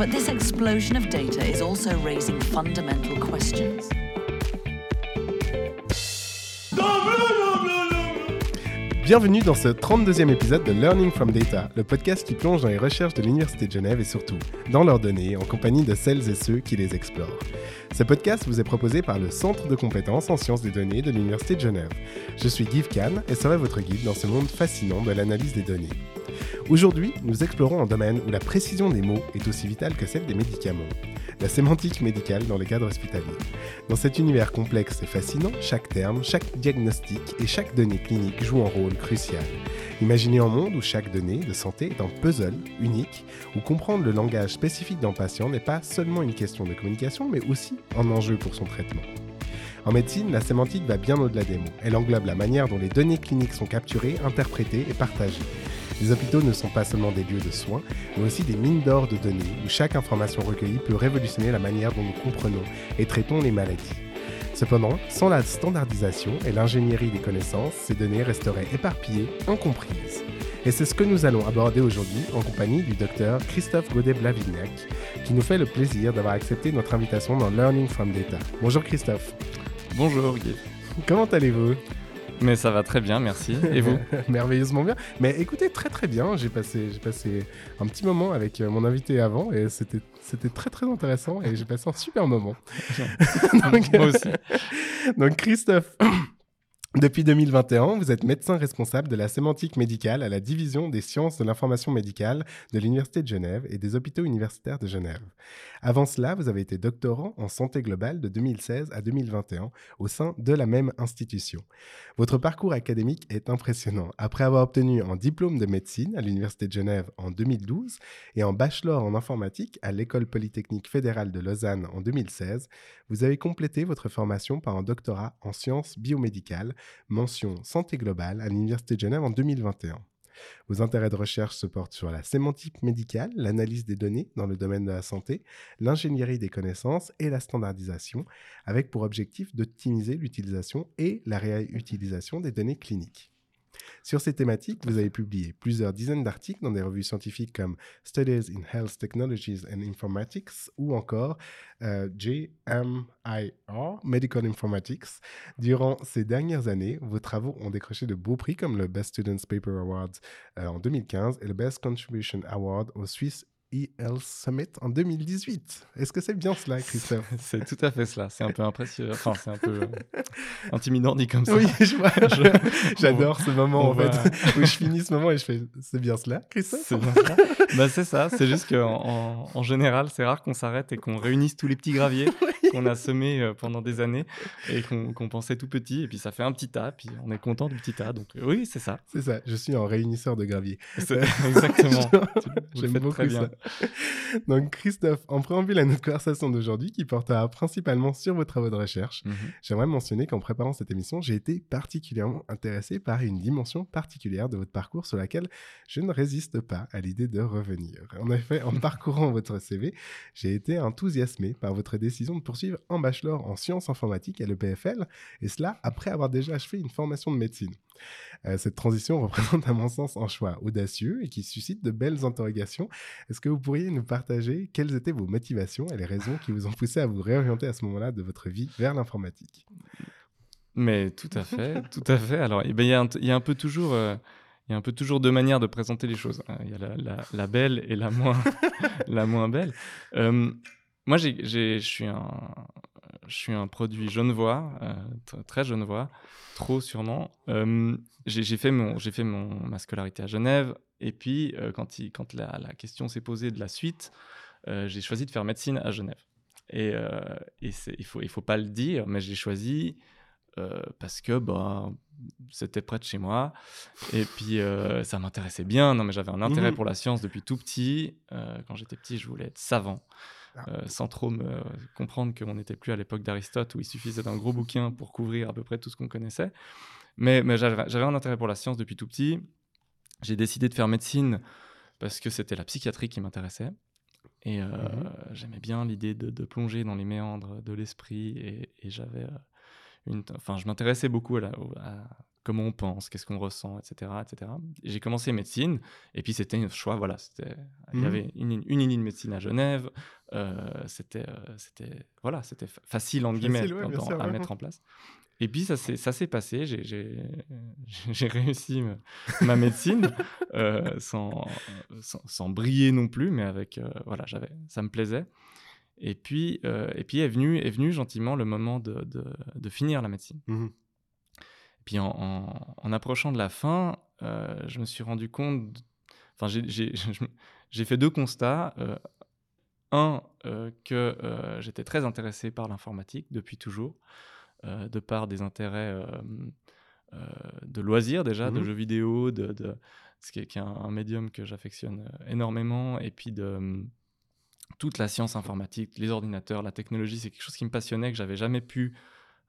But this explosion of data is also raising fundamental questions. Bienvenue dans ce 32e épisode de Learning from Data, le podcast qui plonge dans les recherches de l'Université de Genève et surtout dans leurs données en compagnie de celles et ceux qui les explorent. Ce podcast vous est proposé par le Centre de compétences en sciences des données de l'Université de Genève. Je suis Guy Kahn et serai votre guide dans ce monde fascinant de l'analyse des données. Aujourd'hui, nous explorons un domaine où la précision des mots est aussi vitale que celle des médicaments, la sémantique médicale dans le cadre hospitalier. Dans cet univers complexe et fascinant, chaque terme, chaque diagnostic et chaque donnée clinique joue un rôle crucial. Imaginez un monde où chaque donnée de santé est un puzzle unique, où comprendre le langage spécifique d'un patient n'est pas seulement une question de communication, mais aussi un enjeu pour son traitement. En médecine, la sémantique va bien au-delà des mots. Elle englobe la manière dont les données cliniques sont capturées, interprétées et partagées. Les hôpitaux ne sont pas seulement des lieux de soins, mais aussi des mines d'or de données où chaque information recueillie peut révolutionner la manière dont nous comprenons et traitons les maladies. Cependant, sans la standardisation et l'ingénierie des connaissances, ces données resteraient éparpillées, incomprises. Et c'est ce que nous allons aborder aujourd'hui en compagnie du docteur Christophe Godet-Blavignac, qui nous fait le plaisir d'avoir accepté notre invitation dans Learning from Data. Bonjour Christophe. Bonjour Guy. Comment allez-vous? Mais ça va très bien, merci. Et vous Merveilleusement bien. Mais écoutez, très très bien. J'ai passé, j'ai passé un petit moment avec euh, mon invité avant et c'était, c'était très très intéressant et j'ai passé un super moment. Donc, Moi aussi. Donc Christophe, depuis 2021, vous êtes médecin responsable de la sémantique médicale à la division des sciences de l'information médicale de l'Université de Genève et des hôpitaux universitaires de Genève. Avant cela, vous avez été doctorant en santé globale de 2016 à 2021 au sein de la même institution. Votre parcours académique est impressionnant. Après avoir obtenu un diplôme de médecine à l'Université de Genève en 2012 et un bachelor en informatique à l'École polytechnique fédérale de Lausanne en 2016, vous avez complété votre formation par un doctorat en sciences biomédicales, mention santé globale à l'Université de Genève en 2021. Vos intérêts de recherche se portent sur la sémantique médicale, l'analyse des données dans le domaine de la santé, l'ingénierie des connaissances et la standardisation, avec pour objectif d'optimiser l'utilisation et la réutilisation des données cliniques. Sur ces thématiques, vous avez publié plusieurs dizaines d'articles dans des revues scientifiques comme Studies in Health Technologies and Informatics ou encore euh, Medical Informatics. Durant ces dernières années, vos travaux ont décroché de beaux prix comme le Best Students Paper Award euh, en 2015 et le Best Contribution Award au Swiss EL Summit en 2018. Est-ce que c'est bien cela, Christophe? C'est tout à fait cela. C'est un peu impressionnant. Enfin, c'est un peu euh, intimidant dit comme ça. Oui. Je- J'adore ce moment en fait où je finis ce moment et je fais c'est bien cela, Christophe? C'est bien ça. Bah, c'est ça. C'est juste qu'en en, en général, c'est rare qu'on s'arrête et qu'on réunisse tous les petits graviers qu'on a semés euh, pendant des années et qu'on pensait tout petit. Et puis ça fait un petit tas. Puis on est content du petit tas. Donc euh, oui, c'est ça. C'est ça, je suis un réunisseur de gravier. Exactement. J'aime beaucoup très bien. ça. Donc Christophe, en préambule à notre conversation d'aujourd'hui qui portera principalement sur vos travaux de recherche, Mhm. j'aimerais mentionner qu'en préparant cette émission, j'ai été particulièrement intéressé par une dimension particulière de votre parcours sur laquelle je ne résiste pas à l'idée de revenir. En effet, en parcourant votre CV, j'ai été enthousiasmé par votre décision de poursuivre un bachelor en sciences informatiques à l'EPFL, et cela après avoir déjà achevé une formation de médecine. Euh, cette transition représente à mon sens un choix audacieux et qui suscite de belles interrogations. Est-ce que vous pourriez nous partager quelles étaient vos motivations et les raisons qui vous ont poussé à vous réorienter à ce moment-là de votre vie vers l'informatique? Mais tout à fait, tout à fait. Alors, eh ben, il y, a un t- il y a un peu toujours, euh, il y a un peu toujours deux manières de présenter les choses. Euh, Il y a la, la- la belle et la moins, la moins belle. Euh, moi, je suis un, je suis un produit genevois, euh, tr- très genevois, trop sûrement. Euh, j'ai fait mon, fait mon ma scolarité à Genève, et puis euh, quand, il- quand la, la question s'est posée de la suite, euh, j'ai choisi de faire médecine à Genève. Et, euh, et il faut, il faut pas le dire, mais j'ai choisi parce que bah, c'était près de chez moi. Et puis, ça m'intéressait bien. Non, mais j'avais un intérêt Mhm. pour la science depuis tout petit. Quand j'étais petit, je voulais être savant. Ah. euh, sans trop me comprendre qu'on n'était plus à l'époque d'Aristote où il suffisait d'un gros bouquin pour couvrir à peu près tout ce qu'on connaissait. Mais, mais j'avais un intérêt pour la science depuis tout petit. J'ai décidé de faire médecine parce que c'était la psychiatrie qui m'intéressait. Et euh, Mhm. j'aimais bien l'idée de, de plonger dans les méandres de l'esprit. Et, et j'avais euh, une. Enfin, je m'intéressais beaucoup à, la- à comment on pense, qu'est-ce qu'on ressent, etc. etc. Et J'ai commencé médecine. Et puis, c'était un choix. Voilà, c'était. Il y Mhm. avait une, une ligne de médecine à Genève. euh, c'était, euh, c'était, voilà, c'était fa- facile, entre guillemets, Facile, ouais, bien dans- sûr, à ouais. mettre en place. Et puis, ça s'est, ça s'est passé. J'ai, j'ai, j'ai réussi ma médecine euh, sans, sans, sans briller non plus, mais avec, voilà, j'avais, ça me plaisait. Et puis, et puis est, venu, est venu gentiment le moment de, de, de finir la médecine. Mhm. Et puis en, en- en approchant de la fin, euh, je me suis rendu compte. Enfin, j'ai- fait deux constats. Euh, un, euh, que j'étais très intéressé par l'informatique depuis toujours, de par des intérêts de loisirs déjà, de Mhm. jeux vidéo, de, de- ce qui est, qui est un, un médium que j'affectionne énormément, et puis de euh, toute la science informatique, les ordinateurs, la technologie, c'est quelque chose qui me passionnait, que j'avais jamais pu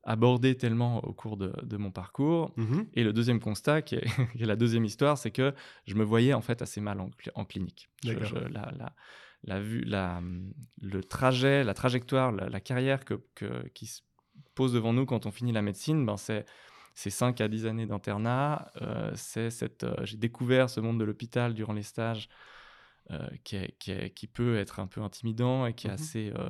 aborder tellement au cours de, de mon parcours. Mhm. Et le deuxième constat, qui est, qui est la deuxième histoire, c'est que je me voyais en fait assez mal en, cli- en clinique. Je- D'accord. je- la, la- la vue, la, le trajet, la trajectoire, la, carrière que, que- qui se pose devant nous quand on finit la médecine, ben c'est c'est 5 à 10 années d'internat. euh, c'est cette, euh, j'ai découvert ce monde de l'hôpital durant les stages euh, qui, est- qui, est- qui peut être un peu intimidant et qui est Mhm. assez euh,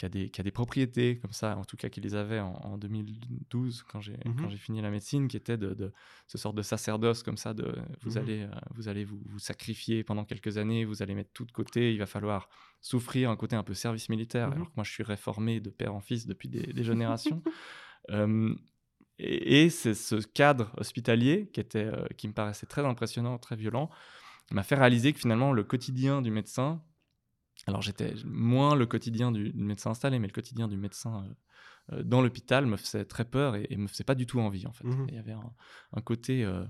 qui a, des, qui a des propriétés comme ça, en tout cas qui les avait en, en 2012 quand j'ai Mhm. quand j'ai fini la médecine, qui était de, de ce sort de sacerdoce comme ça, de vous Mhm. allez, euh, vous, allez vous, vous sacrifier pendant quelques années, vous allez mettre tout de côté, il va falloir souffrir un côté un peu service militaire, Mhm. alors que moi je suis réformé de père en fils depuis des, des générations. Euh, et, et c'est ce cadre hospitalier qui, était, euh, qui me paraissait très impressionnant, très violent, m'a fait réaliser que finalement le quotidien du médecin, alors j'étais moins le quotidien du, médecin installé, mais le quotidien du médecin euh, euh, dans l'hôpital me faisait très peur et, et me faisait pas du tout envie en fait. Mhm. Il y avait un, un côté, euh,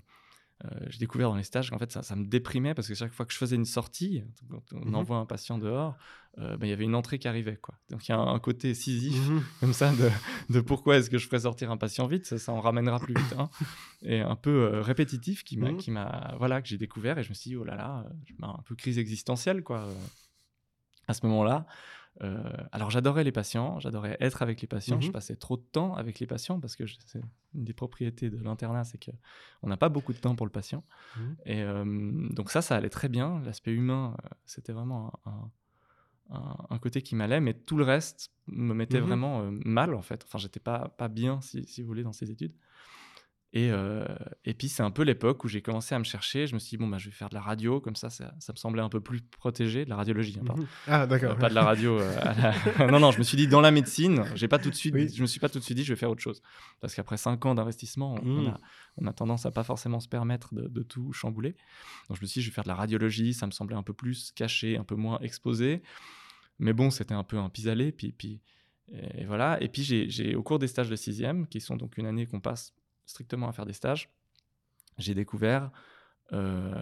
euh, j'ai découvert dans les stages qu'en fait ça, ça me déprimait parce que chaque fois que je faisais une sortie, quand on Mhm. envoie un patient dehors, ben, il y avait une entrée qui arrivait quoi. Donc il y a un, un côté Sisyphe Mhm. comme ça de, de pourquoi est-ce que je ferais sortir un patient vite, ça, ça en ramènera plus vite. hein. Et un peu répétitif qui m'a, qui m'a, voilà, que j'ai découvert et je me suis dit, oh là là, ben, un peu crise existentielle quoi. À ce moment-là. Euh, alors j'adorais les patients, j'adorais être avec les patients, je Mhm. passais trop de temps avec les patients parce que je- c'est une des propriétés de l'internat, c'est que on n'a pas beaucoup de temps pour le patient. Mhm. Et euh, donc ça, ça allait très bien. L'aspect humain, euh, c'était vraiment un, un- côté qui m'allait, mais tout le reste me mettait Mhm. vraiment euh, mal en fait. Enfin, j'étais pas, pas bien, si, si vous voulez, dans ces études. Et, euh, et puis c'est un peu l'époque où j'ai commencé à me chercher. Je me suis dit, bon, bah, je vais faire de la radio, comme ça, ça, ça me semblait un peu plus protégé, de la radiologie, hein, pardon. Ah, Euh, d'accord. pas de la radio. euh, la- non, non, je me suis dit dans la médecine, j'ai pas tout de suite, Oui. je me suis pas tout de suite dit je vais faire autre chose. Parce qu'après cinq ans d'investissement, on, on Mm. a, on a tendance à pas forcément se permettre de, de tout chambouler. Donc je me suis dit je vais faire de la radiologie, ça me semblait un peu plus caché, un peu moins exposé. Mais bon, c'était un peu un pis-aller. Puis, puis, et voilà. Et puis j'ai- au cours des stages de sixième, qui sont donc une année qu'on passe strictement à faire des stages, j'ai découvert. euh,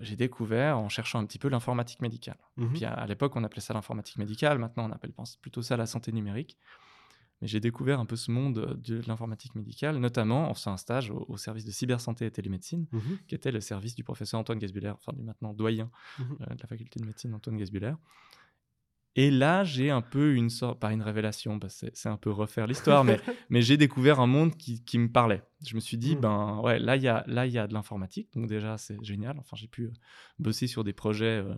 j'ai découvert en cherchant un petit peu l'informatique médicale. Mhm. Puis à, à l'époque, on appelait ça l'informatique médicale. Maintenant, on appelle plutôt ça la santé numérique. Mais j'ai découvert un peu ce monde de l'informatique médicale, notamment en faisant un stage au, au service de cybersanté et télémédecine, Mhm. qui était le service du professeur Antoine Gasbuller, enfin du maintenant doyen Mhm. euh, de la faculté de médecine Antoine Gasbuller. Et là, j'ai un peu une sorte, pas une révélation, parce que c'est- un peu refaire l'histoire, mais, mais j'ai découvert un monde qui, qui me parlait. Je me suis dit, Mm. ben ouais, là, il y a, là, il y a de l'informatique, donc déjà, c'est génial. Enfin, j'ai pu euh, bosser sur des projets euh,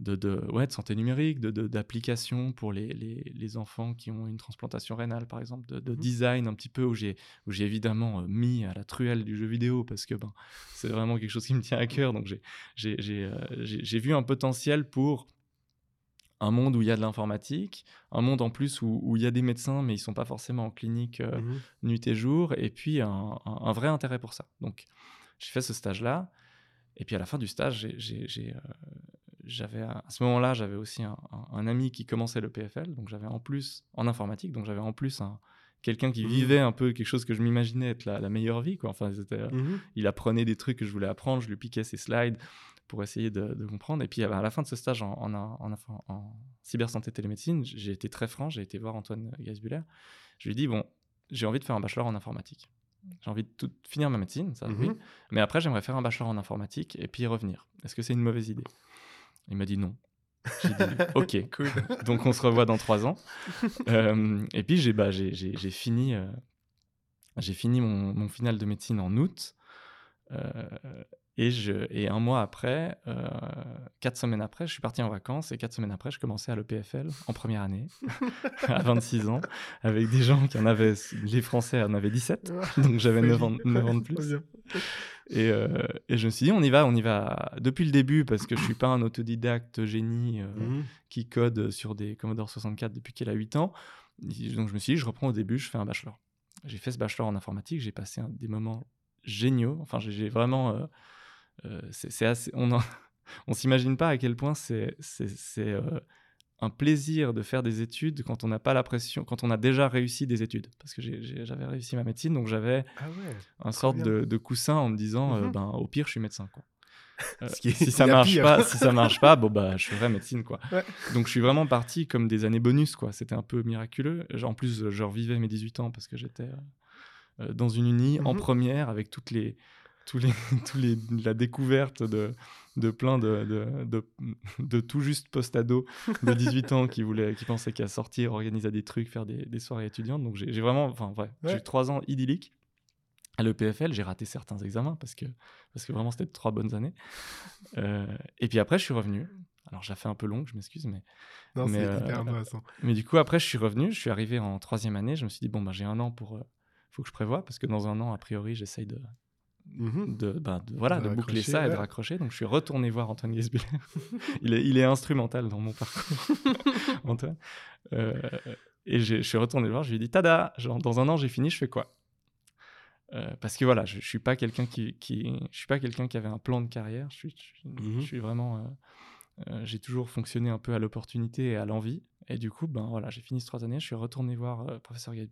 de, de, ouais, de santé numérique, d'applications de, pour les, les, les enfants qui ont une transplantation rénale, par exemple, de, de Mhm. design un petit peu, où j'ai évidemment euh, mis à la truelle du jeu vidéo, parce que ben, c'est vraiment quelque chose qui me tient à cœur. Donc, j'ai vu un potentiel pour un monde où il y a de l'informatique, un monde en plus où, où il y a des médecins, mais ils sont pas forcément en clinique euh, Mhm. nuit et jour, et puis un, un- un vrai intérêt pour ça. Donc, j'ai fait ce stage-là, et puis à la fin du stage, j'ai- euh, j'avais à ce moment-là, j'avais aussi un, ami qui commençait le PFL, donc j'avais en plus en informatique, donc j'avais en plus un, quelqu'un qui Mhm. vivait un peu quelque chose que je m'imaginais être la, la meilleure vie. Quoi. Enfin, euh, Mhm. il apprenait des trucs que je voulais apprendre, je lui piquais ses slides pour essayer de, de comprendre. Et puis à la fin de ce stage en, en, en, en- en cybersanté télémédecine, j'ai été très franc, j'ai été voir Antoine Gaisbuller. Je lui ai dit, bon, j'ai envie de faire un bachelor en informatique. J'ai envie de tout- finir ma médecine, ça oui. Mhm. Mais après, j'aimerais faire un bachelor en informatique et puis y revenir. Est-ce que c'est une mauvaise idée? Il m'a dit non. J'ai dit ok. Cool. Donc on se revoit dans trois ans. Euh, et puis j'ai bah, j'ai- fini, euh, j'ai fini mon, mon final de médecine en août. Euh, et, je, et un mois après, euh, quatre semaines après, je suis parti en vacances. Et quatre semaines après, je commençais à l'EPFL en première année, à 26 ans, avec des gens qui en avaient, les Français en avaient 17. Donc j'avais 9 ans, 9 ans de plus. Et, euh, et je me suis dit, on y va, on y va depuis le début, parce que je suis pas un autodidacte génie euh, Mhm. qui code sur des Commodore 64 depuis qu'il a 8 ans. Donc je me suis dit, je reprends au début, je fais un bachelor. J'ai fait ce bachelor en informatique, j'ai passé un- des moments géniaux. Enfin, j'ai- vraiment. euh, c'est assez. On en- on s'imagine pas à quel point c'est euh, un plaisir de faire des études quand on n'a pas la pression, quand on a déjà réussi des études. Parce que j'avais réussi ma médecine, donc j'avais Ah ouais. un sorte de, de coussin en me disant, euh, Mhm. ben, au pire, je suis médecin. Quoi. Euh, qui si ça marche pire. pas, si ça marche pas, bon bah, je ferai médecine quoi. Ouais. Donc je suis vraiment parti comme des années bonus quoi. C'était un peu miraculeux. En plus, je revivais mes 18 ans parce que j'étais euh, euh, dans une uni en Mhm. première avec toutes les, tous les, tous les, la découverte de, de plein de, de, de, de tout juste post-ados de 18 ans qui voulaient, qui pensaient qu'à sortir, organiser des trucs, faire des, des soirées étudiantes. Donc j'ai vraiment, enfin ouais, j'ai eu trois ans idylliques. À l'EPFL, j'ai raté certains examens parce que, parce que vraiment c'était trois bonnes années. Euh, et puis après, je suis revenu. Alors, j'ai fait un peu long, je m'excuse, mais, Non, Mais, euh, hyper intéressant. mais du coup, après, je suis revenu. Je suis arrivé en troisième année. Je me suis dit, bon, bah, j'ai un an pour. euh, faut que je prévoie parce que dans un an, a priori, j'essaye de, Mhm. de, bah, de- voilà, De de boucler ça et de raccrocher. Donc, je suis retourné voir Antoine Guesbuller. il, est, il est instrumental dans mon parcours, Antoine. Euh, et je suis retourné le voir. Je lui ai dit, tada, genre, dans un an, j'ai fini, je fais quoi? Euh, parce que voilà, je, je suis pas quelqu'un qui, qui, je suis pas quelqu'un qui avait un plan de carrière. Je suis, je suis- Mhm. je suis vraiment, euh, j'ai toujours fonctionné un peu à l'opportunité et à l'envie. Et du coup, ben voilà, j'ai fini ces trois années. Je suis retourné voir professeur Gaël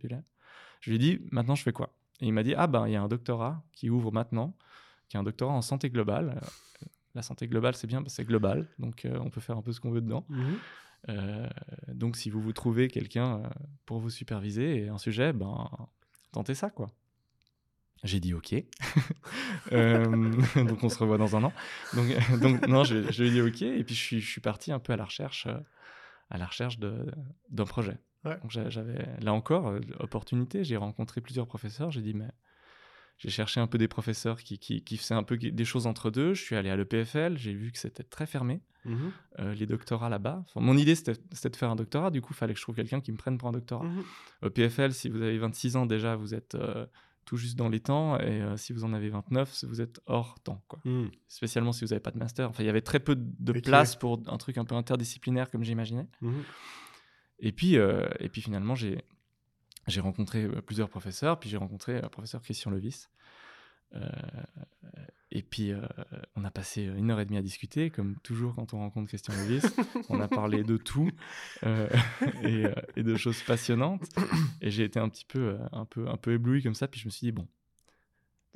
Je lui ai dit, maintenant, je fais quoi? Et il m'a dit, ah ben, il y a un doctorat qui ouvre maintenant, qui est un doctorat en santé globale. La santé globale, c'est bien que c'est global, donc euh, on peut faire un peu ce qu'on veut dedans. Mhm. Euh, donc, si vous vous trouvez quelqu'un euh, pour vous superviser et un sujet, ben, tentez ça, quoi. J'ai dit OK. Euh, donc, on se revoit dans un an. Donc, donc non, je, je lui ai dit OK. Et puis, je suis, je suis parti un peu à la recherche, à la recherche d'un projet. Ouais. Donc, j'a- j'avais, là encore, euh, opportunité. J'ai rencontré plusieurs professeurs. J'ai dit, mais j'ai cherché un peu des professeurs qui, qui, qui faisaient un peu des choses entre deux. Je suis allé à l'EPFL. J'ai vu que c'était très fermé Mhm. euh, les doctorats là-bas. Enfin, mon idée, c'était de faire un doctorat. Du coup, il fallait que je trouve quelqu'un qui me prenne pour un doctorat. Mhm. Au PFL, si vous avez 26 ans déjà, vous êtes euh, tout juste dans les temps. Et euh, si vous en avez 29, vous êtes hors temps. Quoi. Mhm. Spécialement si vous n'avez pas de master. Enfin, il y avait très peu de place pour un truc un peu interdisciplinaire comme j'imaginais. Et puis, euh, et puis finalement, j'ai j'ai rencontré euh, plusieurs professeurs. Puis j'ai rencontré le professeur Christian Levis. Euh, et puis, euh, on a passé une heure et demie à discuter, comme toujours quand on rencontre Christian Levis. on a parlé de tout euh, et, euh, et de choses passionnantes. Et j'ai été un petit peu, euh, un, peu, un peu ébloui comme ça. Puis je me suis dit, bon,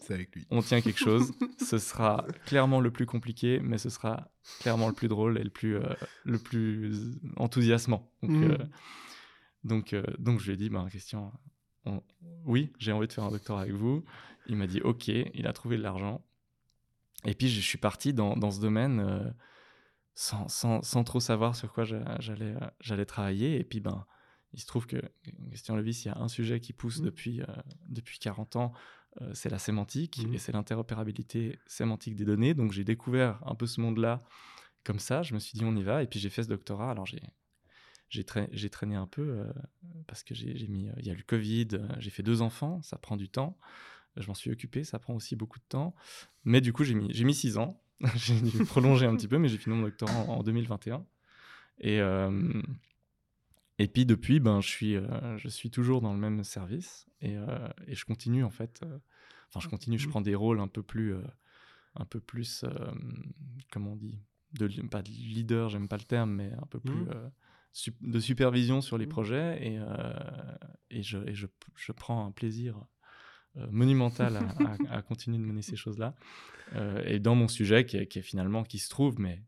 C'est avec lui. on tient quelque chose. ce sera clairement le plus compliqué, mais ce sera clairement le plus drôle et le plus, euh, le plus enthousiasmant. Donc, Mhm. euh, donc, euh, donc je lui ai dit, bah, Christian, on- oui, j'ai envie de faire un doctorat avec vous. Il m'a dit, ok, il a trouvé de l'argent. Et puis je suis parti dans, dans ce domaine sans, sans, sans trop savoir sur quoi j'a- j'allais j'allais travailler. Et puis, ben, il se trouve que, Christian Levis, il y a un sujet qui pousse Mhm. depuis, depuis 40 ans, euh, c'est la sémantique Mhm. et c'est l'interopérabilité sémantique des données. Donc j'ai découvert un peu ce monde-là comme ça. Je me suis dit, on y va. Et puis j'ai fait ce doctorat. Alors j'ai j'ai traîné un peu euh, parce que j'ai mis, euh, il y a eu le Covid, j'ai fait deux enfants, ça prend du temps. Je m'en suis occupé, ça prend aussi beaucoup de temps. Mais du coup, j'ai mis, j'ai mis six ans. j'ai dû prolonger un petit peu, mais j'ai fini mon doctorat en, en 2021. Et, euh, et puis depuis, ben, je, suis, euh, je suis toujours dans le même service et, euh, et je continue en fait. euh, Enfin, je continue, je Mhm. prends des rôles un peu plus, euh, un peu plus, comment on dit, de, pas de leader, j'aime pas le terme, mais un peu plus sup- de supervision sur les Mhm. projets et, et, je, et je, je prends un plaisir monumental à, à- à continuer de mener ces choses-là. Et dans mon sujet, qui est, qui est finalement qui se trouve, mais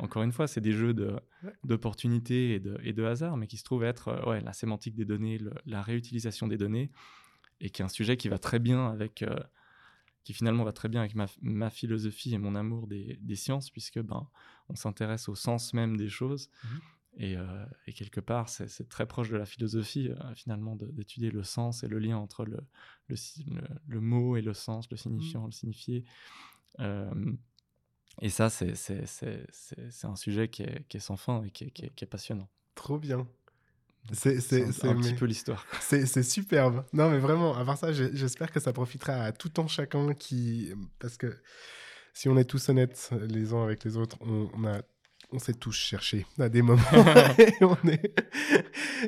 encore une fois, c'est des jeux de- d'opportunités et de, et de hasard, mais qui se trouve être euh, ouais, la sémantique des données, le- la réutilisation des données, et qui est un sujet qui va très bien avec, euh, qui finalement va très bien avec ma, ma philosophie et mon amour des, des sciences, puisque ben, on s'intéresse au sens même des choses. Mhm. Et, euh, et quelque part, c'est très proche de la philosophie, euh, finalement, d'étudier le sens et le lien entre le, le, si- le- le mot et le sens, le signifiant, le signifié. Euh, et ça, c'est un sujet qui est, qui est sans fin et qui est, qui est- qui est passionnant. Trop bien. C'est- un- un, petit peu l'histoire. C'est superbe. Non, mais vraiment, à part ça, j'espère que ça profitera à tout un chacun qui. Parce que si on est tous honnêtes les uns avec les autres, on, on a. On s'est tous cherchés à des moments et, on est...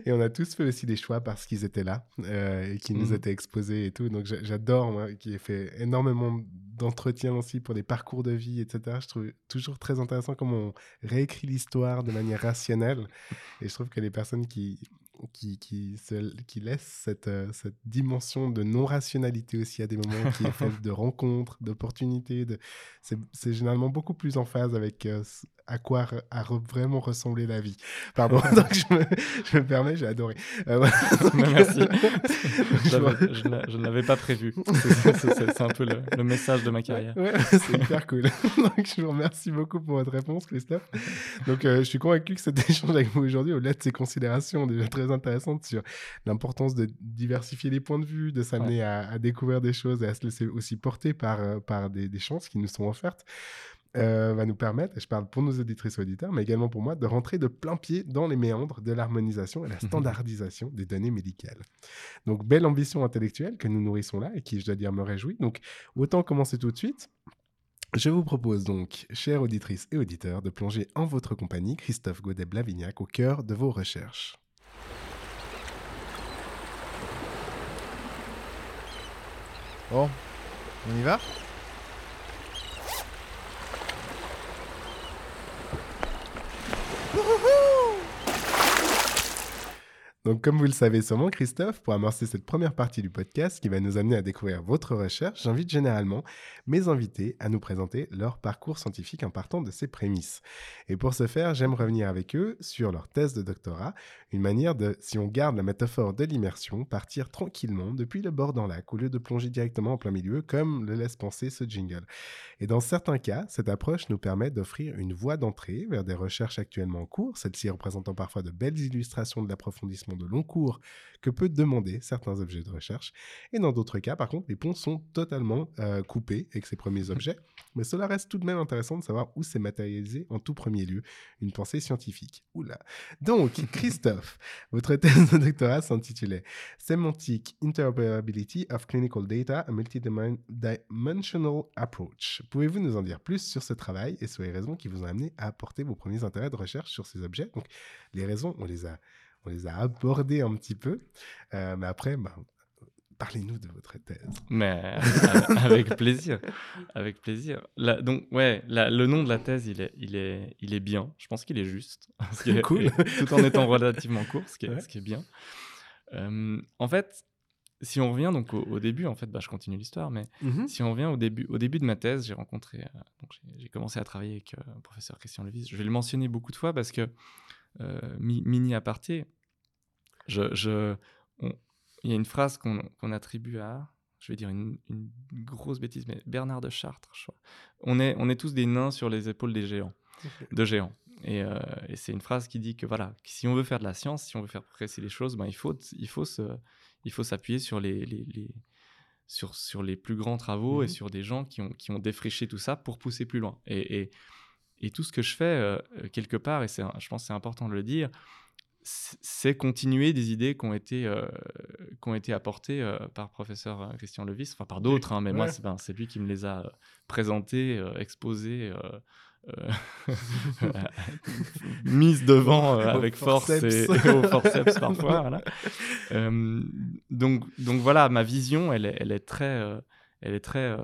et on a tous fait aussi des choix parce qu'ils étaient là euh, et qui nous Mhm. étaient exposés et tout. Donc j'a- j'adore, moi, qui ai fait énormément d'entretiens aussi pour des parcours de vie, etc. Je trouve toujours très intéressant comment on réécrit l'histoire de manière rationnelle. Et je trouve que les personnes qui, qui, qui, se- qui laissent cette, euh, cette dimension de non-rationalité aussi à des moments qui est faite de rencontres, d'opportunités, de... c'est c'est généralement beaucoup plus en phase avec euh, à quoi a re- vraiment ressembler la vie. Pardon, donc je me, je me permets, j'ai adoré. Euh, voilà. Merci. Donc, Je ne l'avais pas prévu. C'est- un peu le, le message de ma carrière. Ouais, c'est hyper cool. Donc, je vous remercie beaucoup pour votre réponse, Christophe. Donc, euh, je suis convaincu que cet échange avec vous aujourd'hui, au-delà de ces considérations déjà très intéressantes sur l'importance de diversifier les points de vue, de s'amener à, à découvrir des choses et à se laisser aussi porter par, euh, par des, des chances qui nous sont offertes, euh, va nous permettre, et je parle pour nos auditrices et auditeurs, mais également pour moi, de rentrer de plein pied dans les méandres de l'harmonisation et la standardisation des données médicales. Donc, belle ambition intellectuelle que nous nourrissons là et qui, je dois dire, me réjouit. Donc, autant commencer tout de suite. Je vous propose donc, chères auditrices et auditeurs, de plonger en votre compagnie, Christophe Godet-Blavignac, au cœur de vos recherches. Bon, on y va Donc, comme vous le savez sûrement, Christophe, pour amorcer cette première partie du podcast qui va nous amener à découvrir votre recherche, j'invite généralement mes invités à nous présenter leur parcours scientifique en partant de ces prémices. Et pour ce faire, j'aime revenir avec eux sur leur thèse de doctorat, une manière de, si on garde la métaphore de l'immersion, partir tranquillement depuis le bord d'un lac au lieu de plonger directement en plein milieu, comme le laisse penser ce jingle. Et dans certains cas, cette approche nous permet d'offrir une voie d'entrée vers des recherches actuellement en cours, celles-ci représentant parfois de belles illustrations de l'approfondissement de long cours que peut demander certains objets de recherche. Et dans d'autres cas, par contre, les ponts sont totalement euh, coupés avec ces premiers objets. Mais cela reste tout de même intéressant de savoir où s'est matérialisé en tout premier lieu une pensée scientifique. Oula. Donc, Christophe, votre thèse de doctorat s'intitulait Semantic Interoperability of Clinical Data, a Multidimensional Approach. Pouvez-vous nous en dire plus sur ce travail et sur les raisons qui vous ont amené à apporter vos premiers intérêts de recherche sur ces objets? Donc, les raisons, on les a, on les a abordées un petit peu, euh, mais après, bah, parlez-nous de votre thèse. Mais euh, avec plaisir, avec plaisir. La- donc ouais, la- le nom de la thèse, il est, il est, il est bien. Je pense qu'il est juste, ce qui est- Cool. et tout en étant relativement court, ce qui est, Ouais. ce qui est bien. Euh, en fait, si on revient donc au, au début, en fait, bah, je continue l'histoire, mais si on revient au début, au début de ma thèse, j'ai rencontré, euh, j'ai- commencé à travailler avec le professeur Christian Levis. Je vais le mentionner beaucoup de fois parce que mi- mini aparté, je, je, on- il y a une phrase qu'on attribue à, je vais dire une, une grosse bêtise, mais Bernard de Chartres, je crois. On est, on est tous des nains sur les épaules des géants, de géants. Et, euh, et c'est une phrase qui dit que voilà, que si on veut faire de la science, si on veut faire progresser les choses, ben, il faut, il faut se, il faut s'appuyer sur les, les, les- sur, sur les plus grands travaux et Mhm. sur des gens qui ont, qui ont défriché tout ça pour pousser plus loin. Et, et, et tout ce que je fais, euh, quelque part, et c'est, je pense que c'est important de le dire, c'est continuer des idées qui ont été, euh, qui ont été apportées euh, par professeur euh, Christian Levis, enfin par d'autres, hein, mais moi, c'est, ben, c'est lui qui me les a présentées, exposées, mises devant avec force et, et au forceps parfois. voilà. Donc, donc voilà, ma vision, elle est, elle est très, elle est très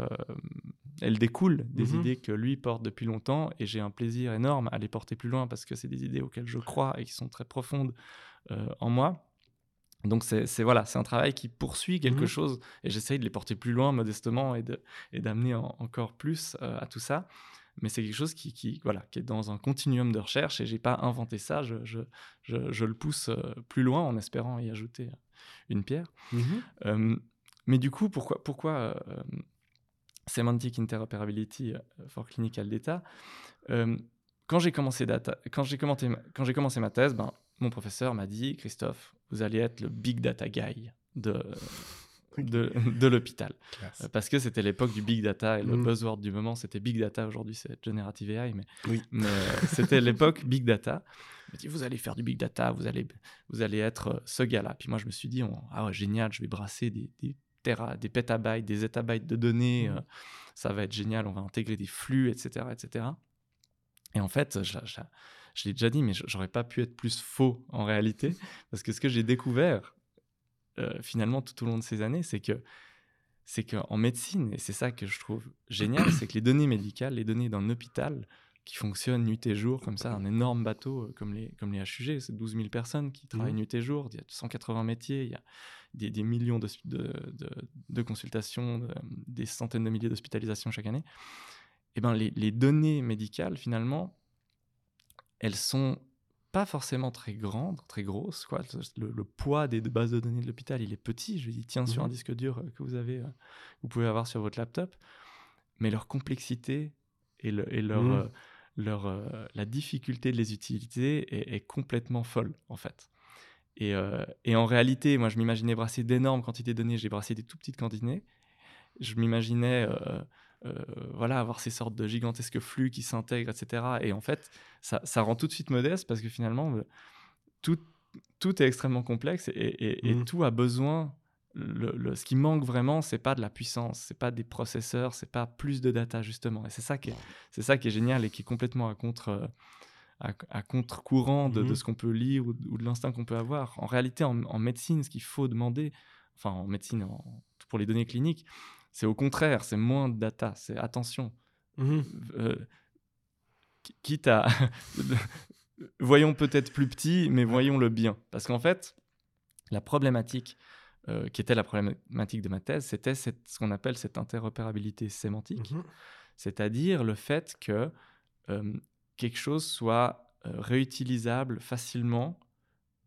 elles découlent des Mhm. idées que lui porte depuis longtemps et j'ai un plaisir énorme à les porter plus loin parce que c'est des idées auxquelles je crois et qui sont très profondes euh, en moi. Donc c'est voilà, c'est un travail qui poursuit quelque Mhm. chose et j'essaye de les porter plus loin modestement et d'amener en- encore plus euh, à tout ça. Mais c'est quelque chose qui, qui voilà qui est dans un continuum de recherche et j'ai pas inventé ça. Je, je, je, je le pousse euh, plus loin en espérant y ajouter une pierre. Mhm. Mais du coup, pourquoi, pourquoi Semantic Interoperability euh, for Clinical Data Euh, Quand j'ai commencé, data, quand j'ai commencé, ma- quand j'ai commencé ma thèse, ben, mon professeur m'a dit Christophe, vous allez être le big data guy de, de, de l'hôpital. Classe. Euh, Parce que c'était l'époque du big data et le Mhm. buzzword du moment, c'était big data. Aujourd'hui, c'est generative AI, mais, Oui. mais c'était l'époque big data. Il m'a dit Vous allez faire du big data, vous allez, vous allez être ce gars-là. Puis moi, je me suis dit on- Ah ouais, génial, je vais brasser des, des, téra, des pétabytes, des étabytes de données. Mhm. euh, ça va être génial, on va intégrer des flux, etc. etc. Et en fait, je, je- je l'ai déjà dit, mais j'aurais pas pu être plus faux en réalité. Parce que ce que j'ai découvert euh, finalement tout au long de ces années, c'est que c'est qu'en médecine, et c'est ça que je trouve génial, c'est que les données médicales, les données d'un hôpital qui fonctionne nuit et jour, comme ça, un énorme bateau euh, comme les, comme les HUG, c'est 12 000 personnes qui travaillent Mhm. nuit et jour, il y a 180 métiers, il y a des, des millions de, de, de- de consultations, de- des centaines de milliers d'hospitalisations chaque année. Et ben les, les données médicales, finalement, elles sont pas forcément très grandes, très grosses. Quoi. Le, le poids des bases de données de l'hôpital, il est petit. Je lui dis, tiens, sur un Mhm. disque dur euh, que vous avez, euh, vous pouvez avoir sur votre laptop. Mais leur complexité et, le- et leur, Mhm. Leur, euh, la difficulté de les utiliser est, est complètement folle, en fait. Et, euh, et en réalité, moi, je m'imaginais brasser d'énormes quantités de données. J'ai brassé des tout petites quantités. Je m'imaginais euh, voilà, avoir ces sortes de gigantesques flux qui s'intègrent, etc. Et en fait, ça, ça rend tout de suite modeste parce que finalement, tout, tout est extrêmement complexe et, et- et Mhm. tout a besoin. Le, le- ce qui manque vraiment, c'est pas de la puissance, c'est pas des processeurs, c'est pas plus de data justement. Et c'est ça qui est, c'est ça qui est génial et qui est complètement à contre, euh, à, à contre-courant de, de Mhm. ce qu'on peut lire ou, de- ou de l'instinct qu'on peut avoir. En réalité, en, en médecine, ce qu'il faut demander, enfin en médecine, en- pour les données cliniques, c'est au contraire, c'est moins de data, c'est attention. Mhm. Euh, qui- quitte à. voyons peut-être plus petit, mais voyons le bien. Parce qu'en fait, la problématique euh, qui était la problématique de ma thèse, c'était ce qu'on appelle cette interopérabilité sémantique, Mhm. c'est-à-dire le fait que euh, quelque chose soit euh, réutilisable facilement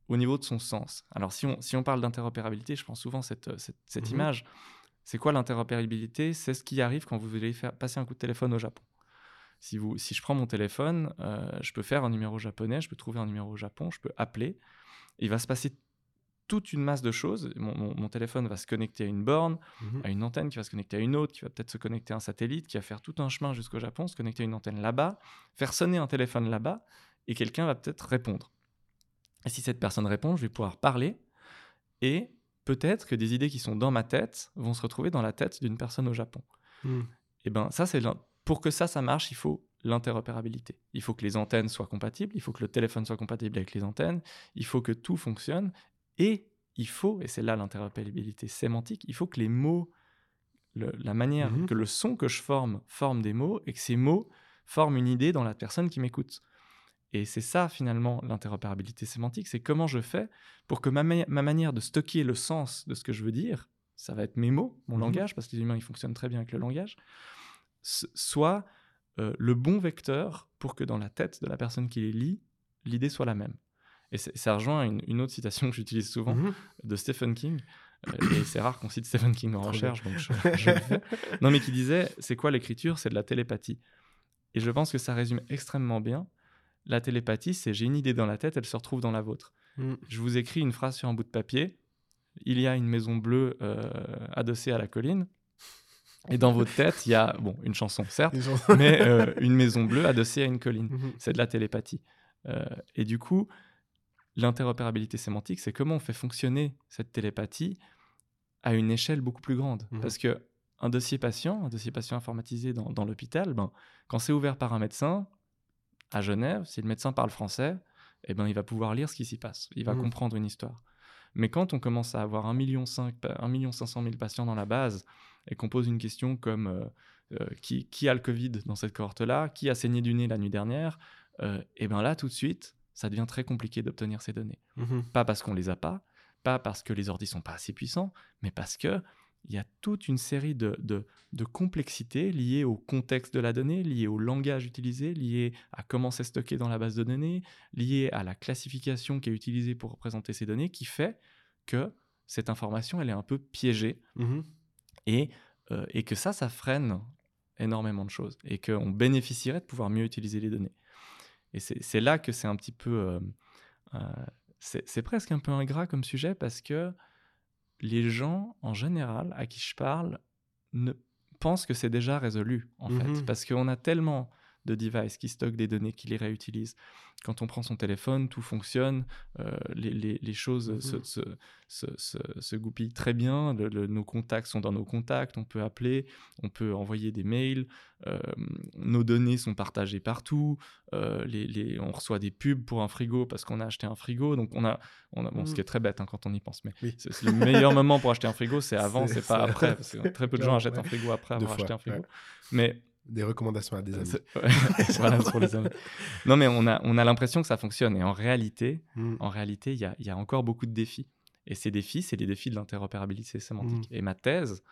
au niveau de son sens. Alors si on, si on parle d'interopérabilité, je prends souvent cette, euh, cette, cette Mhm. image. C'est quoi l'interopérabilité? C'est ce qui arrive quand vous voulez faire passer un coup de téléphone au Japon. Si, vous, si je prends mon téléphone, euh, je peux faire un numéro japonais, je peux trouver un numéro au Japon, je peux appeler. Il va se passer toute une masse de choses. Mon, mon- mon téléphone va se connecter à une borne, Mhm. à une antenne qui va se connecter à une autre, qui va peut-être se connecter à un satellite, qui va faire tout un chemin jusqu'au Japon, se connecter à une antenne là-bas, faire sonner un téléphone là-bas, et quelqu'un va peut-être répondre. Et si cette personne répond, je vais pouvoir parler, et peut-être que des idées qui sont dans ma tête vont se retrouver dans la tête d'une personne au Japon. Mhm. Et ben ça, c'est pour que ça, ça marche, il faut l'interopérabilité. Il faut que les antennes soient compatibles, il faut que le téléphone soit compatible avec les antennes, il faut que tout fonctionne, et il faut, et c'est là l'interopérabilité sémantique, il faut que les mots, le- la manière Mhm. que le son que je forme forme des mots, et que ces mots forment une idée dans la personne qui m'écoute. Et c'est ça finalement l'interopérabilité sémantique, c'est comment je fais pour que ma, ma- ma manière de stocker le sens de ce que je veux dire, ça va être mes mots, mon Mhm. langage, parce que les humains ils fonctionnent très bien avec le langage, soit euh, le bon vecteur pour que dans la tête de la personne qui les lit, l'idée soit la même. Et c'est- ça rejoint une, une autre citation que j'utilise souvent Mhm. de Stephen King. Euh, et c'est rare qu'on cite Stephen King en recherche, donc je, je le fais. Non, mais qui disait c'est quoi l'écriture? C'est de la télépathie. Et je pense que ça résume extrêmement bien. La télépathie, c'est j'ai une idée dans la tête, elle se retrouve dans la vôtre. Mhm. Je vous écris une phrase sur un bout de papier. Il y a une maison bleue euh, adossée à la colline. Et dans votre tête, il y a bon, une chanson, certes, mais euh, une maison bleue adossée à une colline. Mhm. C'est de la télépathie. Euh, et du coup, l'interopérabilité sémantique, c'est comment on fait fonctionner cette télépathie à une échelle beaucoup plus grande. Mhm. Parce que un dossier patient, un dossier patient informatisé dans, dans l'hôpital, ben, quand c'est ouvert par un médecin à Genève, si le médecin parle français, eh ben, il va pouvoir lire ce qui s'y passe. Il va Mhm. comprendre une histoire. Mais quand on commence à avoir 1,5 million, 1 500 000 patients dans la base et qu'on pose une question comme euh, euh, qui, qui a le Covid dans cette cohorte-là, qui a saigné du nez la nuit dernière, euh, et bien là, tout de suite, ça devient très compliqué d'obtenir ces données. Mhm. Pas parce qu'on les a pas, pas parce que les ordis sont pas assez puissants, mais parce que il y a toute une série de, de, de complexités liées au contexte de la donnée, liées au langage utilisé, liées à comment c'est stocké dans la base de données, liées à la classification qui est utilisée pour représenter ces données, qui fait que cette information, elle est un peu piégée Mhm. et, euh, et que ça, ça freine énormément de choses et qu'on bénéficierait de pouvoir mieux utiliser les données. Et c'est là que c'est un petit peu... euh, euh, c'est presque un peu ingrat comme sujet parce que les gens, en général, à qui je parle, ne pensent que c'est déjà résolu, en fait. Mhm. Parce qu'on a tellement de devices qui stockent des données, qui les réutilisent. Quand on prend son téléphone, tout fonctionne, euh, les, les- les choses Mhm. se, se, se, goupillent très bien, le- le- nos contacts sont dans nos contacts, on peut appeler, on peut envoyer des mails, euh, nos données sont partagées partout, euh, les, les- on reçoit des pubs pour un frigo parce qu'on a acheté un frigo, donc on a, on a bon, ce Mhm. qui est très bête hein, quand on y pense, mais Oui. c'est le meilleur moment pour acheter un frigo, c'est avant, C'est pas après, parce que très peu de gens achètent un frigo après avoir acheté un frigo. ouais. Mais Des recommandations à des amis. voilà, pour les amis. Non, mais on a, on a l'impression que ça fonctionne. Et en réalité, Mhm. en réalité, il y a, y a encore beaucoup de défis. Et ces défis, c'est les défis de l'interopérabilité sémantique. Mhm. Et ma thèse,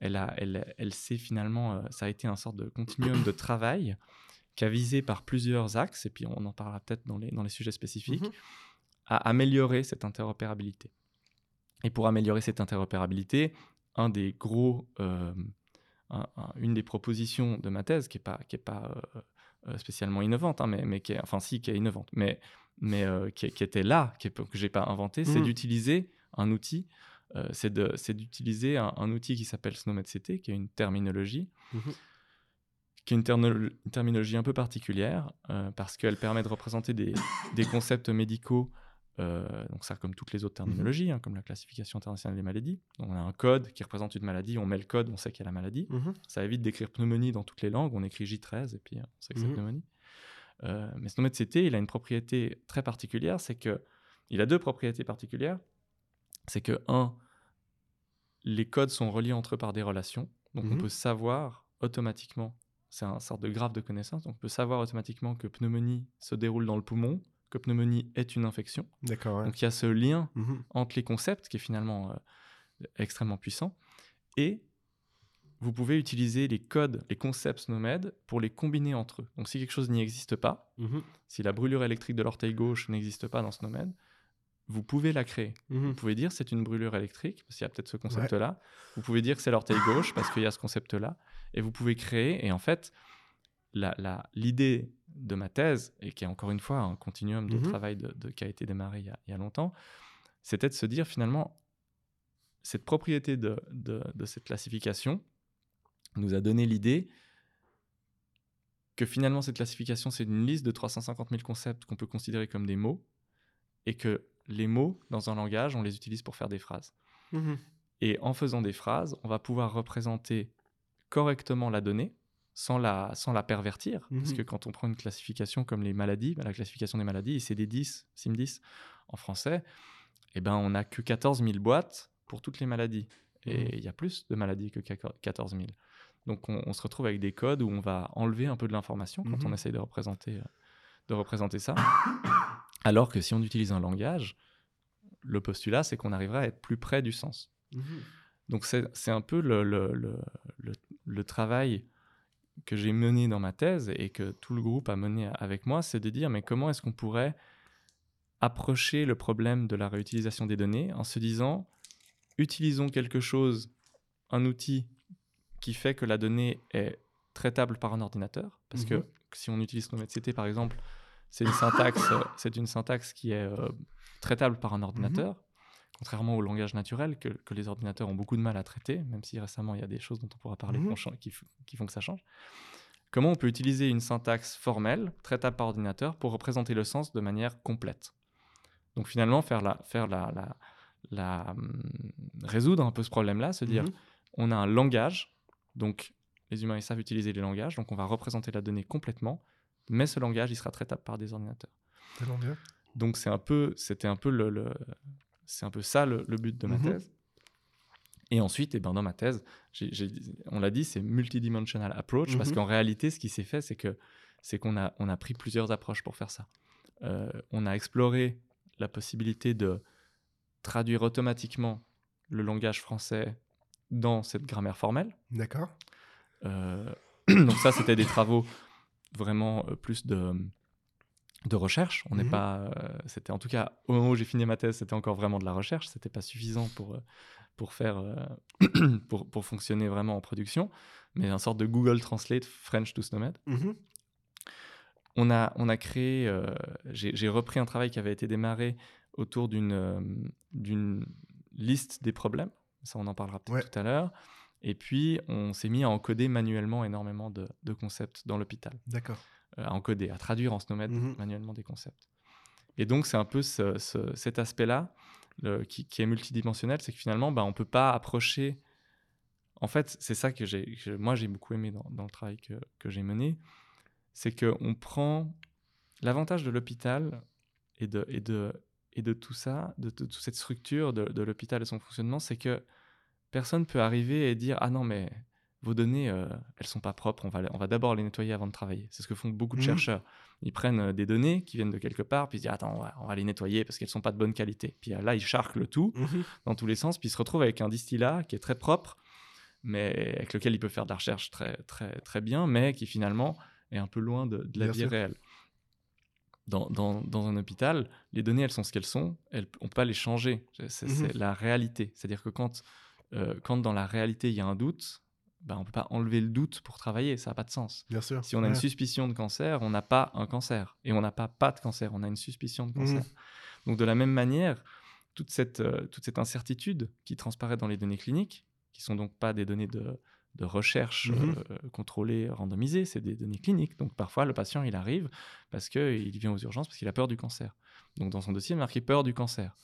elle, a, elle, elle s'est finalement, euh, ça a été un sorte de continuum de travail qui a visé par plusieurs axes, et puis on en parlera peut-être dans les, dans les sujets spécifiques, Mhm. à améliorer cette interopérabilité. Et pour améliorer cette interopérabilité, un des gros, euh, un- un- une des propositions de ma thèse, qui n'est pas, qui est pas euh, euh, spécialement innovante, hein, mais, mais qui est, enfin si, qui est innovante, mais, mais euh, qui, qui était là, qui est, que j'ai pas inventé, c'est Mhm. d'utiliser un outil, euh, c'est d'utiliser un, un outil qui s'appelle SNOMED-CT, qui est une terminologie, Mhm. qui est une, terminologie un peu particulière, euh, parce qu'elle permet de représenter des, des concepts médicaux, euh, donc ça comme toutes les autres terminologies, hein, comme la classification internationale des maladies. Donc, on a un code qui représente une maladie, on met le code, on sait qu'il y a la maladie. Mhm. Ça évite d'écrire pneumonie dans toutes les langues. On écrit J13 et puis euh, on sait que c'est Mhm. pneumonie. Euh, mais SNOMED-CT, il a une propriété très particulière, c'est que il a deux propriétés particulières. C'est que un, les codes sont reliés entre eux par des relations, donc on Mhm. peut savoir automatiquement. C'est un sorte de graphe de connaissance. Donc on peut savoir automatiquement que pneumonie se déroule dans le poumon, que pneumonie est une infection. D'accord. ouais. Donc il y a ce lien Mhm. entre les concepts qui est finalement euh, extrêmement puissant. Et vous pouvez utiliser les codes, les concepts NOMED pour les combiner entre eux. Donc si quelque chose n'y existe pas, Mhm. si la brûlure électrique de l'orteil gauche n'existe pas dans ce NOMED, vous pouvez la créer. Vous Mhm. pouvez dire c'est une brûlure électrique, parce qu'il y a peut-être ce concept-là. Vous pouvez dire que c'est l'orteil gauche, parce qu'il y a ce concept-là. Et vous pouvez créer, et en fait, l'idée de ma thèse, et qui est encore une fois un continuum de Mhm. travail de, de- qui a été démarré il y a, il y a longtemps, c'était de se dire finalement, cette propriété de, de- de cette classification nous a donné l'idée que finalement cette classification, c'est une liste de 350 000 concepts qu'on peut considérer comme des mots, et que les mots, dans un langage, on les utilise pour faire des phrases. Mhm. Et en faisant des phrases, on va pouvoir représenter correctement la donnée sans la, sans la pervertir. Parce Mhm. que quand on prend une classification comme les maladies, bah, la classification des maladies, ICD-10, SIM-10 en français, eh ben, on n'a que 14 000 boîtes pour toutes les maladies. Et Mhm. il y a plus de maladies que 14 000. Donc on, on se retrouve avec des codes où on va enlever un peu de l'information quand Mhm. on essaye de représenter, euh, de représenter ça. Alors que si on utilise un langage, le postulat, c'est qu'on arriverait à être plus près du sens. Donc c'est c'est un peu le, le- le travail que j'ai mené dans ma thèse et que tout le groupe a mené avec moi, c'est de dire mais comment est-ce qu'on pourrait approcher le problème de la réutilisation des données en se disant utilisons quelque chose, un outil qui fait que la donnée est traitable par un ordinateur, parce Mhm. que si on utilise NoMedCT par exemple, c'est une syntaxe, c'est une syntaxe qui est euh, traitable par un ordinateur, contrairement au langage naturel que, que les ordinateurs ont beaucoup de mal à traiter, même si récemment il y a des choses dont on pourra parler Mhm. qui, font que ça change. Comment on peut utiliser une syntaxe formelle, traitable par ordinateur, pour représenter le sens de manière complète? Donc finalement, faire la, faire la, la, la, hum, résoudre un peu ce problème-là, se dire, Mhm. on a un langage, donc les humains ils savent utiliser les langages, donc on va représenter la donnée complètement, mais ce langage il sera traitable par des ordinateurs. Tellement bien. Donc c'est un peu, c'était un peu le, le- c'est un peu ça le, le but de ma Mhm. thèse. Et ensuite, eh ben, dans ma thèse, on l'a dit, c'est multidimensional approach, parce Mhm. qu'en réalité, ce qui s'est fait, c'est que c'est qu'on a, on a pris plusieurs approches pour faire ça. Euh, on a exploré la possibilité de traduire automatiquement le langage français dans cette grammaire formelle. D'accord. Euh, donc ça, c'était des travaux vraiment euh, plus de, de recherche. On n'est Mhm. pas, euh, c'était en tout cas au moment où j'ai fini ma thèse, c'était encore vraiment de la recherche. C'était pas suffisant pour euh, pour faire euh, pour, pour fonctionner vraiment en production, mais un sorte de Google Translate French to SNOMED. Mhm. On a, on a créé, euh, j'ai repris un travail qui avait été démarré autour d'une d'une liste des problèmes. Ça, on en parlera peut-être Ouais. tout à l'heure. Et puis, on s'est mis à encoder manuellement énormément de, de concepts dans l'hôpital. D'accord. Euh, à encoder, à traduire en SNOMED Mhm. manuellement des concepts. Et donc, c'est un peu ce- ce- cet aspect-là qui, qui est multidimensionnel, c'est que finalement, bah, on ne peut pas approcher. En fait, c'est ça que que moi j'ai beaucoup aimé dans, dans le travail que, que j'ai mené, c'est qu'on prend l'avantage de l'hôpital et de, et, de, et de tout ça, de, de toute cette structure de, de l'hôpital et son fonctionnement, c'est que personne peut arriver et dire Ah non, mais vos données, euh, elles sont pas propres, on va, on va d'abord les nettoyer avant de travailler. C'est ce que font beaucoup de Mhm. chercheurs. Ils prennent euh, des données qui viennent de quelque part, puis ils disent Attends, on va, on va les nettoyer parce qu'elles sont pas de bonne qualité. Puis euh, là, ils charquent le tout Mhm. dans tous les sens, puis ils se retrouvent avec un distillat qui est très propre, mais avec lequel il peut faire de la recherche très, très, très bien, mais qui finalement est un peu loin de, de la Bien vie sûr. réelle. Dans, dans, dans un hôpital, les données, elles sont ce qu'elles sont, elles, on peut pas les changer. C'est c'est la réalité. C'est-à-dire que quand, euh, quand dans la réalité, il y a un doute, bah, on peut pas enlever le doute pour travailler, ça n'a pas de sens. Bien sûr. Si on a une suspicion de cancer, on n'a pas un cancer. Et on n'a pas pas de cancer, on a une suspicion de cancer. Mhm. Donc de la même manière, toute cette, euh, toute cette incertitude qui transparaît dans les données cliniques, qui sont donc pas des données de, de recherche Mhm. euh, contrôlées, randomisées, c'est des données cliniques. Donc parfois, le patient, il arrive parce qu'il vient aux urgences parce qu'il a peur du cancer. Donc dans son dossier, il est marqué peur du cancer.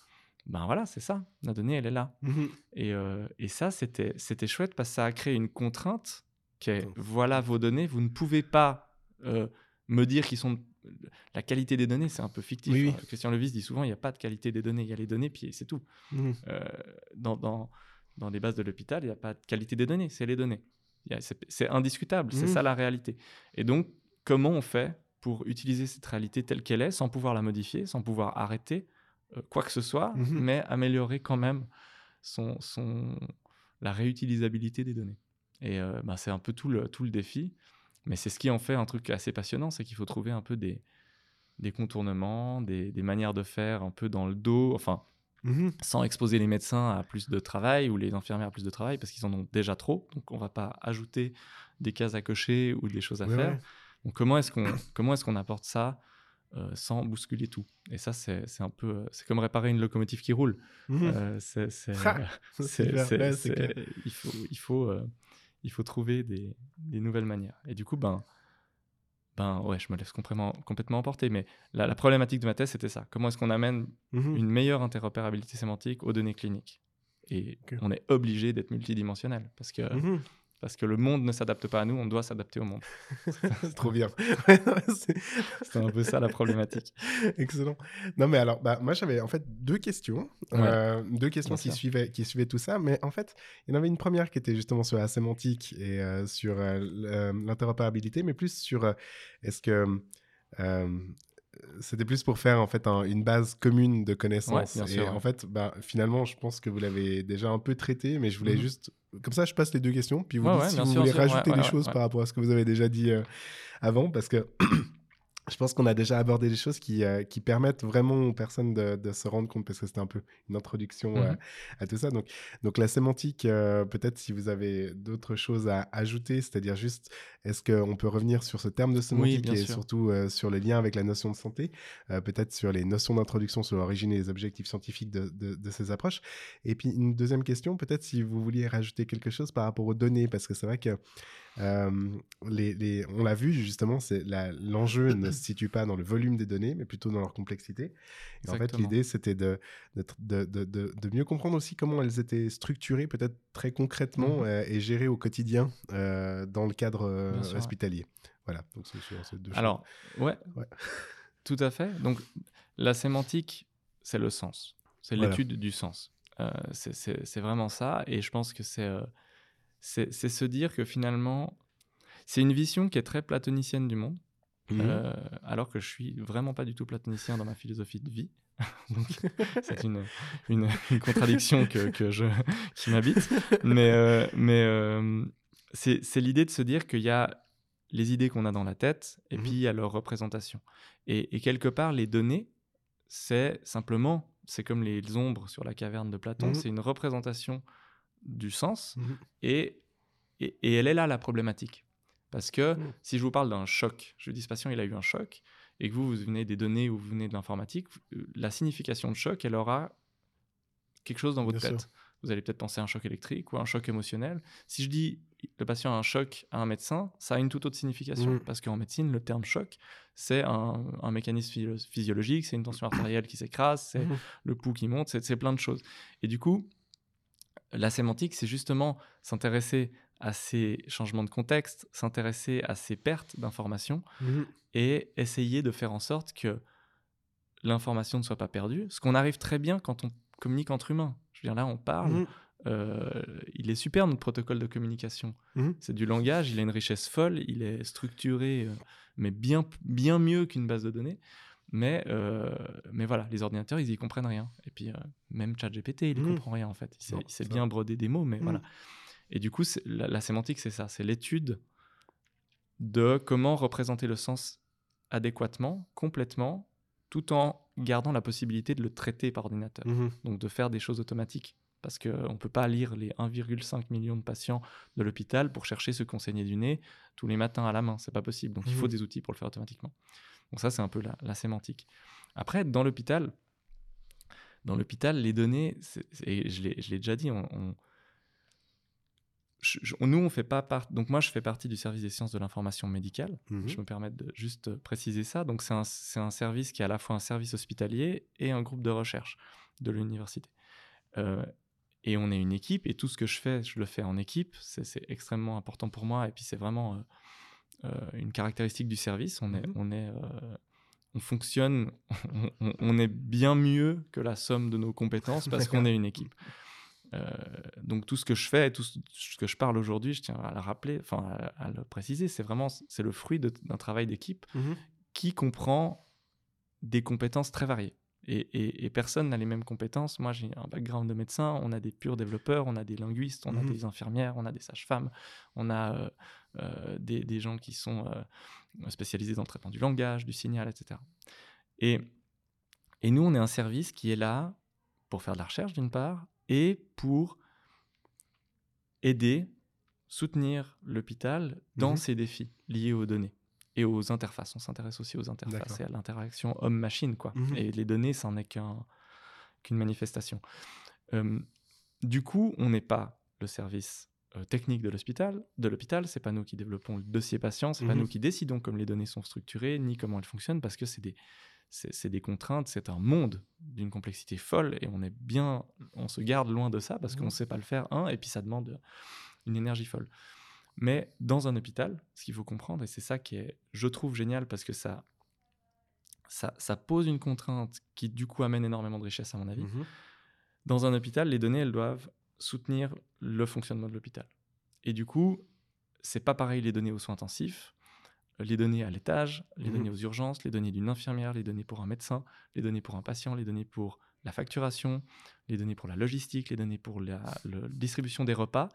Ben voilà, c'est ça. La donnée, elle est là. Mhm. Et, euh, et ça, c'était c'était chouette parce que ça a créé une contrainte qui est voilà vos données, vous ne pouvez pas euh, me dire qu'ils sont. La qualité des données, c'est un peu fictif. Oui, oui. hein. Christian Levis dit souvent il n'y a pas de qualité des données, il y a les données, puis c'est tout. Mhm. Euh, dans, dans, dans les bases de l'hôpital, il n'y a pas de qualité des données, c'est les données. Il y a- C'est c'est indiscutable, c'est Mhm. ça la réalité. Et donc, comment on fait pour utiliser cette réalité telle qu'elle est, sans pouvoir la modifier, sans pouvoir arrêter quoi que ce soit, Mhm. mais améliorer quand même son, son, la réutilisabilité des données. Et euh, ben, c'est un peu tout le, tout le défi. Mais c'est ce qui en fait un truc assez passionnant, c'est qu'il faut trouver un peu des, des contournements, des, des manières de faire un peu dans le dos, enfin, Mhm. sans exposer les médecins à plus de travail ou les infirmières à plus de travail, parce qu'ils en ont déjà trop. Donc on va pas ajouter des cases à cocher ou des choses à Ouais, faire. ouais. Donc comment est-ce qu'on comment est-ce qu'on apporte ça euh, sans bousculer tout Et ça, c'est un peu... euh, C'est comme réparer une locomotive qui roule. C'est- il faut, il faut, euh, il faut trouver des, des nouvelles manières. Et du coup, ben, ben ouais, je me laisse complètement, complètement emporter. Mais la, la problématique de ma thèse, c'était ça. Comment est-ce qu'on amène Mhm. une meilleure interopérabilité sémantique aux données cliniques? Et Ok. on est obligé d'être multidimensionnel parce que, Mhm. Parce que le monde ne s'adapte pas à nous, on doit s'adapter au monde. C'est trop bien. C'est- un peu ça la problématique. Excellent. Non, mais alors, bah, moi, j'avais en fait deux questions. Ouais. Euh, deux questions Bien qui sûr. suivaient, qui suivaient tout ça. Mais en fait, il y en avait une première qui était justement sur la sémantique et euh, sur euh, l'interopérabilité, mais plus sur est-ce que. c'était plus pour faire en fait un- une base commune de connaissances. et sûr, ouais. en fait, bah, finalement, je pense que vous l'avez déjà un peu traité, mais je voulais Mhm. juste. Comme ça, je passe les deux questions, puis vous Ouais, dites ouais, si vous sûr, voulez rajouter des choses par rapport à ce que vous avez déjà dit euh, avant, parce que je pense qu'on a déjà abordé des choses qui, euh, qui permettent vraiment aux personnes de, de se rendre compte, parce que c'était un peu une introduction euh, Mhm. à tout ça. Donc, donc la sémantique, euh, peut-être si vous avez d'autres choses à ajouter, c'est-à-dire juste, est-ce qu'on peut revenir sur ce terme de sémantique et sûr. surtout euh, sur les liens avec la notion de santé, peut-être sur les notions d'introduction sur l'origine et les objectifs scientifiques de, de- de ces approches? Et puis une deuxième question, peut-être si vous vouliez rajouter quelque chose par rapport aux données, parce que c'est vrai que les, les- on l'a vu justement, c'est la- l'enjeu ne se situe pas dans le volume des données, mais plutôt dans leur complexité. Et en fait, l'idée, c'était de, de, de, de- de- de mieux comprendre aussi comment elles étaient structurées, peut-être très concrètement, Mhm. euh, et gérées au quotidien euh, dans le cadre euh, ouais. hospitalier. Voilà, donc c'est sur ces deux choses. Alors, ouais, Ouais. tout à fait. Donc, la sémantique, c'est le sens. C'est Voilà. l'étude du sens. Euh, c'est- vraiment ça. Et je pense que c'est euh, c'est c'est se dire que finalement, c'est une vision qui est très platonicienne du monde. Mhm. Euh, alors que je suis vraiment pas du tout platonicien dans ma philosophie de vie. Donc, c'est une, une, une contradiction que, que je, qui m'habite. Mais, euh, mais euh, c'est c'est l'idée de se dire qu'il y a les idées qu'on a dans la tête et Mhm. puis il y a leur représentation. Et, et quelque part, les données, c'est simplement, c'est comme les ombres sur la caverne de Platon, Mhm. c'est une représentation du sens Mhm. et, et, et elle est là la problématique. Parce que Mhm. si je vous parle d'un choc, je dis ce patient il a eu un choc, et que vous, vous venez des données ou vous venez de l'informatique, la signification de choc, elle aura quelque chose dans votre Bien tête. Vous allez peut-être penser à un choc électrique ou à un choc émotionnel. Si je dis le patient a un choc à un médecin, ça a une toute autre signification. Mhm. Parce qu'en médecine, le terme choc, c'est un, un mécanisme physio- physiologique, c'est une tension artérielle qui s'écrase, c'est le pouls qui monte, c'est c'est plein de choses. Et du coup, la sémantique, c'est justement s'intéresser à ces changements de contexte, s'intéresser à ces pertes d'informations Mhm. et essayer de faire en sorte que l'information ne soit pas perdue. Ce qu'on arrive très bien quand on communique entre humains. Je veux dire, là, on parle. Mhm. euh, il est super notre protocole de communication. Mhm. C'est du langage, il a une richesse folle, il est structuré, euh, mais bien, bien mieux qu'une base de données. Mais, euh, mais voilà, les ordinateurs, ils y comprennent rien. Et puis, euh, même ChatGPT, il y Mhm. comprend rien en fait. Il sait, Non, il sait ça. bien broder des mots, mais Mhm. voilà. Et du coup, la, la sémantique, c'est ça c'est l'étude de comment représenter le sens adéquatement, complètement, tout en gardant la possibilité de le traiter par ordinateur. Mhm. Donc de faire des choses automatiques. Parce qu'on ne peut pas lire les 1,5 million de patients de l'hôpital pour chercher ce qu'on saignait du nez tous les matins à la main. C'est pas possible. Donc il faut Mhm. des outils pour le faire automatiquement. Donc ça, c'est un peu la, la sémantique. Après, dans l'hôpital, dans l'hôpital, les données, et je l'ai je l'ai déjà dit, on, on- je- je- nous, on fait pas part. Donc moi, je fais partie du service des sciences de l'information médicale. Mhm. Je me permets de juste préciser ça. Donc, c'est un, un service qui est à la fois un service hospitalier et un groupe de recherche de l'université. Euh, et on est une équipe, et tout ce que je fais, je le fais en équipe. C'est extrêmement important pour moi, et puis c'est vraiment euh, une caractéristique du service. On est, Mhm. on est, euh, on fonctionne, on, est bien mieux que la somme de nos compétences parce qu'on est une équipe. Euh, donc tout ce que je fais, tout ce que je parle aujourd'hui, je tiens à le rappeler, enfin à, à le préciser, c'est vraiment c'est le fruit d'un travail d'équipe Mhm. qui comprend des compétences très variées. Et, et- et personne n'a les mêmes compétences. Moi, j'ai un background de médecin, on a des purs développeurs, on a des linguistes, on a Mhm. des infirmières, on a des sages-femmes, on a euh, euh, des, des gens qui sont euh, spécialisés dans le traitement du langage, du signal, etc. Et, et nous, on est un service qui est là pour faire de la recherche, d'une part, et pour aider, soutenir l'hôpital dans Mhm. ses défis liés aux données et aux interfaces. On s'intéresse aussi aux interfaces et à l'interaction homme-machine, quoi. Mhm. Et les données, ça n'est qu'un- qu'une manifestation. Euh, du coup, on n'est pas le service euh, technique de l'hôpital. De l'hôpital, c'est pas nous qui développons le dossier patient, c'est pas Mhm. nous qui décidons comme les données sont structurées ni comment elles fonctionnent parce que c'est des c'est des contraintes, c'est un monde d'une complexité folle et on est bien, on se garde loin de ça parce qu'on Mhm. ne sait pas le faire un et puis ça demande une énergie folle. Mais dans un hôpital, ce qu'il faut comprendre et c'est ça qui est, je trouve génial parce que ça ça, ça pose une contrainte qui du coup amène énormément de richesse à mon avis. Mhm. Dans un hôpital, les données, elles doivent soutenir le fonctionnement de l'hôpital. Et du coup, c'est pas pareil les données aux soins intensifs, les données à l'étage, les Mhm. données aux urgences, les données d'une infirmière, les données pour un médecin, les données pour un patient, les données pour la facturation, les données pour la logistique, les données pour la distribution des repas.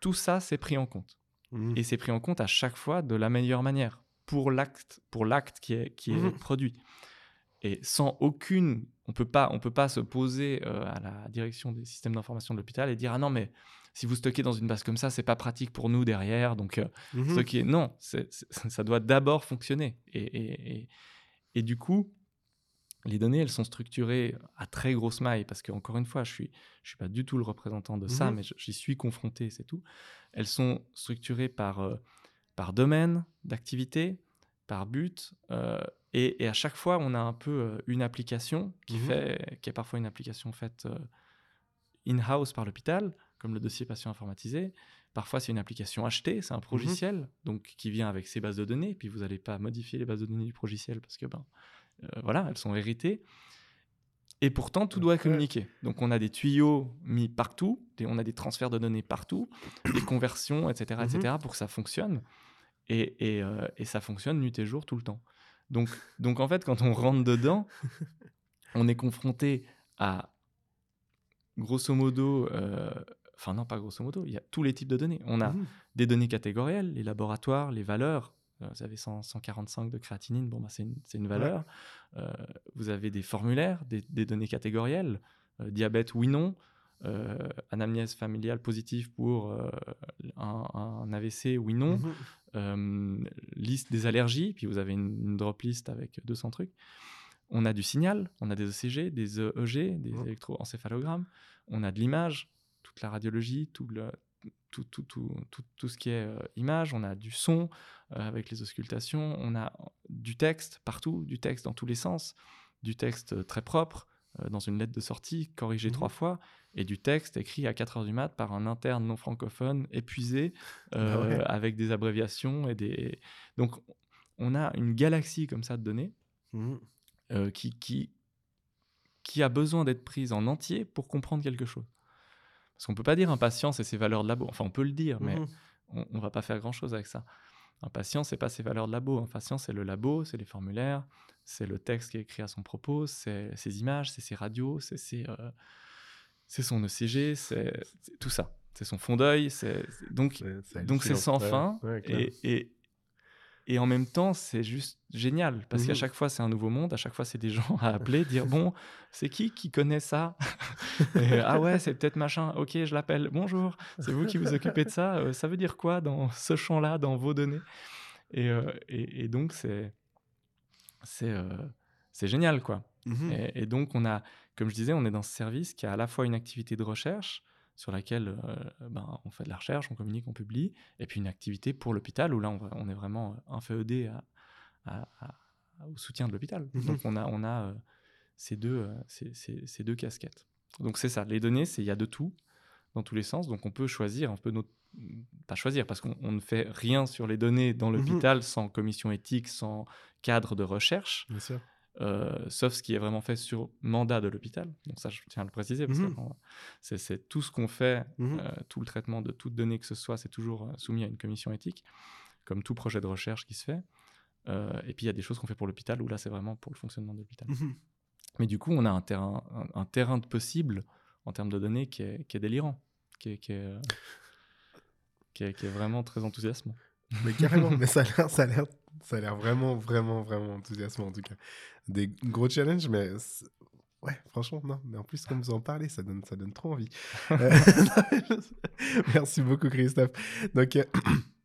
Tout ça, c'est pris en compte. Mhm. Et c'est pris en compte à chaque fois de la meilleure manière pour l'acte, pour l'acte qui est, qui est Mhm. produit. Et sans aucune, on peut pas, on peut pas se poser euh, à la direction des systèmes d'information de l'hôpital et dire ah non mais si vous stockez dans une base comme ça, c'est pas pratique pour nous derrière, donc euh, Mhm. stocker. Non, ça doit d'abord fonctionner. Et, et, et, et du coup, les données, elles sont structurées à très grosse maille, parce que encore une fois, je suis, je suis pas du tout le représentant de ça, Mhm. mais j'y suis confronté, c'est tout. Elles sont structurées par, euh, par domaine d'activité, par but, euh, et, et à chaque fois, on a un peu euh, une application qui, Mhm. fait, qui est parfois une application faite in-house par l'hôpital, comme le dossier patient informatisé. Parfois, c'est une application achetée, c'est un progiciel, donc qui vient avec ses bases de données. Puis vous n'allez pas modifier les bases de données du progiciel parce que ben, voilà, elles sont héritées. Et pourtant, tout doit communiquer. Donc, on a des tuyaux mis partout, et on a des transferts de données partout, des conversions, etc., etc., pour que ça fonctionne. Et, et, euh, et ça fonctionne nuit et jour, tout le temps. Donc, donc en fait, quand on rentre dedans, on est confronté à, grosso modo, euh, enfin non, pas grosso modo, il y a tous les types de données. On a Mhm. des données catégorielles, les laboratoires, les valeurs. Euh, Vous avez 100 145 de créatinine, bon, bah, c'est une, une valeur. Euh, vous avez des formulaires, des, des données catégorielles, euh, diabète oui, non, euh, anamnèse familiale positive pour un, un AVC oui, non, Mhm. liste des allergies, puis vous avez une, une drop list avec 200 trucs. On a du signal, on a des ECG, des EEG, des Mhm. électroencéphalogrammes, on a de l'image, toute la radiologie, tout, le, tout, tout, tout, tout, tout ce qui est euh, image, on a du son euh, avec les auscultations, on a du texte partout, du texte dans tous les sens, du texte euh, très propre euh, dans une lettre de sortie, corrigé Mhm. trois fois, et du texte écrit à 4 heures du mat par un interne non francophone épuisé Ah ouais. avec des abréviations et des. Donc, on a une galaxie comme ça de données euh, qui, qui, qui a besoin d'être prise en entier pour comprendre quelque chose. Parce qu'on peut pas dire impatience et ses valeurs de labo. Enfin, on peut le dire, mais Mhm. on, on va pas faire grand chose avec ça. Impatience, c'est pas ses valeurs de labo. Impatience, c'est le labo, c'est les formulaires, c'est le texte qui est écrit à son propos, c'est ses images, c'est ses radios, c'est ses, euh, c'est son ECG, c'est tout ça. C'est son fond d'œil. Donc, C'est- sans Ouais, fin. ouais, clair. et, et, et en même temps, c'est juste génial. Parce qu'à Mhm. chaque fois, c'est un nouveau monde. À chaque fois, c'est des gens à appeler, dire Bon, c'est qui qui connaît ça? Et, Ah ouais, c'est peut-être machin. Ok, je l'appelle. Bonjour, c'est vous qui vous occupez de ça? Euh, ça veut dire quoi dans ce champ-là, dans vos données? Et, euh, et, et donc, c'est c'est euh, c'est génial, quoi. Mhm. Et, et donc, on a, comme je disais, on est dans ce service qui a à la fois une activité de recherche sur laquelle euh, ben, on fait de la recherche, on communique, on publie, et puis une activité pour l'hôpital où là, on, va- on est vraiment un féodé à, à- à- au soutien de l'hôpital. Mhm. Donc, on a, on a euh, ces, deux, euh, ces, ces- ces deux casquettes. Donc, c'est ça. Les données, c'est il y a de tout dans tous les sens. Donc, on peut choisir, on peut not- pas choisir parce qu'on on ne fait rien sur les données dans Mhm. l'hôpital sans commission éthique, sans cadre de recherche. Bien sûr. Euh, sauf ce qui est vraiment fait sur mandat de l'hôpital. Donc ça, je tiens à le préciser, parce Mhm. que c'est tout ce qu'on fait, Mhm. euh, tout le traitement de toute donnée que ce soit, c'est toujours euh, soumis à une commission éthique, comme tout projet de recherche qui se fait. Euh, et puis il y a des choses qu'on fait pour l'hôpital, où là, c'est vraiment pour le fonctionnement de l'hôpital. Mhm. Mais du coup, on a un terrain, un, un terrain de possible en termes de données qui est, qui est délirant, est, qui est- qui est vraiment très enthousiasmant. Mais carrément, mais ça a l'air, ça a l'air, vraiment, vraiment, vraiment enthousiasmant en tout cas. Des gros challenges, mais ouais, franchement, non. Mais en plus, comme vous en parlez, ça donne, ça donne trop envie. Euh, Merci beaucoup, Christophe. Donc, euh,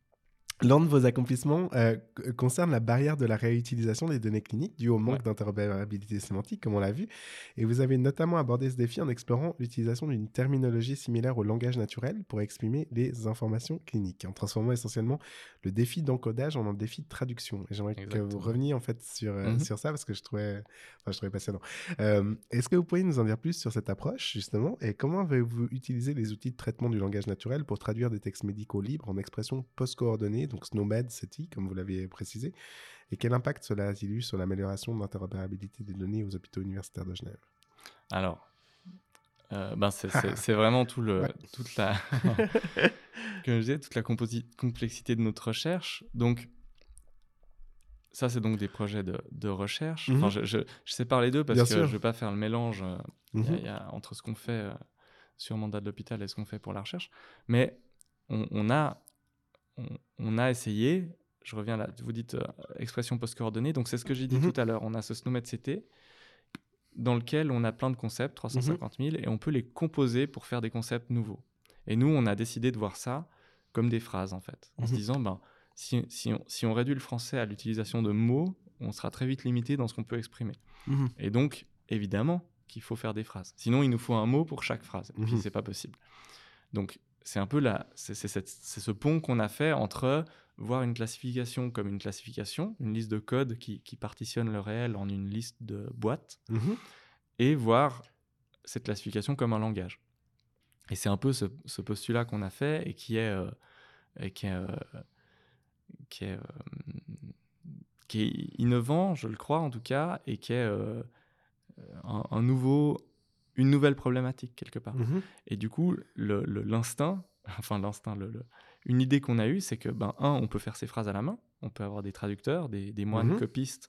L'un de vos accomplissements euh, concerne la barrière de la réutilisation des données cliniques due au manque Ouais. d'interopérabilité sémantique, comme on l'a vu. Et vous avez notamment abordé ce défi en explorant l'utilisation d'une terminologie similaire au langage naturel pour exprimer les informations cliniques, en transformant essentiellement le défi d'encodage en un défi de traduction. Et j'aimerais que vous reveniez en fait sur, euh, Mhm. sur ça parce que je trouvais, enfin, je trouvais passionnant. Euh, Est-ce que vous pourriez nous en dire plus sur cette approche justement et comment avez-vous utilisé les outils de traitement du langage naturel pour traduire des textes médicaux libres en expressions post-coordonnées, donc SNOMED, SETI, comme vous l'aviez précisé, et quel impact cela a-t-il eu sur l'amélioration de l'interopérabilité des données aux hôpitaux universitaires de Genève? Alors, euh, ben c'est- vraiment tout le, Ouais. toute la, comme je disais, toute la complexité de notre recherche. Donc, ça, c'est donc des projets de, de recherche. Mhm. Enfin, je, je, je sépare les deux parce Bien que sûr. je ne veux pas faire le mélange euh, il y a- Mhm. il y a entre ce qu'on fait euh, sur mandat de l'hôpital et ce qu'on fait pour la recherche. Mais on, on a, on, on a essayé, je reviens là, vous dites euh, expression post-coordonnée, donc c'est ce que j'ai dit Mhm. tout à l'heure. On a ce SNOMED CT dans lequel on a plein de concepts, 350 000, et on peut les composer pour faire des concepts nouveaux. Et nous, on a décidé de voir ça comme des phrases, en fait, en se Mhm. disant, ben, si, si on, si on réduit le français à l'utilisation de mots, on sera très vite limité dans ce qu'on peut exprimer. Mhm. Et donc, évidemment qu'il faut faire des phrases. Sinon, il nous faut un mot pour chaque phrase. Et puis, c'est pas possible. Donc, c'est un peu la, c'est, ce pont qu'on a fait entre voir une classification comme une classification, une liste de codes qui, qui partitionne le réel en une liste de boîtes, Mhm. et voir cette classification comme un langage. Et c'est un peu ce, ce postulat qu'on a fait et qui est, euh, et qui est, euh, qui est, euh, qui est innovant, je le crois en tout cas, et qui est, un, un nouveau, une nouvelle problématique quelque part. Mhm. Et du coup, l'instinct, enfin l'instinct, le- le- une idée qu'on a eue, c'est que, ben, un, on peut faire ces phrases à la main, on peut avoir des traducteurs, des, des moines Mhm. copistes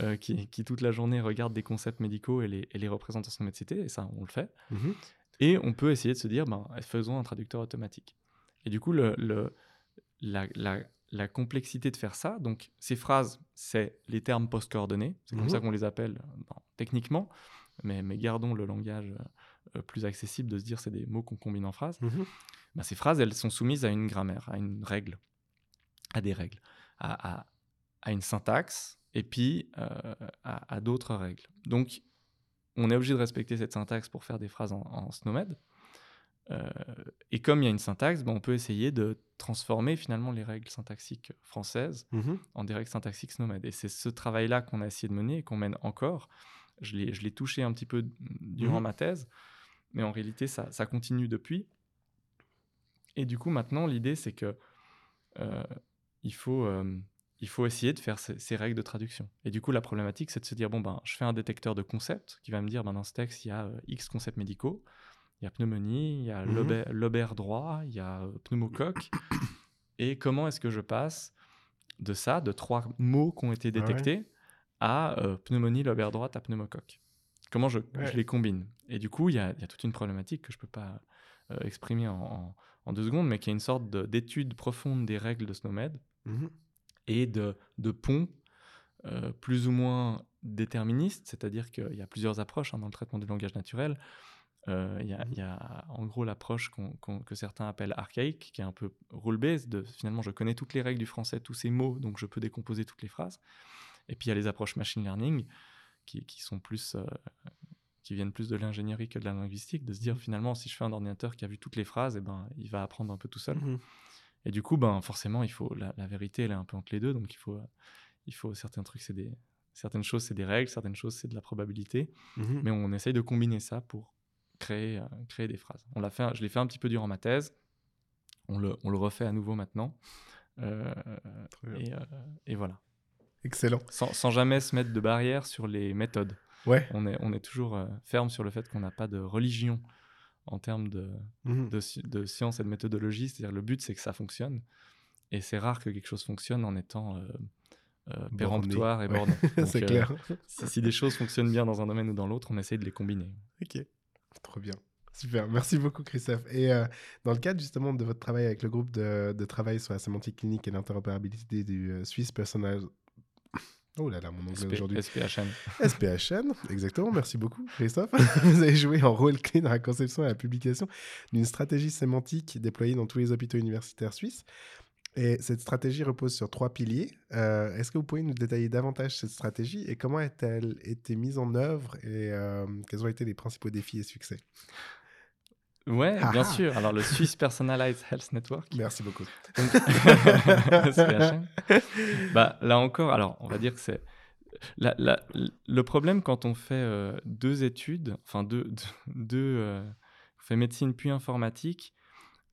euh, qui, qui, toute la journée regardent des concepts médicaux et les, et les représentent en sonométricité, et ça, on le fait. Mhm. Et on peut essayer de se dire, ben, faisons un traducteur automatique. Et du coup, le, le- la, la- la complexité de faire ça, donc ces phrases, c'est les termes post-coordonnés, c'est comme ça qu'on les appelle bon, techniquement, mais, mais gardons le langage euh, plus accessible de se dire c'est des mots qu'on combine en phrases. Mhm. Ben, ces phrases, elles sont soumises à une grammaire, à une règle, à des règles, à, à- à une syntaxe, et puis euh, à, à d'autres règles. Donc, on est obligé de respecter cette syntaxe pour faire des phrases en, en SNOMED. Euh, et comme il y a une syntaxe, ben, on peut essayer de transformer finalement les règles syntaxiques françaises Mhm. en des règles syntaxiques SNOMED. Et c'est ce travail-là qu'on a essayé de mener et qu'on mène encore. Je l'ai touché un petit peu durant Mhm. ma thèse, mais en réalité, ça, ça continue depuis. Et du coup, maintenant, l'idée, c'est que euh, il, faut, euh, il faut essayer de faire ces, ces règles de traduction. Et du coup, la problématique, c'est de se dire, bon, ben, je fais un détecteur de concepts qui va me dire, ben, dans ce texte, il y a euh, X concepts médicaux, il y a pneumonie, il y a lobaire droit, il y a pneumocoque. Et comment est-ce que je passe de ça, de trois mots qui ont été Ah ouais. À euh, pneumonie, lobaire droite, à pneumocoque Comment je, Ouais. je les combine Et du coup, il y a, il y a toute une problématique que je ne peux pas euh, exprimer en, en- en deux secondes, mais qui est une sorte de- d'étude profonde des règles de SNOMED Mhm. et de, de pont euh, plus ou moins déterministe, c'est-à-dire qu'il y a plusieurs approches hein, dans le traitement du langage naturel. Euh, Il y, a- il y a en gros l'approche que certains appellent archaïque, qui est un peu rule-based, de finalement je connais toutes les règles du français, tous ces mots, donc je peux décomposer toutes les phrases. Et puis il y a les approches machine learning, qui, qui sont plus... euh, qui viennent plus de l'ingénierie que de la linguistique, de se dire finalement si je fais un ordinateur qui a vu toutes les phrases, et ben, il va apprendre un peu tout seul. Mhm. Et du coup, ben, forcément, il faut, la, la vérité, elle est un peu entre les deux. Donc, il faut, euh, il faut certains trucs, c'est des, certaines choses, c'est des règles, certaines choses, c'est de la probabilité. Mhm. Mais on essaye de combiner ça pour créer, euh, créer des phrases. On l'a fait, je l'ai fait un petit peu durant ma thèse. On le, on le refait à nouveau maintenant. Euh, euh, et voilà. Excellent. Sans, sans jamais se mettre de barrière sur les méthodes. Ouais. On est, on est toujours euh, ferme sur le fait qu'on n'a pas de religion en termes de, Mhm. de, sci- de science et de méthodologie. C'est-à-dire le but, c'est que ça fonctionne. Et c'est rare que quelque chose fonctionne en étant euh, euh, péremptoire et Ouais. borné. C'est euh, clair. si, si des choses fonctionnent bien dans un domaine ou dans l'autre, on essaye de les combiner. Ok, trop bien. Super, merci beaucoup Christophe. Et dans le cadre justement de votre travail avec le groupe de, de travail sur la sémantique clinique et l'interopérabilité du Swiss Personal... Oh là là, mon anglais aujourd'hui. SPHN. SPHN, exactement, merci beaucoup Christophe. Vous avez joué un rôle clé dans la conception et la publication d'une stratégie sémantique déployée dans tous les hôpitaux universitaires suisses. Et cette stratégie repose sur trois piliers. Euh, Est-ce que vous pouvez nous détailler davantage cette stratégie et comment a-t-elle été mise en œuvre et euh, quels ont été les principaux défis et succès? Ouais, Ah bien ah. sûr. Alors, le Swiss Personalized Health Network. Merci beaucoup. Donc-. Bah, là encore, alors, on va dire que c'est. la- la- le problème quand on fait euh, deux études, enfin deux, deux, deux, euh, on fait médecine puis informatique,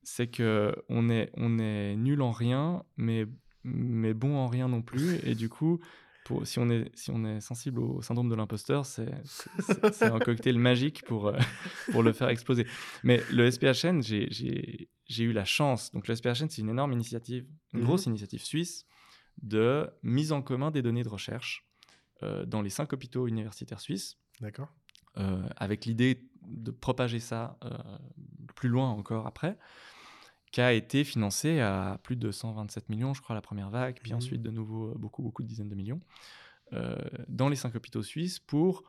c'est que on est, on est nul en rien, mais, mais bon en rien non plus. Et du coup, pour, si, on est, si on est sensible au syndrome de l'imposteur, c'est un cocktail magique pour, euh, pour le faire exploser. Mais le SPHN, j'ai- eu la chance. Donc le SPHN, c'est une énorme initiative, une Mhm. grosse initiative suisse de mise en commun des données de recherche euh, dans les cinq hôpitaux universitaires suisses, D'accord. euh, avec l'idée de propager ça plus loin encore après, qui a été financé à plus de 127 millions, je crois, la première vague, puis Mhm. ensuite de nouveau euh, beaucoup, beaucoup de dizaines de millions, euh, dans les cinq hôpitaux suisses pour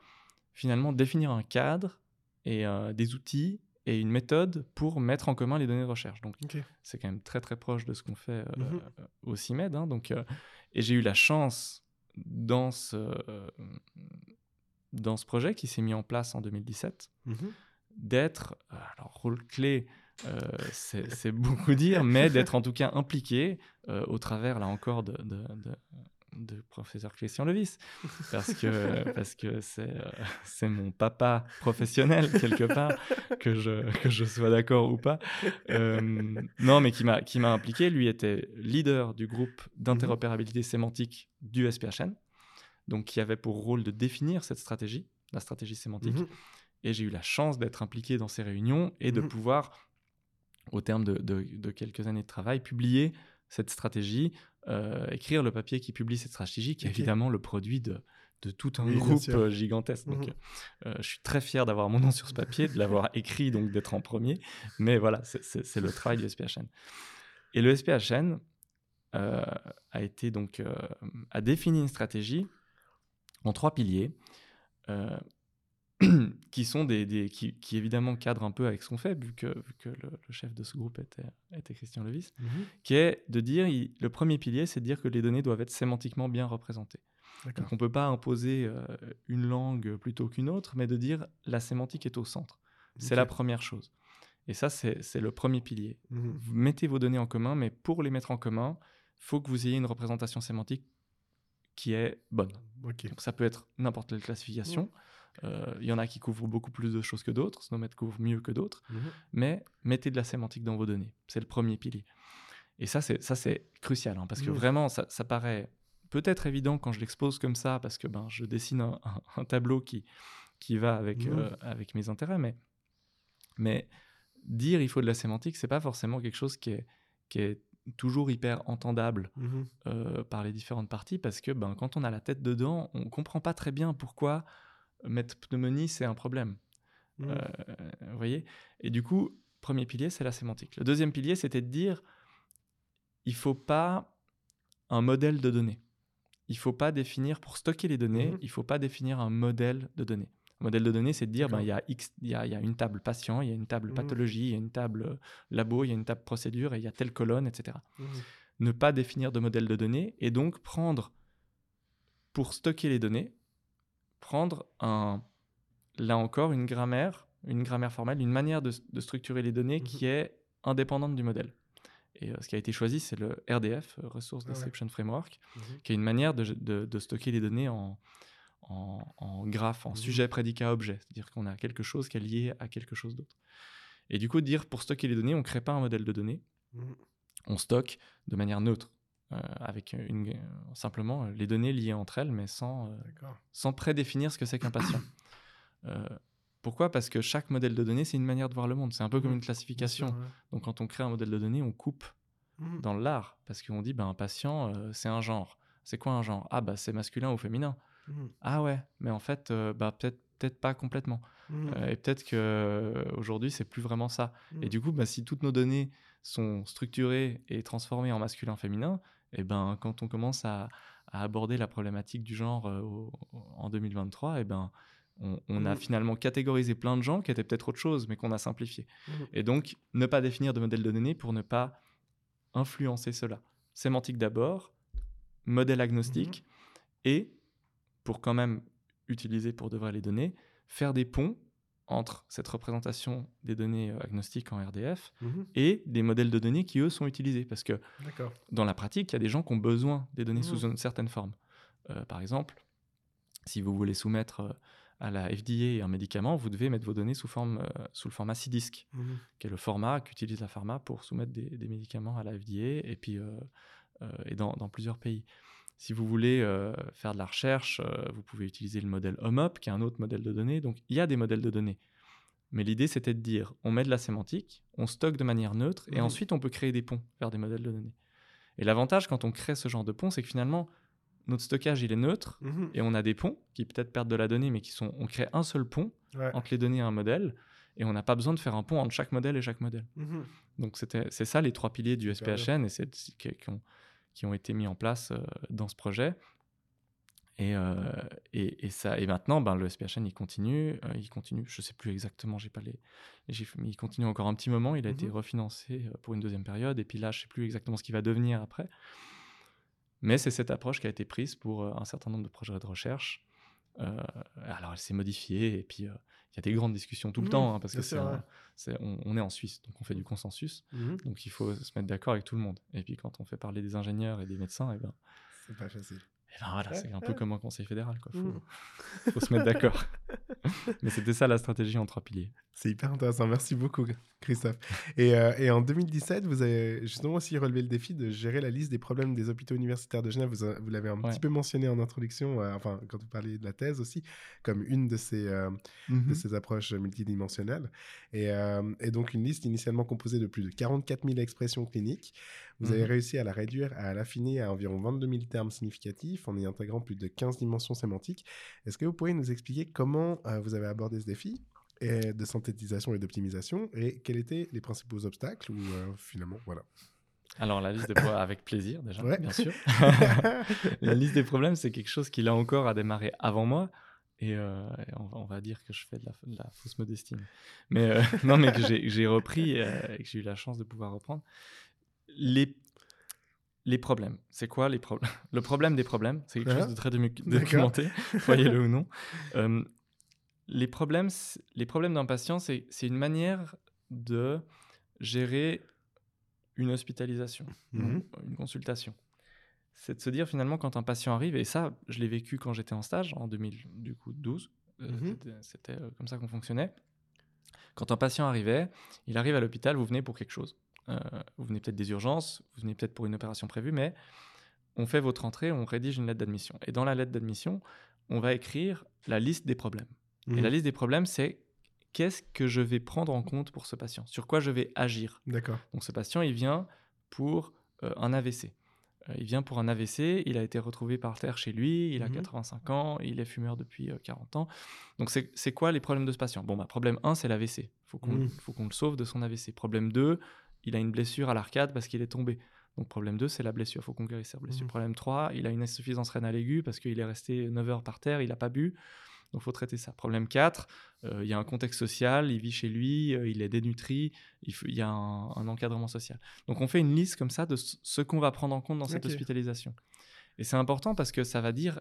finalement définir un cadre et euh, des outils et une méthode pour mettre en commun les données de recherche. Donc, c'est quand même très très proche de ce qu'on fait euh, euh, au CIMED. hein, donc, et j'ai eu la chance dans ce, dans ce projet qui s'est mis en place en 2017 Mhm. d'être, alors rôle clé, c'est c'est beaucoup dire, mais d'être en tout cas impliqué euh, au travers, là encore, de, de, de- de professeur Christian Levis, parce que parce que c'est euh, c'est mon papa professionnel quelque part, que je, que je sois d'accord ou pas. Euh, non, mais qui m'a qui m'a impliqué. Lui était leader du groupe d'interopérabilité sémantique du SPHN, donc qui avait pour rôle de définir cette stratégie la stratégie sémantique. Mhm. Et j'ai eu la chance d'être impliqué dans ces réunions et de Mhm. pouvoir, au terme de, de- de quelques années de travail, publier cette stratégie, euh, écrire le papier qui publie cette stratégie, qui est évidemment le produit de, de tout un Oui, groupe euh, gigantesque. Donc, Mhm. euh, je suis très fier d'avoir mon nom sur ce papier, de l'avoir écrit, donc d'être en premier. Mais voilà, c'est- le travail du SPHN. Et le SPHN euh, a été donc a défini une stratégie en trois piliers. qui sont des, des- qui, qui évidemment cadrent un peu avec ce qu'on fait vu que, vu que le, le chef de ce groupe était, était Christian Levis, Mhm. qui est de dire il- le premier pilier c'est de dire que les données doivent être sémantiquement bien représentées. Donc on ne peut pas imposer euh, une langue plutôt qu'une autre, mais de dire la sémantique est au centre. C'est la première chose. Et ça, c'est le premier pilier. Mhm. Vous mettez vos données en commun, mais pour les mettre en commun, faut que vous ayez une représentation sémantique qui est bonne. Donc ça peut être n'importe quelle classification. Il y en a qui couvrent beaucoup plus de choses que d'autres, Snowmet couvre mieux que d'autres, Mhm. mais mettez de la sémantique dans vos données. C'est le premier pilier. Et ça, c'est ça c'est crucial, hein, parce que vraiment, ça, ça paraît peut-être évident quand je l'expose comme ça, parce que ben, je dessine un, un- un tableau qui, qui va avec, Mhm. euh, avec mes intérêts, mais, mais dire il faut de la sémantique, c'est pas forcément quelque chose qui est, qui est toujours hyper entendable Mhm. euh, par les différentes parties parce que ben, quand on a la tête dedans, on comprend pas très bien pourquoi mettre pneumonie c'est un problème. Mhm. Euh, vous voyez? Et du coup, premier pilier, c'est la sémantique. Le deuxième pilier, c'était de dire il faut pas un modèle de données. Il faut pas définir, pour stocker les données, Mhm. il faut pas définir un modèle de données. Un modèle de données, c'est de dire ben, il y, a X, y, a, y a une table patient, il y a une table Mhm. pathologie, il y a une table euh, labo, il y a une table procédure, et il y a telle colonne, etc Mhm. ne pas définir de modèle de données et donc prendre, pour stocker les données, prendre un, là encore une grammaire, une grammaire formelle, une manière de, de structurer les données Mhm. qui est indépendante du modèle. Et euh, ce qui a été choisi, c'est le RDF, euh, Resource Ah ouais. Description Framework, Mhm. qui est une manière de, de- de stocker les données en, en, en graphe, en Mhm. sujet, prédicat, objet. C'est-à-dire qu'on a quelque chose qui est lié à quelque chose d'autre. Et du coup, dire pour stocker les données, on ne crée pas un modèle de données, Mhm. on stocke de manière neutre, avec une, euh, simplement euh, les données liées entre elles, mais sans, euh, sans prédéfinir ce que c'est qu'un patient. Pourquoi? Parce que chaque modèle de données, c'est une manière de voir le monde. C'est un peu comme une classification. sûr, ouais. Donc quand on crée un modèle de données, on coupe Mhm. dans l'art, parce qu'on dit, ben, un patient, euh, c'est un genre. C'est quoi un genre? Ah, bah c'est masculin ou féminin. Mhm. Ah ouais, mais en fait, euh, bah, peut-être peut-être pas complètement. Euh, et peut-être que aujourd'hui c'est plus vraiment ça. Et du coup, bah, si toutes nos données sont structurées et transformées en masculin-féminin, et ben quand on commence à, à aborder la problématique du genre euh, au- en 2023, et ben on, on a Mhm. finalement catégorisé plein de gens qui étaient peut-être autre chose, mais qu'on a simplifié. Mhm. Et donc, ne pas définir de modèle de données pour ne pas influencer cela. Sémantique d'abord, modèle agnostique, et pour quand même utiliser pour de vrai les données, faire des ponts entre cette représentation des données euh, agnostiques en RDF Mhm. et des modèles de données qui, eux, sont utilisés. Parce que dans la pratique, il y a des gens qui ont besoin des données Mhm. sous une certaine forme. Euh, par exemple, si vous voulez soumettre euh, à la FDA un médicament, vous devez mettre vos données sous, forme, euh, sous le format CIDISC, Mhm. qui est le format qu'utilise la pharma pour soumettre des, des médicaments à la FDA et puis euh, euh, et dans, dans plusieurs pays. Si vous voulez euh, faire de la recherche, euh, vous pouvez utiliser le modèle HOMOP, qui est un autre modèle de données. Donc il y a des modèles de données. Mais l'idée, c'était de dire, on met de la sémantique, on stocke de manière neutre, et ensuite on peut créer des ponts vers des modèles de données. Et l'avantage quand on crée ce genre de pont, c'est que finalement, notre stockage, il est neutre, Mhm. et on a des ponts qui peut-être perdent de la donnée, mais qui sont, on crée un seul pont Ouais. entre les données et un modèle, et on n'a pas besoin de faire un pont entre chaque modèle et chaque modèle. Mhm. Donc c'est ça les trois piliers du SPHN, et c'est qui, qui ont, qui ont été mis en place euh, dans ce projet. Et, euh, et, et ça, et maintenant, ben, le SPHN, il continue, euh, il continue, je sais plus exactement, j'ai pas les, les chiffres, mais il continue encore un petit moment, il a été Mhm. refinancé pour une deuxième période, et puis là, je sais plus exactement ce qu'il va devenir après. Mais c'est cette approche qui a été prise pour un certain nombre de projets de recherche. Euh, alors, elle s'est modifiée, et puis euh, y a des grandes discussions tout le Mhm, temps, hein, parce que c'est un- on, on est en Suisse, donc on fait du consensus. Mhm. Donc il faut se mettre d'accord avec tout le monde. Et puis quand on fait parler des ingénieurs et des médecins, et ben, C'est pas facile. eh ben voilà, c'est un peu comme un conseil fédéral. Il faut, Mhm. faut se mettre d'accord. Mais c'était ça la stratégie en trois piliers. C'est hyper intéressant. Merci beaucoup, Christophe. Et, euh, et, en 2017, vous avez justement aussi relevé le défi de gérer la liste des problèmes des hôpitaux universitaires de Genève. Vous, l'avez un Ouais. petit peu mentionné en introduction, euh, enfin, quand vous parliez de la thèse aussi, comme une de ces, euh, Mhm. de ces approches multidimensionnelles. Et, euh, et donc, une liste initialement composée de plus de 44 000 expressions cliniques. Vous avez Mhm. réussi à la réduire, à l'affiner à environ 22 000 termes significatifs en y intégrant plus de 15 dimensions sémantiques. Est-ce que vous pourriez nous expliquer comment euh, vous avez abordé ce défi et de synthétisation et d'optimisation et quels étaient les principaux obstacles ou euh, finalement, voilà. Alors la liste des problèmes, avec plaisir déjà, Ouais. bien sûr. la liste des problèmes, c'est quelque chose qui là encore a démarré avant moi. Et, euh, et on, va, on va dire que je fais de la, de la fausse modestie. Mais euh, non, mais que j'ai- repris euh, et que j'ai eu la chance de pouvoir reprendre. Les, les problèmes, c'est quoi les problèmes Le problème des problèmes, c'est quelque Ah, chose de très documenté, croyez-le ou non. Euh, les problèmes, les problèmes d'un patient, c'est une manière de gérer une hospitalisation, Mhm. ou une consultation. C'est de se dire finalement quand un patient arrive, et ça, je l'ai vécu quand j'étais en stage en 2012, euh, Mhm. c'était- euh, comme ça qu'on fonctionnait. Quand un patient arrivait, il arrive à l'hôpital, vous venez pour quelque chose. Euh, vous venez peut-être des urgences, vous venez peut-être pour une opération prévue, mais on fait votre entrée, on rédige une lettre d'admission. Et dans la lettre d'admission, on va écrire la liste des problèmes. Et Mhm. la liste des problèmes, c'est qu'est-ce que je vais prendre en compte pour ce patient? Sur quoi je vais agir? D'accord. Donc ce patient, il vient pour euh, un AVC. Euh, il vient pour un AVC, il a été retrouvé par terre chez lui, il a Mhm. 85 ans, il est fumeur depuis euh, 40 ans. Donc c'est quoi les problèmes de ce patient? Bon, bah, problème 1, c'est l'AVC. Il faut qu'on Mhm. faut qu'on le sauve de son AVC. Problème 2, il a une blessure à l'arcade parce qu'il est tombé. Donc problème 2, c'est la blessure, il faut qu'on guérisse sa blessure. Mhm. Problème 3, il a une insuffisance rénale aiguë parce qu'il est resté 9 heures par terre, il n'a pas bu. Donc il faut traiter ça. Problème 4, euh, il y a un contexte social, il vit chez lui, euh, il est dénutri, il, faut- il y a un, un encadrement social. Donc on fait une liste comme ça de ce qu'on va prendre en compte dans cette hospitalisation. Et c'est important parce que ça va dire,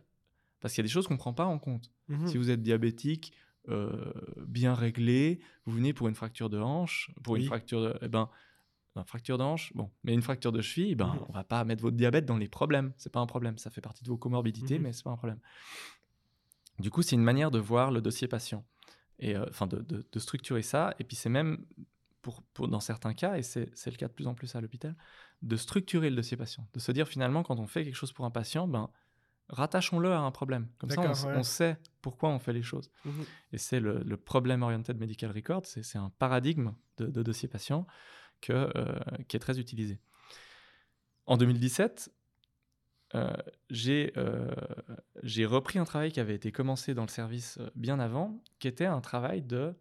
parce qu'il y a des choses qu'on ne prend pas en compte. Mhm. Si vous êtes diabétique, euh, bien réglé, vous venez pour une fracture de hanche, pour une fracture de... Eh ben, une fracture de hanche, bon, mais une fracture de cheville, ben, Mhm. on va pas mettre votre diabète dans les problèmes. C'est pas un problème. Ça fait partie de vos comorbidités, Mhm. mais c'est pas un problème. Du coup, c'est une manière de voir le dossier patient et euh, enfin de, de- de structurer ça. Et puis c'est même pour, pour- dans certains cas, et c'est le cas de plus en plus à l'hôpital, de structurer le dossier patient, de se dire finalement quand on fait quelque chose pour un patient, ben rattachons-le à un problème. Comme ça, on, ouais. sait pourquoi on fait les choses. Mhm. Et c'est le, le Problem Oriented Medical Record, c'est c'est un paradigme de, de dossier patient que, euh, qui est très utilisé. En 2017, euh, j'ai euh, j'ai repris un travail qui avait été commencé dans le service euh, bien avant, qui était un travail de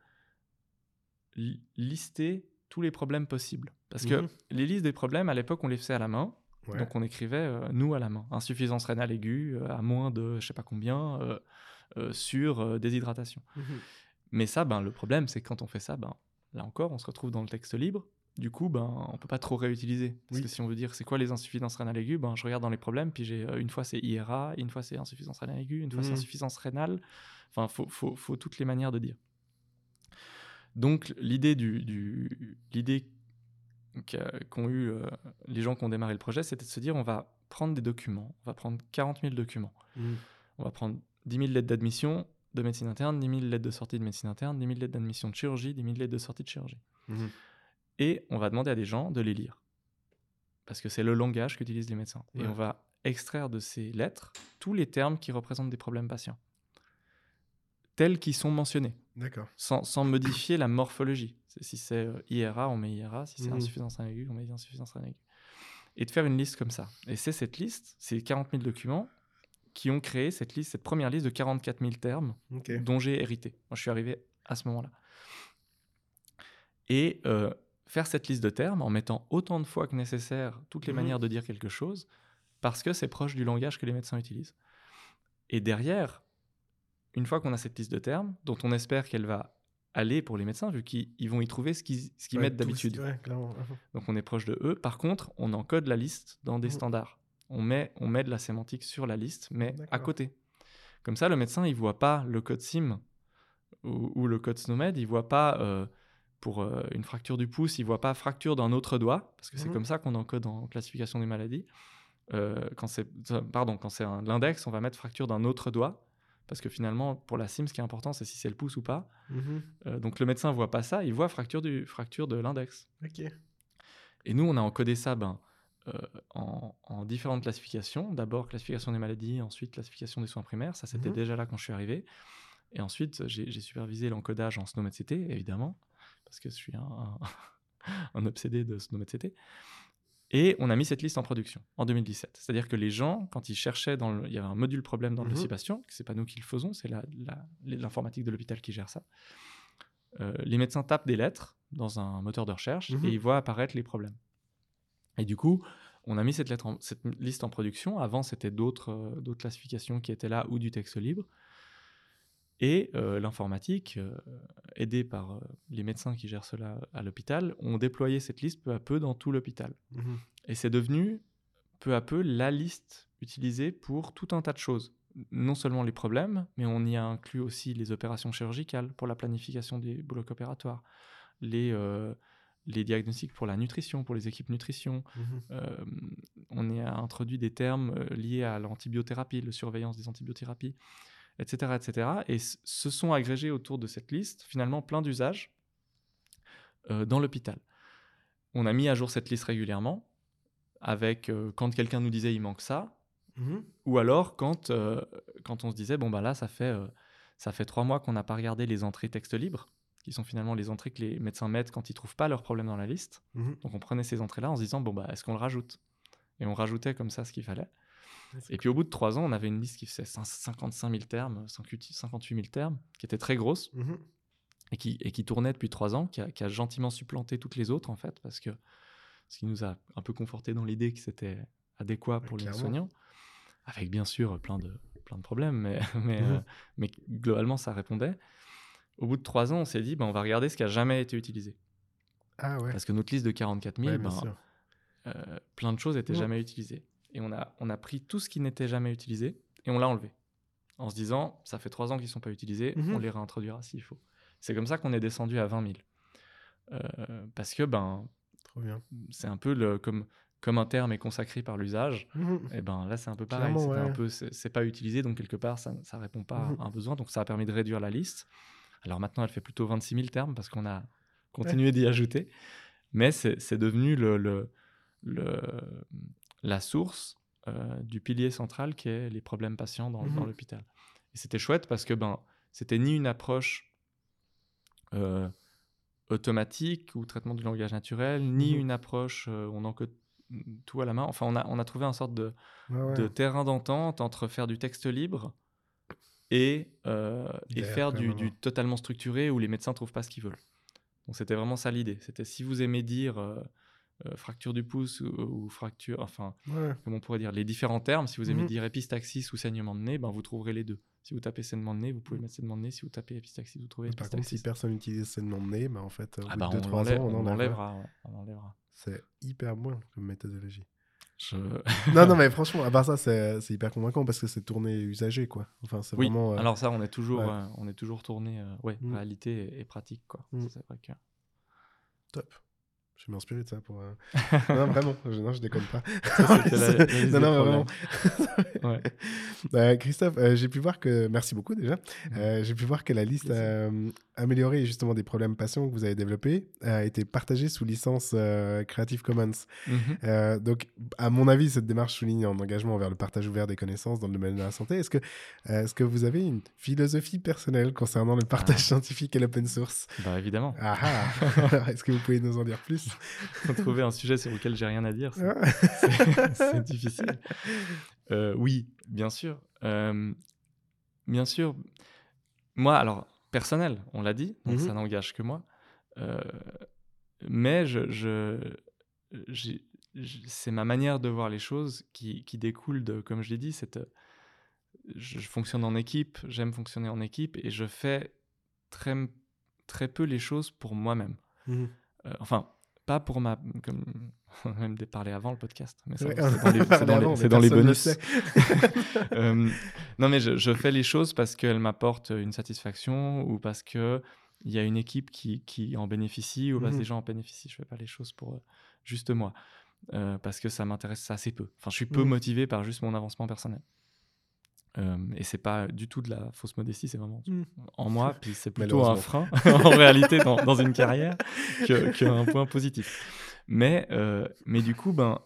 li- lister tous les problèmes possibles. Parce que Mhm. les listes des problèmes, à l'époque, on les faisait à la main. Ouais. Donc on écrivait, euh, nous, à la main. Insuffisance rénale aiguë, à moins de je sais pas combien, sur déshydratation. Mhm. Mais ça, ben, le problème, c'est que quand on fait ça, ben, là encore, on se retrouve dans le texte libre. Du coup, ben, on peut pas trop réutiliser. Parce Oui. que si on veut dire c'est quoi les insuffisances rénales aiguës, ben, je regarde dans les problèmes, puis j'ai euh, une fois c'est IRA, une fois c'est insuffisance rénale aiguë, une fois c'est Mhm. insuffisance rénale. Enfin, faut, faut, faut toutes les manières de dire. Donc, l'idée du, du- l'idée qu'ont eu euh, les gens qui ont démarré le projet, c'était de se dire on va prendre des documents, on va prendre 40 000 documents, Mhm. on va prendre 10 000 lettres d'admission de médecine interne, 10 000 lettres de sortie de médecine interne, 10 000 lettres d'admission de chirurgie, 10 000 lettres de sortie de chirurgie. Mhm. Et on va demander à des gens de les lire. Parce que c'est le langage qu'utilisent les médecins. Et on va extraire de ces lettres tous les termes qui représentent des problèmes patients, tels qu'ils sont mentionnés, D'accord. sans, sans modifier la morphologie. Si c'est euh, IRA, on met IRA. Si c'est Mhm. insuffisance rénale aiguë, on met insuffisance rénale aiguë. Et de faire une liste comme ça. Et c'est cette liste, ces 40 000 documents, qui ont créé cette liste, cette première liste de 44 000 termes dont j'ai hérité. Moi, je suis arrivé à ce moment-là. Et euh, faire cette liste de termes en mettant autant de fois que nécessaire toutes les Mhm. manières de dire quelque chose, parce que c'est proche du langage que les médecins utilisent. Et derrière, une fois qu'on a cette liste de termes, dont on espère qu'elle va aller pour les médecins, vu qu'ils ils vont y trouver ce qu'ils qu'ils Ouais, mettent d'habitude. Ouais. Donc on est proche de eux. Par contre, on encode la liste dans des Mhm. standards. On met, on met de la sémantique sur la liste, mais à côté. Comme ça, le médecin, il voit pas le code SIM ou, ou le code SNOMED, il voit pas euh, pour euh, une fracture du pouce, il voit pas fracture d'un autre doigt, parce que c'est Mhm. comme ça qu'on encode en classification des maladies. Euh, quand c'est, pardon, quand c'est l'index, on va mettre fracture d'un autre doigt, parce que finalement, pour la CIM, ce qui est important, c'est si c'est le pouce ou pas. Mhm. Euh, donc le médecin voit pas ça, il voit fracture, du, fracture de l'index. Et nous, on a encodé ça ben, en, en différentes classifications. D'abord, classification des maladies, ensuite, classification des soins primaires. Ça, c'était Mhm. déjà là quand je suis arrivé. Et ensuite, j'ai j'ai supervisé l'encodage en SNOMED-CT, évidemment, parce que je suis un, un, un obsédé de SNOMED-CT. Et on a mis cette liste en production en 2017. C'est-à-dire que les gens, quand ils cherchaient, dans le- il y avait un module problème dans le Mhm. dossier patient, c'est pas nous qui le faisons, c'est l'informatique de l'hôpital qui gère ça. Euh, les médecins tapent des lettres dans un moteur de recherche Mhm. et ils voient apparaître les problèmes. Et du coup, on a mis cette, lettre en- cette liste en production. Avant, c'était d'autres euh, d'autres classifications qui étaient là ou du texte libre. Et euh, l'informatique, euh, aidée par euh, les médecins qui gèrent cela à l'hôpital, ont déployé cette liste peu à peu dans tout l'hôpital. Mhm. Et c'est devenu peu à peu la liste utilisée pour tout un tas de choses. Non seulement les problèmes, mais on y a inclus aussi les opérations chirurgicales pour la planification des blocs opératoires, les, euh, les diagnostics pour la nutrition, pour les équipes nutrition. Euh, on y a introduit des termes liés à l'antibiothérapie, la surveillance des antibiothérapies, etc. etc. Et se sont agrégés autour de cette liste finalement plein d'usages euh, dans l'hôpital. On a mis à jour cette liste régulièrement, avec euh, quand quelqu'un nous disait il manque ça, Mhm. ou alors quand, euh, quand on se disait bon bah là ça fait, ça fait trois mois qu'on n'a pas regardé les entrées texte libre, qui sont finalement les entrées que les médecins mettent quand ils trouvent pas leur problème dans la liste. Mhm. Donc on prenait ces entrées-là en se disant bon bah est-ce qu'on le rajoute? Et on rajoutait comme ça ce qu'il fallait. Et puis au bout de trois ans, on avait une liste qui faisait 55 000 termes, 58 000 termes, qui était très grosse Mhm. et qui, et qui tournait depuis trois ans, qui a, qui a gentiment supplanté toutes les autres en fait, parce que ce qui nous a un peu conforté dans l'idée que c'était adéquat pour les soignants, avec bien sûr plein de, plein de problèmes, mais, mais, Mhm. euh, mais globalement ça répondait. Au bout de trois ans, on s'est dit, ben, on va regarder ce qui a jamais été utilisé. Ah ouais. Parce que notre liste de 44 000, Ouais, bien ben, euh, plein de choses étaient Mhm. jamais utilisées. Et on a, on a pris tout ce qui n'était jamais utilisé et on l'a enlevé. En se disant, ça fait trois ans qu'ils ne sont pas utilisés, Mhm. on les réintroduira s'il faut. C'est comme ça qu'on est descendu à 20 000. Euh, parce que ben, Trop bien. c'est un peu le, comme, comme un terme est consacré par l'usage, Mhm. et ben là c'est un peu pareil. Ouais. c'est c'est pas utilisé, donc quelque part ça, ça répond pas Mhm. à un besoin. Donc ça a permis de réduire la liste. Alors maintenant elle fait plutôt 26 000 termes parce qu'on a continué d'y ajouter. Mais c'est c'est devenu le, le, le- la source euh, du pilier central qui est les problèmes patients dans, dans Mhm. l'hôpital. Et c'était chouette parce que ben, c'était ni une approche euh, automatique ou traitement du langage naturel, ni Mhm. une approche euh, on encode tout à la main. Enfin, on a, on a trouvé un sorte de, Ouais, ouais. de terrain d'entente entre faire du texte libre et, euh, et faire du, du totalement structuré où les médecins trouvent pas ce qu'ils veulent. Donc c'était vraiment ça l'idée. C'était si vous aimez dire fracture du pouce ou, ou fracture, enfin, Ouais. comment on pourrait dire, les différents termes, si vous aimez Mhm. dire épistaxis ou saignement de nez, ben vous trouverez les deux. Si vous tapez saignement de nez, vous pouvez mettre saignement de nez. Si vous tapez épistaxis, vous trouvez Par contre, si épistaxis. personne utilise saignement de nez, bah, en fait, au Ah bout bah, de on 2-3 l'enlève- ans, on on enlèvera. l'enlèvera. ouais, on l'enlèvera. C'est hyper bon comme méthodologie. Je- non, non, mais franchement, à part ça, c'est hyper convaincant parce que c'est tourné usagé, quoi. Enfin, c'est Oui, vraiment. euh, alors ça, on est toujours, ouais. euh, on est toujours tourné, euh, ouais, Mm. réalité et, et pratique, quoi. Mm. C'est vrai que. top. Je vais m'inspirer de ça pour. euh, non, vraiment, je, non, je déconne pas. la- la non, non, vraiment. Ouais. Euh, Christophe, euh, j'ai pu voir que. Merci beaucoup déjà. J'ai pu voir que la liste améliorée justement des problèmes patients que vous avez développés a été partagée sous licence Creative Commons. Mhm. Donc, à mon avis, cette démarche souligne un engagement vers le partage ouvert des connaissances dans le domaine de la santé. Est-ce que, est-ce que vous avez une philosophie personnelle concernant le partage Ah. scientifique et l'open source? Bah évidemment. Ah ah Est-ce que vous pouvez nous en dire plus? trouver un sujet sur lequel j'ai rien à dire. c'est- Ah. difficile. Euh, oui, bien sûr. Euh, bien sûr. Moi, alors, personnel, on l'a dit, donc Mhm. ça n'engage que moi. Euh, mais je, je, c'est ma manière de voir les choses qui, qui découle de, comme je l'ai dit, cette, je, je fonctionne en équipe, j'aime fonctionner en équipe et je fais très, très peu les choses pour moi-même. Mhm. Euh, enfin, pas pour ma. Comme on a même parlé avant le podcast. Mais c'est dans les, dans les- les le bonus. Euh, non, mais je, je fais les choses parce qu'elles m'apportent une satisfaction ou parce que il y a une équipe qui, qui en bénéficie ou parce que Mhm. les gens en bénéficient. Je fais pas les choses pour euh, juste moi. Euh, parce que ça m'intéresse assez peu. Enfin, je suis peu Mhm. motivé par juste mon avancement personnel. Euh, et c'est pas du tout de la fausse modestie, c'est vraiment Mm. en moi, puis c'est plutôt un frein en réalité dans, dans une carrière que- qu'un point positif. Mais, euh, mais du coup, ben,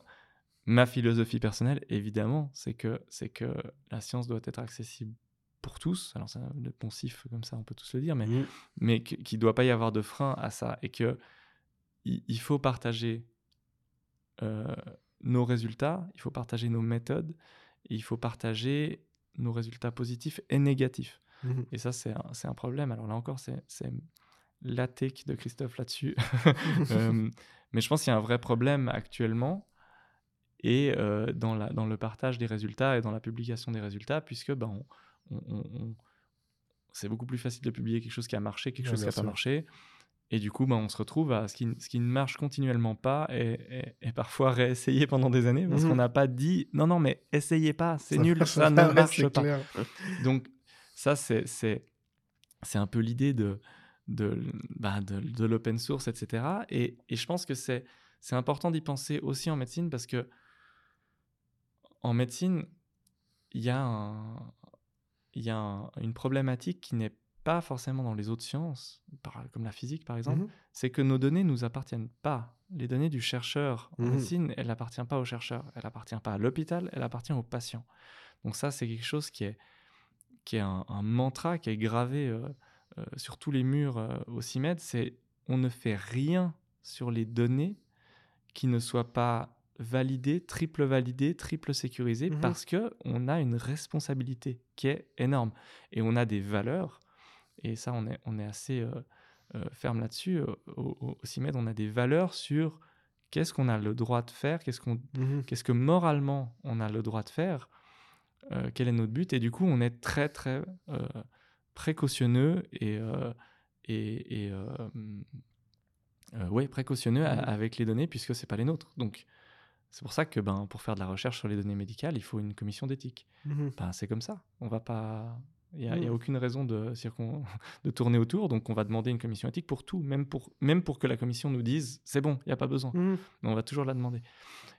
ma philosophie personnelle, évidemment, c'est que, c'est que la science doit être accessible pour tous. Alors, c'est le poncif comme ça, on peut tous le dire, mais, Mhm. mais que- qu'il ne doit pas y avoir de frein à ça et que il, il faut partager euh, nos résultats, il faut partager nos méthodes, il faut partager nos résultats positifs et négatifs. Mhm. Et ça, c'est un, problème. Alors là encore, c'est la take de Christophe là-dessus. Euh, mais je pense qu'il y a un vrai problème actuellement et euh, dans, la, dans le partage des résultats et dans la publication des résultats, puisque ben, on- on- on- on- c'est beaucoup plus facile de publier quelque chose qui a marché, quelque chose qui n'a pas marché. Et du coup, ben, on se retrouve à ce qui, ce qui ne marche continuellement pas et, et- et parfois réessayer pendant des années parce Mhm. qu'on n'a pas dit non, non, mais essayez pas, c'est nul, ça ne marche pas. clair. Donc, ça, c'est, c'est, c'est un peu l'idée de, de, bah, de, de l'open source, etc. Et, et je pense que c'est, c'est important d'y penser aussi en médecine parce que en médecine, il y a, un- y a un- une problématique qui n'est pas forcément dans les autres sciences, par- comme la physique par exemple, Mhm. c'est que nos données nous appartiennent pas. Les données du chercheur en Mhm. médecine, elle n'appartient pas au chercheur, elle appartient pas à l'hôpital, elle appartient au patient. Donc ça, c'est quelque chose qui est, qui est un, un mantra qui est gravé euh, euh, sur tous les murs euh, au CIMED, c'est on ne fait rien sur les données qui ne soient pas validées, triple validées, triple sécurisées, Mhm. parce que on a une responsabilité qui est énorme et on a des valeurs. Et ça, on est, on est assez euh, euh, ferme là-dessus. Au, au- au CIMED, on a des valeurs sur qu'est-ce qu'on a le droit de faire, qu'est-ce qu'on qu'est-ce que moralement on a le droit de faire, euh, quel est notre but, et du coup on est très très euh, précautionneux et, euh, et, et, ouais, précautionneux Mhm. avec les données puisque c'est pas les nôtres. Donc c'est pour ça que ben, pour faire de la recherche sur les données médicales, il faut une commission d'éthique. Mhm. Ben, c'est comme ça. On va pas. Il n'y a, Mhm. aucune raison de, circon- de tourner autour, donc on va demander une commission éthique pour tout, même pour, même pour que la commission nous dise c'est bon, il n'y a pas besoin mais on va toujours la demander.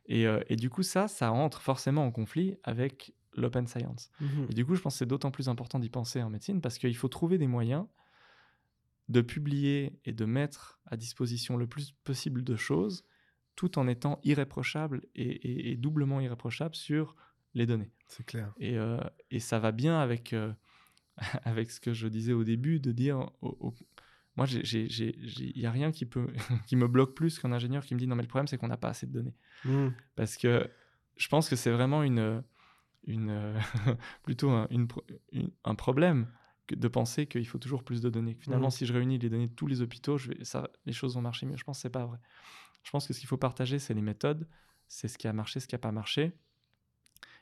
Et, euh, et du coup, ça, ça entre forcément en conflit avec l'open science. Mhm. Et du coup, je pense que c'est d'autant plus important d'y penser en médecine parce qu'il faut trouver des moyens de publier et de mettre à disposition le plus possible de choses tout en étant irréprochable et, et- et doublement irréprochable sur les données. C'est clair. Et, euh, et ça va bien avec, euh, avec ce que je disais au début, de dire, moi, il n'y a rien qui, peut, qui me bloque plus qu'un ingénieur qui me dit, non, mais le problème, c'est qu'on n'a pas assez de données. Mhm. Parce que je pense que c'est vraiment une, une, plutôt un, une pro- une- un problème de penser qu'il faut toujours plus de données. Finalement, Mhm. si je réunis les données de tous les hôpitaux, je vais, ça, les choses vont marcher mieux. Je pense que c'est pas vrai. Je pense que ce qu'il faut partager, c'est les méthodes, c'est ce qui a marché, ce qui n'a pas marché,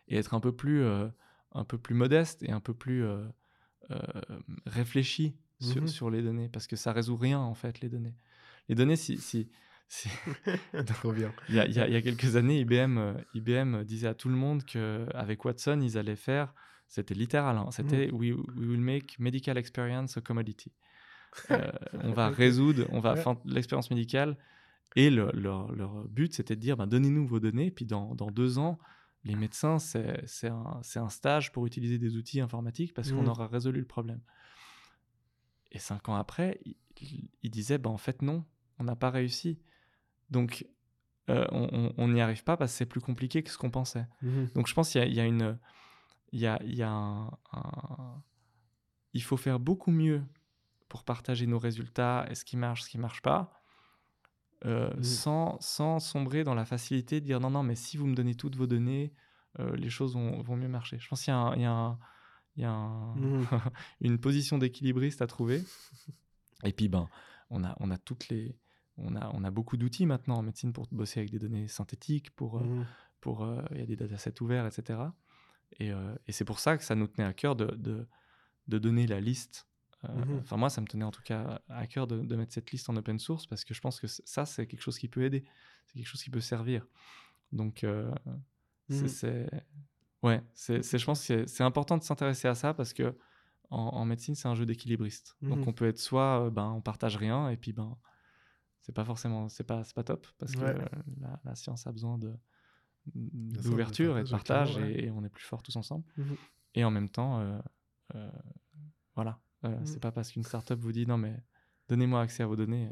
et être un peu plus, euh, un peu plus modeste et un peu plus euh, réfléchi sur, Mhm. sur les données, parce que ça résout rien en fait les données. Les données, si, il y, a, il y a- il y a quelques années, IBM, euh, IBM disait à tout le monde qu'avec Watson, ils allaient faire, c'était littéral, hein, c'était we, we will make medical experience a commodity. Euh, on va résoudre, on va Ouais. l'expérience médicale. Et le- leur, leur but, c'était de dire ben, donnez-nous vos données, puis dans, dans deux ans, les médecins, c'est un, stage pour utiliser des outils informatiques parce qu'on Mhm. aura résolu le problème. Et cinq ans après, il, il- disait ben, en fait, non, on n'a pas réussi. Donc, euh, on- n'y arrive pas parce que c'est plus compliqué que ce qu'on pensait. Mhm. Donc je pense qu'il y a, il y a une, il y a, il y a un, un- il faut faire beaucoup mieux pour partager nos résultats et ce qui marche, ce qui marche pas, euh, Mhm. sans, sans sombrer dans la facilité de dire non non mais si vous me donnez toutes vos données, euh, les choses vont, vont mieux marcher. Je pense qu'il y a, un- il y a, un- il y a un- Mhm. une position d'équilibriste à trouver. Et puis ben on a, on a toutes les on a, on a beaucoup d'outils maintenant en médecine pour bosser avec des données synthétiques, pour, euh, Mhm. pour il y a des datasets ouverts, etc. Et, et c'est pour ça que ça nous tenait à cœur de, de, de donner la liste. Mhm. Enfin, moi, ça me tenait en tout cas à cœur de, de mettre cette liste en open source parce que je pense que ça, c'est quelque chose qui peut aider. C'est quelque chose qui peut servir. Donc, euh, c'est- Mhm. c'est. Ouais, c'est, je pense que c'est- important de s'intéresser à ça parce que en, en médecine, c'est un jeu d'équilibriste. Donc, Mhm. on peut être soit, euh, ben, on partage rien et puis, ben, c'est pas forcément, c'est pas, pas top parce que Ouais. la, la science a besoin de d'ouverture et de partage, et, et on est plus fort tous ensemble. Et en même temps, euh, euh, voilà, Euh, Mhm. c'est pas parce qu'une startup vous dit non mais donnez-moi accès à vos données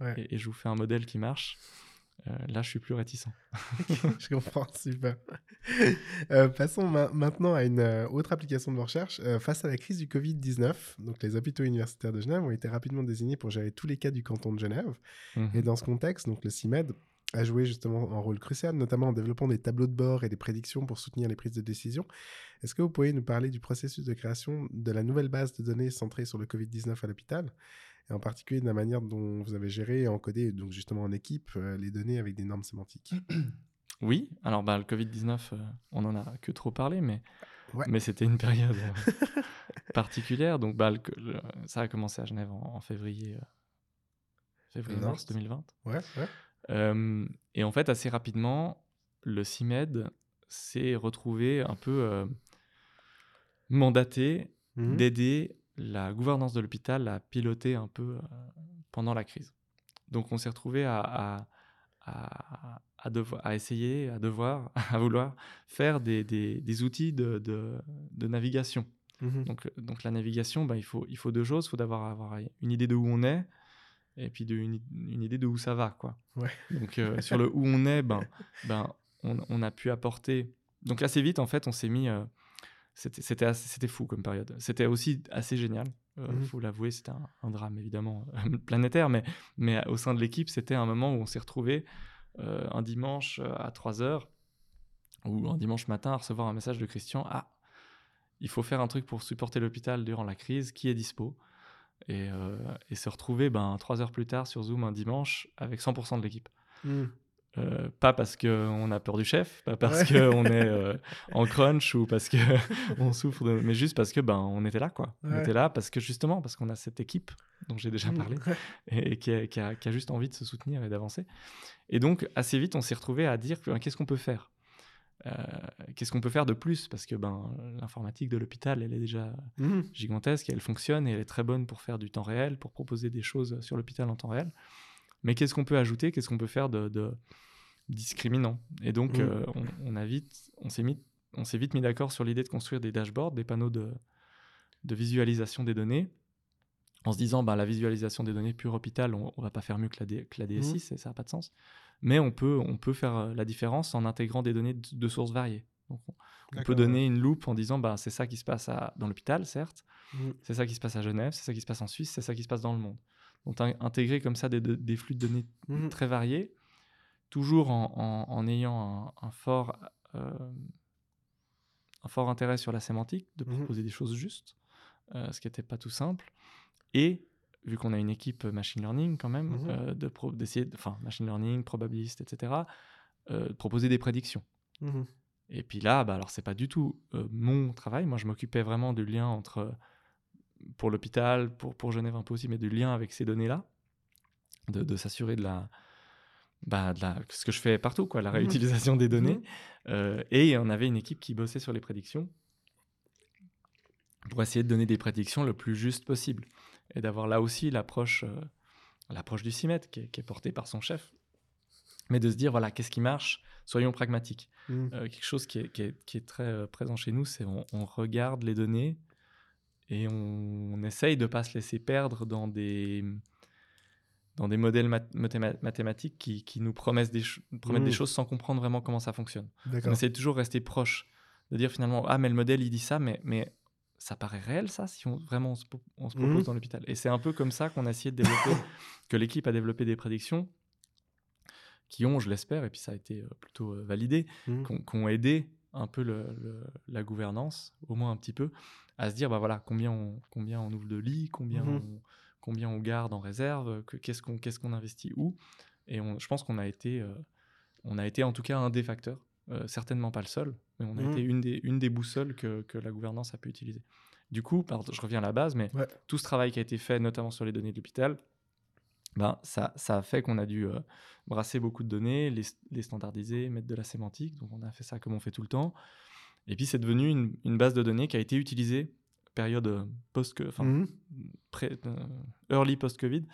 euh, Ouais. et, et je vous fais un modèle qui marche. euh, là, je suis plus réticent. je comprends, super. Euh, passons ma- maintenant à une euh, autre application de. Euh, face à la crise du Covid-19, donc les hôpitaux universitaires de Genève ont été rapidement désignés pour gérer tous les cas du canton de Genève. Mhm. Et dans ce contexte, donc le CIMED a joué justement un rôle crucial, notamment en développant des tableaux de bord et des prédictions pour soutenir les prises de décision. Est-ce que vous pourriez nous parler du processus de création de la nouvelle base de données centrée sur le Covid-19 à l'hôpital et en particulier de la manière dont vous avez géré et encodé, donc justement en équipe, euh, les données avec des normes sémantiques? Oui, alors bah, le Covid-19, euh, on en a que trop parlé, mais, Ouais. mais c'était une période euh, particulière. Donc bah, le- le- ça a commencé à Genève en, en février, euh, février-mars Mars. 2020. Ouais, ouais. Euh, et en fait, assez rapidement, le CIMED s'est retrouvé un peu euh, mandaté Mhm. d'aider la gouvernance de l'hôpital à piloter un peu euh, pendant la crise. Donc on s'est retrouvé à, à, à, à devoir, à essayer, à devoir, à vouloir faire des, des, des outils de, de, de navigation. Donc, euh, donc la navigation, bah, il, faut, il faut deux choses. Il faut d'abord avoir une idée de où on est et puis de, une, une idée de où ça va. Quoi. Ouais. Donc euh, sur le où on est, ben, ben, on, on a pu apporter... Donc assez vite, en fait, on s'est mis... euh, c'était c'était fou comme période. C'était aussi assez génial. Il Mhm. faut l'avouer, c'était un, un drame évidemment planétaire, mais, mais au sein de l'équipe, c'était un moment où on s'est retrouvé un dimanche euh, à 3h ou un dimanche matin à recevoir un message de Christian. Ah, il faut faire un truc pour supporter l'hôpital durant la crise. Qui est dispo? Et, euh, et se retrouver ben, trois heures plus tard sur Zoom un dimanche avec 100% de l'équipe. Mhm. Euh, pas parce qu'on a peur du chef, pas parce Ouais. qu'on est euh, en crunch ou parce qu'on souffre, de... mais juste parce que ben on était là quoi. On était là parce que justement parce qu'on a cette équipe dont j'ai déjà Mhm. parlé et, et qui, a, qui a- qui a juste envie de se soutenir et d'avancer. Et donc assez vite on s'est retrouvé à dire ben, qu'est-ce qu'on peut faire, qu'est-ce qu'on peut faire de plus? Parce que ben l'informatique de l'hôpital elle est déjà Mhm. gigantesque et elle fonctionne et elle est très bonne pour faire du temps réel, pour proposer des choses sur l'hôpital en temps réel. Mais qu'est-ce qu'on peut ajouter? Qu'est-ce qu'on peut faire de, de discriminant? Et donc, Mm. euh, on, on a vite, on s'est mis, on s'est vite mis d'accord sur l'idée de construire des dashboards, des panneaux de, de visualisation des données, en se disant, bah, la visualisation des données pure hôpital, on, on va pas faire mieux que la, D- que la DSI, c'est- ça n'a pas de sens. Mais on peut, on peut faire euh, la différence en intégrant des données de, de sources variées. Donc, on, peut donner une loupe en disant, bah, c'est ça qui se passe à- dans l'hôpital, certes, Mhm. c'est ça qui se passe à Genève, c'est ça qui se passe en Suisse, c'est ça qui se passe dans le monde. Donc in- intégrer comme ça des, de- des flux de données Mhm. très variés, toujours en, en- en ayant un, un fort, euh, un fort intérêt sur la sémantique, de Mhm. proposer des choses justes, euh, ce qui n'était pas tout simple. Et vu qu'on a une équipe machine learning quand même, euh, de pro- d'essayer, de- enfin machine learning, probabiliste, etc., euh, de proposer des prédictions. Mhm. Et puis là, bah alors c'est pas du tout euh, mon travail. Moi, je m'occupais vraiment du lien entre, euh, pour l'hôpital, pour, pour Genève un peu aussi, mais du lien avec ces données-là, de, de s'assurer de la, bah, de la, ce que je fais partout, quoi, la Mhm. réutilisation des données. Mhm. Euh, et on avait une équipe qui bossait sur les prédictions pour essayer de donner des prédictions le plus juste possible et d'avoir là aussi l'approche, euh, l'approche du CIMET qui est, qui est portée par son chef, mais de se dire voilà qu'est-ce qui marche, soyons pragmatiques. Mhm. Euh, quelque chose qui est, qui est- qui est très euh, présent chez nous, c'est on, on regarde les données et on, on essaye de pas se laisser perdre dans des, dans des modèles mat- mathéma- mathématiques qui, qui nous promettent, des, Mhm. choses sans comprendre vraiment comment ça fonctionne. On essaie de toujours rester proche, de dire finalement ah mais le modèle il dit ça, mais, mais ça paraît réel ça si on, vraiment on se, po- on se propose Mhm. dans l'hôpital? Et c'est un peu comme ça qu'on a essayé de développer, que l'équipe a développé des prédictions qui ont, je l'espère, et puis ça a été euh, plutôt euh, validé, Mhm. qui ont- aidé un peu le- le- la gouvernance, au moins un petit peu, à se dire bah voilà combien on, combien on ouvre de lits, combien, Mhm. on, combien on garde en réserve, que- qu'est-ce qu'on qu'est-ce qu'on investit où? Et on- je pense qu'on a été, euh, on a été en tout cas un des facteurs, euh, certainement pas le seul, mais on a Mhm. été une des, une des boussoles que, que la gouvernance a pu utiliser. Du coup, pardon, je reviens à la base, mais Ouais. tout ce travail qui a été fait, notamment sur les données de l'hôpital, ben, ça, ça a fait qu'on a dû euh, brasser beaucoup de données, les, les standardiser, mettre de la sémantique. Donc, on a fait ça comme on fait tout le temps. Et puis, c'est devenu une, une base de données qui a été utilisée période euh, post enfin, euh, early post-Covid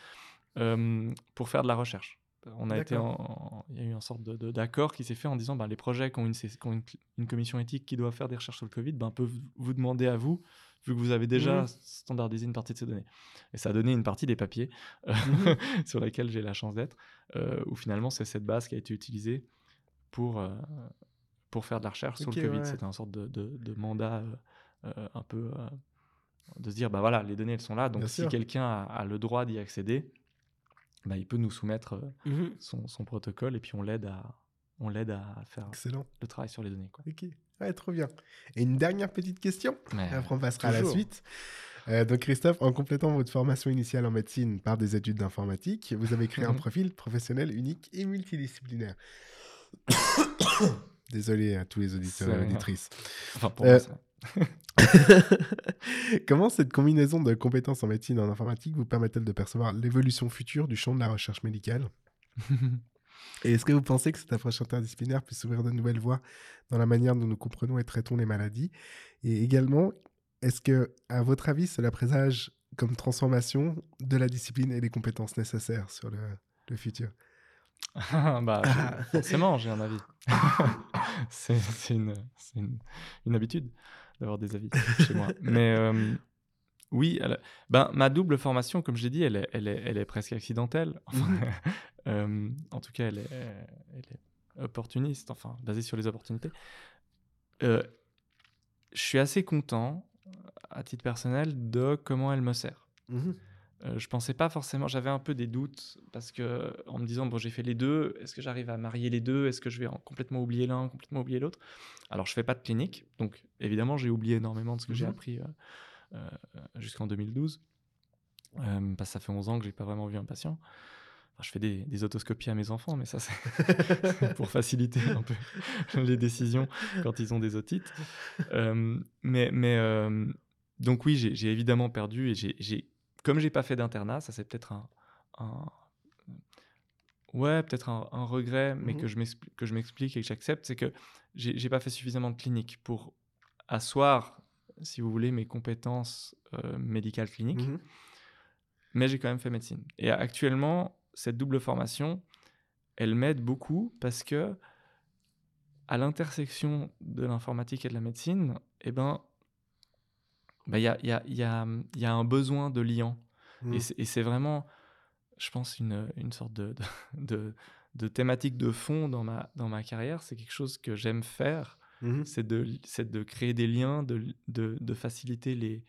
pour faire de la recherche. On a été D'accord. en, en- il y a eu une sorte de- de- d'accord qui s'est fait en disant ben, les projets qui ont, une, sé- qui ont une, une commission éthique qui doit faire des recherches sur le Covid ben, peuvent vous demander à vous, vu que vous avez déjà Mhm. standardisé une partie de ces données. Et ça a donné une partie des papiers euh, Mhm. sur lesquels j'ai la chance d'être, euh, où finalement c'est cette base qui a été utilisée pour, euh, pour faire de la recherche sur le Covid. ouais. C'était un sorte de, mandat euh, un peu de se dire bah voilà, les données elles sont là, donc Bien si quelqu'un a, a le droit d'y accéder, bah, il peut nous soumettre euh, Mhm. son, son protocole et puis on l'aide à, on l'aide à faire Excellent. le travail sur les données. Quoi. Ok. Ouais, trop bien. Et une dernière petite question. Mais, Après, on passera à la suite. Euh, donc, Christophe, en complétant votre formation initiale en médecine par des études d'informatique, vous avez créé un Mhm. profil professionnel unique et multidisciplinaire. Désolé à tous les auditeurs et auditrices. enfin, pour Euh, moi, ça- Comment cette combinaison de compétences en médecine et en informatique vous permet-elle de percevoir l'évolution future du champ de la recherche médicale? Et est-ce que vous pensez que cette approche interdisciplinaire puisse ouvrir de nouvelles voies dans la manière dont nous comprenons et traitons les maladies? Et également, est-ce que, à votre avis, cela présage comme transformation de la discipline et des compétences nécessaires sur le, le futur? bah, j'ai- forcément, j'ai un avis. c'est une, une, une habitude d'avoir des avis chez moi. Mais euh, oui, elle- ben, ma double formation, comme je l'ai dit, elle est, elle, est, elle est presque accidentelle. Enfin, euh, en tout cas, elle est, elle est opportuniste, enfin, basée sur les opportunités. Euh, je suis assez content, à titre personnel, de comment elle me sert. Euh, je pensais pas forcément, j'avais un peu des doutes parce que en me disant bon j'ai fait les deux, est-ce que j'arrive à marier les deux, est-ce que je vais en- complètement oublier l'un, complètement oublier l'autre? Alors je fais pas de clinique, donc évidemment j'ai oublié énormément de ce que j'ai Mhm. appris euh, euh, jusqu'en 2012 euh, parce que ça fait 11 ans que j'ai pas vraiment vu un patient. Enfin, je fais des, des autoscopies à mes enfants, mais ça c'est pour faciliter un peu les décisions quand ils ont des otites. Mais mais donc oui, j'ai évidemment perdu et j'ai comme j'ai pas fait d'internat, ça c'est peut-être un, un- ouais peut-être un, un regret, mais Mhm. que je m'expli- que je m'explique et que j'accepte, c'est que j'ai pas fait suffisamment de clinique pour asseoir, si vous voulez, mes compétences euh, médicales cliniques Mhm. mais j'ai quand même fait médecine. Et actuellement, cette double formation, elle m'aide beaucoup parce que à l'intersection de l'informatique et de la médecine, eh ben, bah, il y, a, il y, a, il y, a, il y a un besoin de liant. Mhm. Et c'est- vraiment, je pense, une, une sorte de, de, de, de thématique de fond dans ma, dans ma carrière. C'est quelque chose que j'aime faire Mhm. c'est de, c'est de créer des liens, de, faciliter les,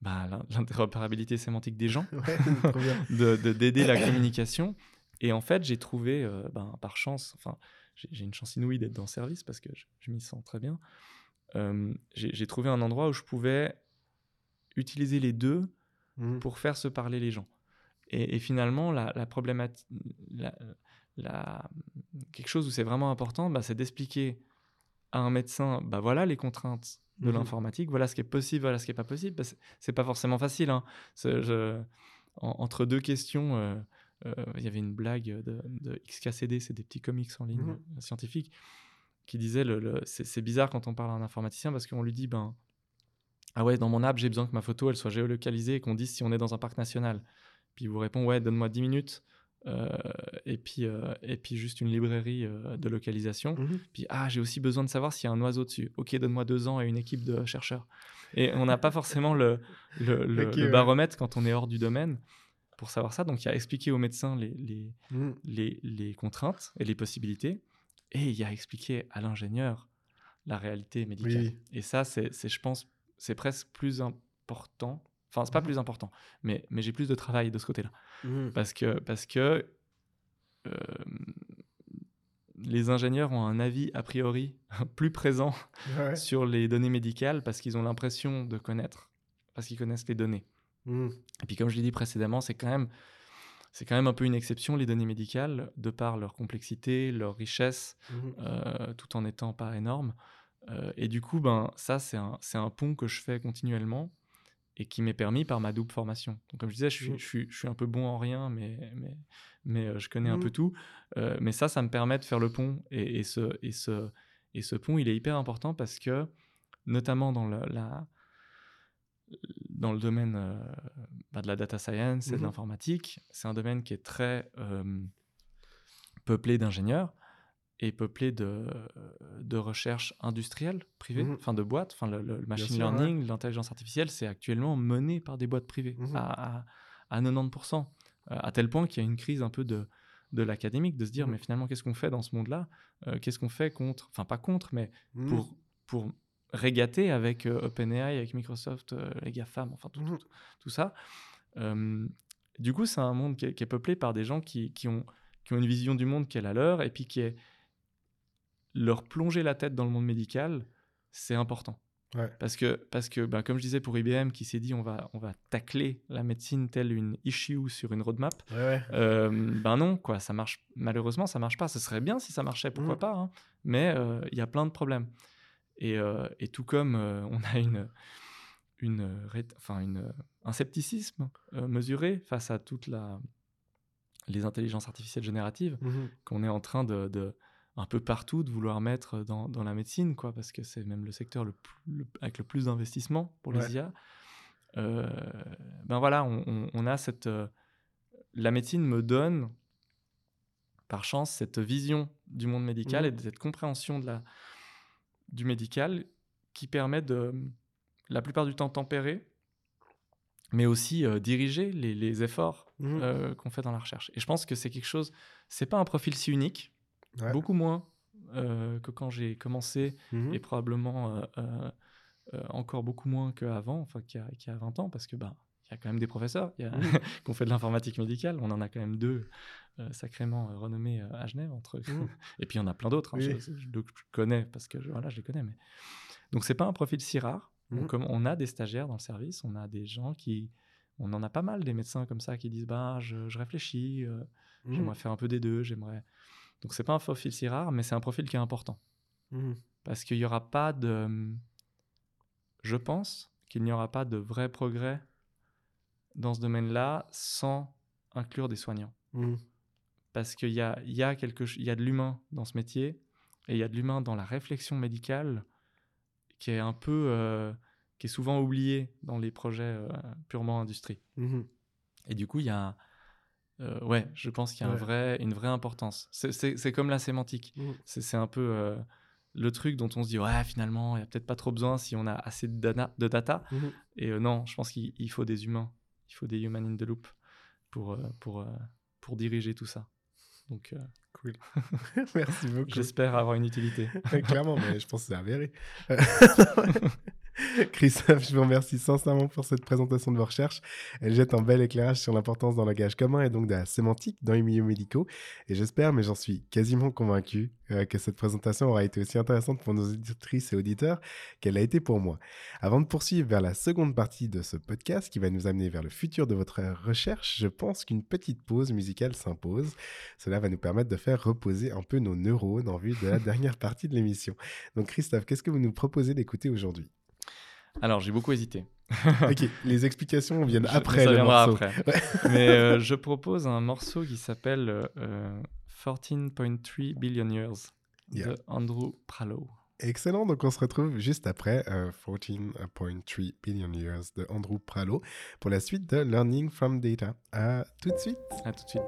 bah, l'in- l'interopérabilité sémantique des gens, Ouais, d'aider la communication. Et en fait, j'ai trouvé, euh, ben, par chance, enfin, j'ai, une chance inouïe d'être dans le service parce que je, je m'y sens très bien. Euh, j'ai trouvé un endroit où je pouvais utiliser les deux Mhm. pour faire se parler les gens. Et, et finalement, la, la problématique, la- la- quelque chose où c'est vraiment important, bah, c'est d'expliquer à un médecin, bah voilà les contraintes de Mhm. l'informatique, voilà ce qui est possible, voilà ce qui est pas possible. Bah, c'est- pas forcément facile. hein. C'est- je- en- entre deux questions, euh, euh, il y avait une blague de, de XKCD, c'est des petits comics en ligne euh, scientifiques, qui disait le, le- c'est c'est bizarre quand on parle à un informaticien parce qu'on lui dit ben ah ouais dans mon app j'ai besoin que ma photo elle soit géolocalisée et qu'on dise si on est dans un parc national. Puis il vous répond ouais donne-moi 10 minutes euh, et puis euh, et puis juste une librairie euh, de localisation. Mhm. Puis ah j'ai aussi besoin de savoir s'il y a un oiseau dessus. Ok donne-moi deux ans et une équipe de chercheurs. Et on n'a pas forcément le, le, le- Ok, le ouais. baromètre quand on est hors du domaine pour savoir ça. Donc il y a expliqué aux médecins les, les, Mhm. les, les contraintes et les possibilités, et il y a expliqué à l'ingénieur la réalité médicale. Oui. Et ça, c'est, je pense, c'est presque plus important. Enfin, c'est pas Mhm. plus important, mais, mais j'ai plus de travail de ce côté-là. Mhm. Parce que, parce que euh, les ingénieurs ont un avis a priori plus présent Ouais. sur les données médicales parce qu'ils ont l'impression de connaître, parce qu'ils connaissent les données. Mhm. Et puis comme je l'ai dit précédemment, c'est quand même c'est quand même un peu une exception les données médicales de par leur complexité, leur richesse, euh, tout en étant pas énorme. Euh, et du coup, ben ça c'est un pont que je fais continuellement et qui m'est permis par ma double formation. Donc, comme je disais, je suis, je suis, je suis un peu bon en rien, mais, mais, mais euh, je connais un peu tout. Euh, mais ça, ça me permet de faire le pont. Et, et ce, et, ce, et ce pont, il est hyper important parce que, notamment dans le, la, dans le domaine euh, bah, de la data science et de Mhm. l'informatique, c'est un domaine qui est très, peuplé d'ingénieurs et peuplé de, de recherche industrielle privée, Mhm. enfin de boîtes. Enfin, le, le machine sûr, ouais. learning, l'intelligence artificielle, c'est actuellement mené par des boîtes privées Mhm. à, à, à 90%. euh, à tel point qu'il y a une crise un peu de, de l'académique, de se dire, Mhm. mais finalement, qu'est-ce qu'on fait dans ce monde-là? Euh, Qu'est-ce qu'on fait contre, enfin pas contre, mais pour, pour régater avec euh, OpenAI, avec Microsoft, euh, les GAFAM, enfin tout, tout, tout ça. Du coup, c'est un monde qui est, qui est peuplé par des gens qui, qui ont, qui ont une vision du monde qui est la leur et puis qui est leur plonger la tête dans le monde médical, c'est important. Ouais. Parce que, parce que ben, comme je disais pour IBM, qui s'est dit on va, on va tacler la médecine telle une issue sur une roadmap, Ouais, ouais. euh, ben non, quoi, ça marche. Malheureusement, ça marche pas. Ce serait bien si ça marchait, pourquoi Mhm. pas. hein. Mais euh, il y a plein de problèmes. Et, euh, et tout comme on a une, une, enfin une, un scepticisme mesuré face à toutes la, les intelligences artificielles génératives Mhm. qu'on est en train de, de- un peu partout de vouloir mettre dans, dans la médecine, quoi, parce que c'est même le secteur le plus- le- avec le plus d'investissement pour les Ouais. IA. Euh, ben voilà, on, on- on a cette. euh, la médecine me donne, par chance, cette vision du monde médical Mhm. et de cette compréhension de la, du médical qui permet de, la plupart du temps, tempérer, mais aussi euh, diriger les, les efforts euh, qu'on fait dans la recherche. Et je pense que c'est quelque chose, c'est pas un profil si unique, Ouais. beaucoup moins euh, que quand j'ai commencé Mhm. et probablement euh, euh, encore beaucoup moins qu'avant, enfin qu'il y, y a 20 ans, parce que bah, il y a quand même des professeurs qui ont fait de l'informatique médicale. On en a quand même deux euh, sacrément euh, renommés euh, à Genève. Entre... Mhm. et puis il y en a plein d'autres, hein, Oui. je, je- je connais parce que je, voilà, je les connais. Mais... Donc c'est pas un profil si rare. Mhm. Donc, comme on a des stagiaires dans le service, on a des gens qui... On en a pas mal des médecins comme ça qui disent bah, je, je réfléchis, Mhm. J'aimerais faire un peu des deux. J'aimerais. Donc c'est pas un profil si rare, mais c'est un profil qui est important Mhm. parce qu'il n'y aura pas de. Je pense qu'il n'y aura pas de vrai progrès dans ce domaine-là sans inclure des soignants, Mhm. parce qu'il y a, y a quelque, y a de l'humain dans ce métier et il y a de l'humain dans la réflexion médicale qui est un peu, euh, qui est souvent oublié dans les projets euh, purement industrie. Mhm. Et du coup, il y a, un- euh, ouais, je pense qu'il y a un Ouais. vrai, une vraie importance. C'est- comme la sémantique. Mhm. C'est un peu euh, le truc dont on se dit, ouais, finalement, il n'y a peut-être pas trop besoin si on a assez de data. De data. Mhm. Et euh, non, je pense qu'il il faut des humains. Il faut des human in the loop pour, euh, pour, pour diriger tout ça. Donc, Cool. Merci beaucoup. j'espère avoir une utilité. Clairement, mais je pense que c'est avéré. Christophe, je vous remercie sincèrement pour cette présentation de vos recherches. Elle jette un bel éclairage sur l'importance d'un langage commun et donc de la sémantique dans les milieux médicaux. Et j'espère, mais j'en suis quasiment convaincu, euh, que cette présentation aura été aussi intéressante pour nos auditrices et auditeurs qu'elle a été pour moi. Avant de poursuivre vers la seconde partie de ce podcast qui va nous amener vers le futur de votre recherche, je pense qu'une petite pause musicale s'impose. Cela va nous permettre de faire reposer un peu nos neurones en vue de la dernière partie de l'émission. Donc Christophe, qu'est-ce que vous nous proposez d'écouter aujourd'hui? Alors, j'ai beaucoup hésité. Ok, les explications viennent Je- après ça le viendra morceau. après. Mais euh, je propose un morceau qui s'appelle euh, 14.3 Billion Years Yeah. de Andrew Prallo. Excellent, donc on se retrouve juste après euh, 14.3 billion years de Andrew Prallo pour la suite de Learning from Data. À tout de suite. À tout de suite.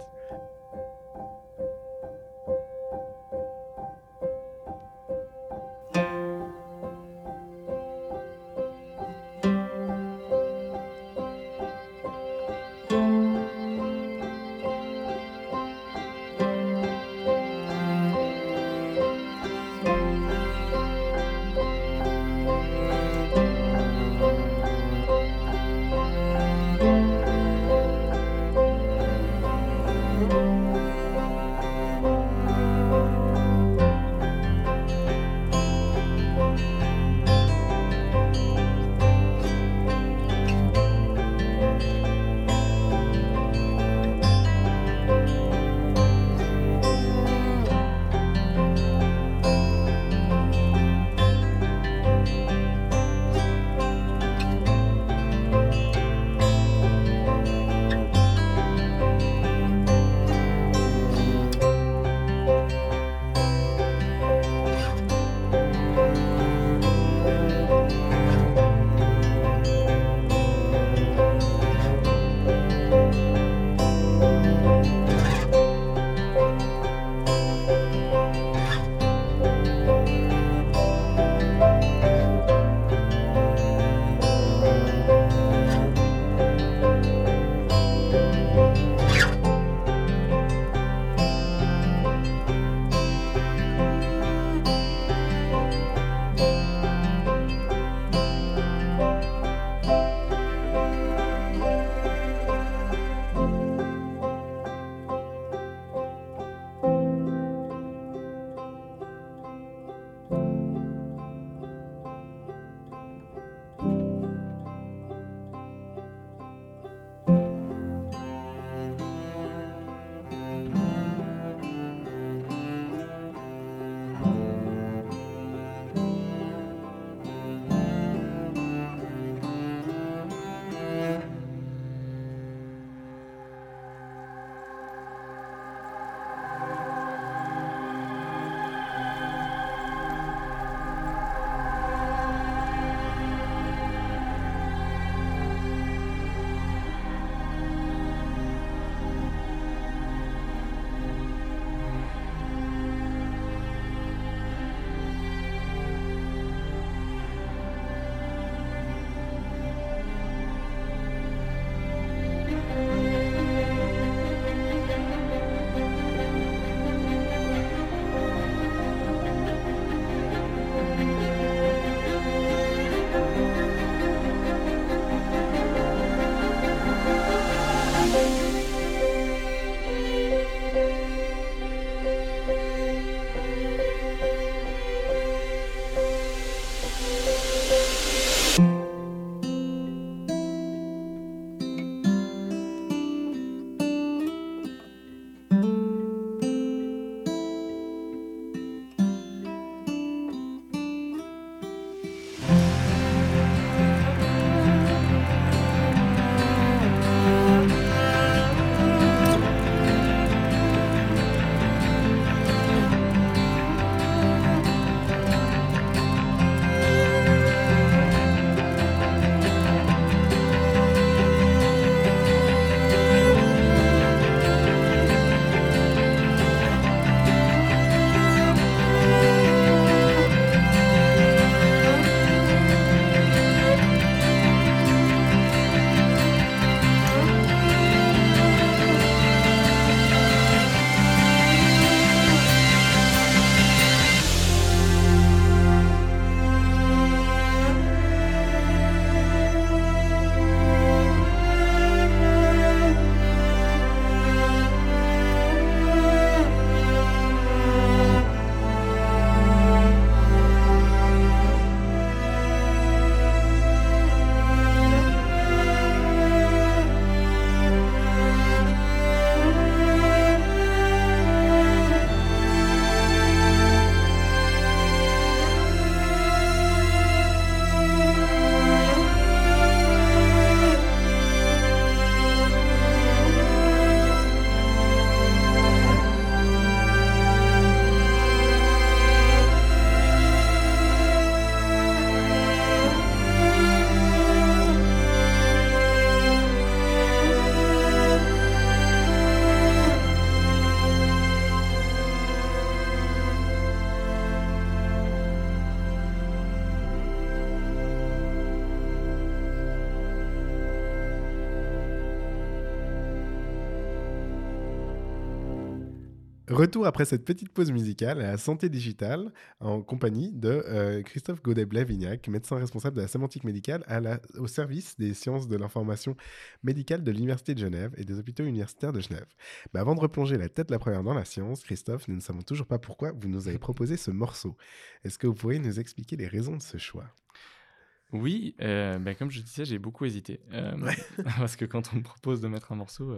Retour après cette petite pause musicale à la santé digitale en compagnie de euh, Christophe Godet-Blavignac, médecin responsable de la sémantique médicale à la- au service des sciences de l'information médicale de l'Université de Genève et des hôpitaux universitaires de Genève. Mais avant de replonger la tête la première dans la science, Christophe, nous ne savons toujours pas pourquoi vous nous avez proposé ce morceau. Est-ce que vous pourriez nous expliquer les raisons de ce choix? Oui, euh, ben, comme je disais, j'ai beaucoup hésité. Euh, parce que quand on me propose de mettre un morceau,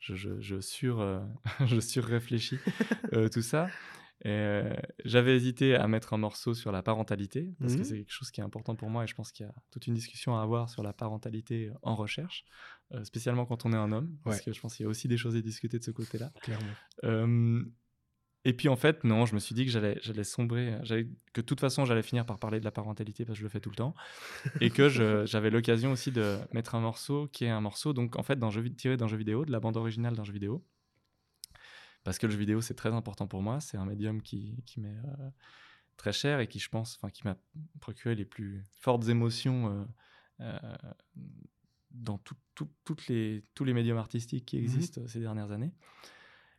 je, je, je sur, euh, je surréfléchis euh, tout ça. Euh, J'avais hésité à mettre un morceau sur la parentalité, parce Mhm. que c'est quelque chose qui est important pour moi et je pense qu'il y a toute une discussion à avoir sur la parentalité en recherche, euh, spécialement quand on est un homme, parce Ouais. que je pense qu'il y a aussi des choses à discuter de ce côté-là. Clairement. Euh, et puis en fait, non, je me suis dit que j'allais, j'allais sombrer, j'allais- que de toute façon j'allais finir par parler de la parentalité parce que je le fais tout le temps, et que je- j'avais l'occasion aussi de mettre un morceau qui est un morceau, donc en fait d'un jeu, vid- tiré d'un jeu vidéo, de la bande originale d'un jeu vidéo, parce que le jeu vidéo c'est très important pour moi, c'est un médium qui, qui m'est euh, très cher et qui je pense, enfin qui m'a procuré les plus fortes émotions euh, euh, dans tout- tout- toutes les, tous les médiums artistiques qui Mhm. existent ces dernières années.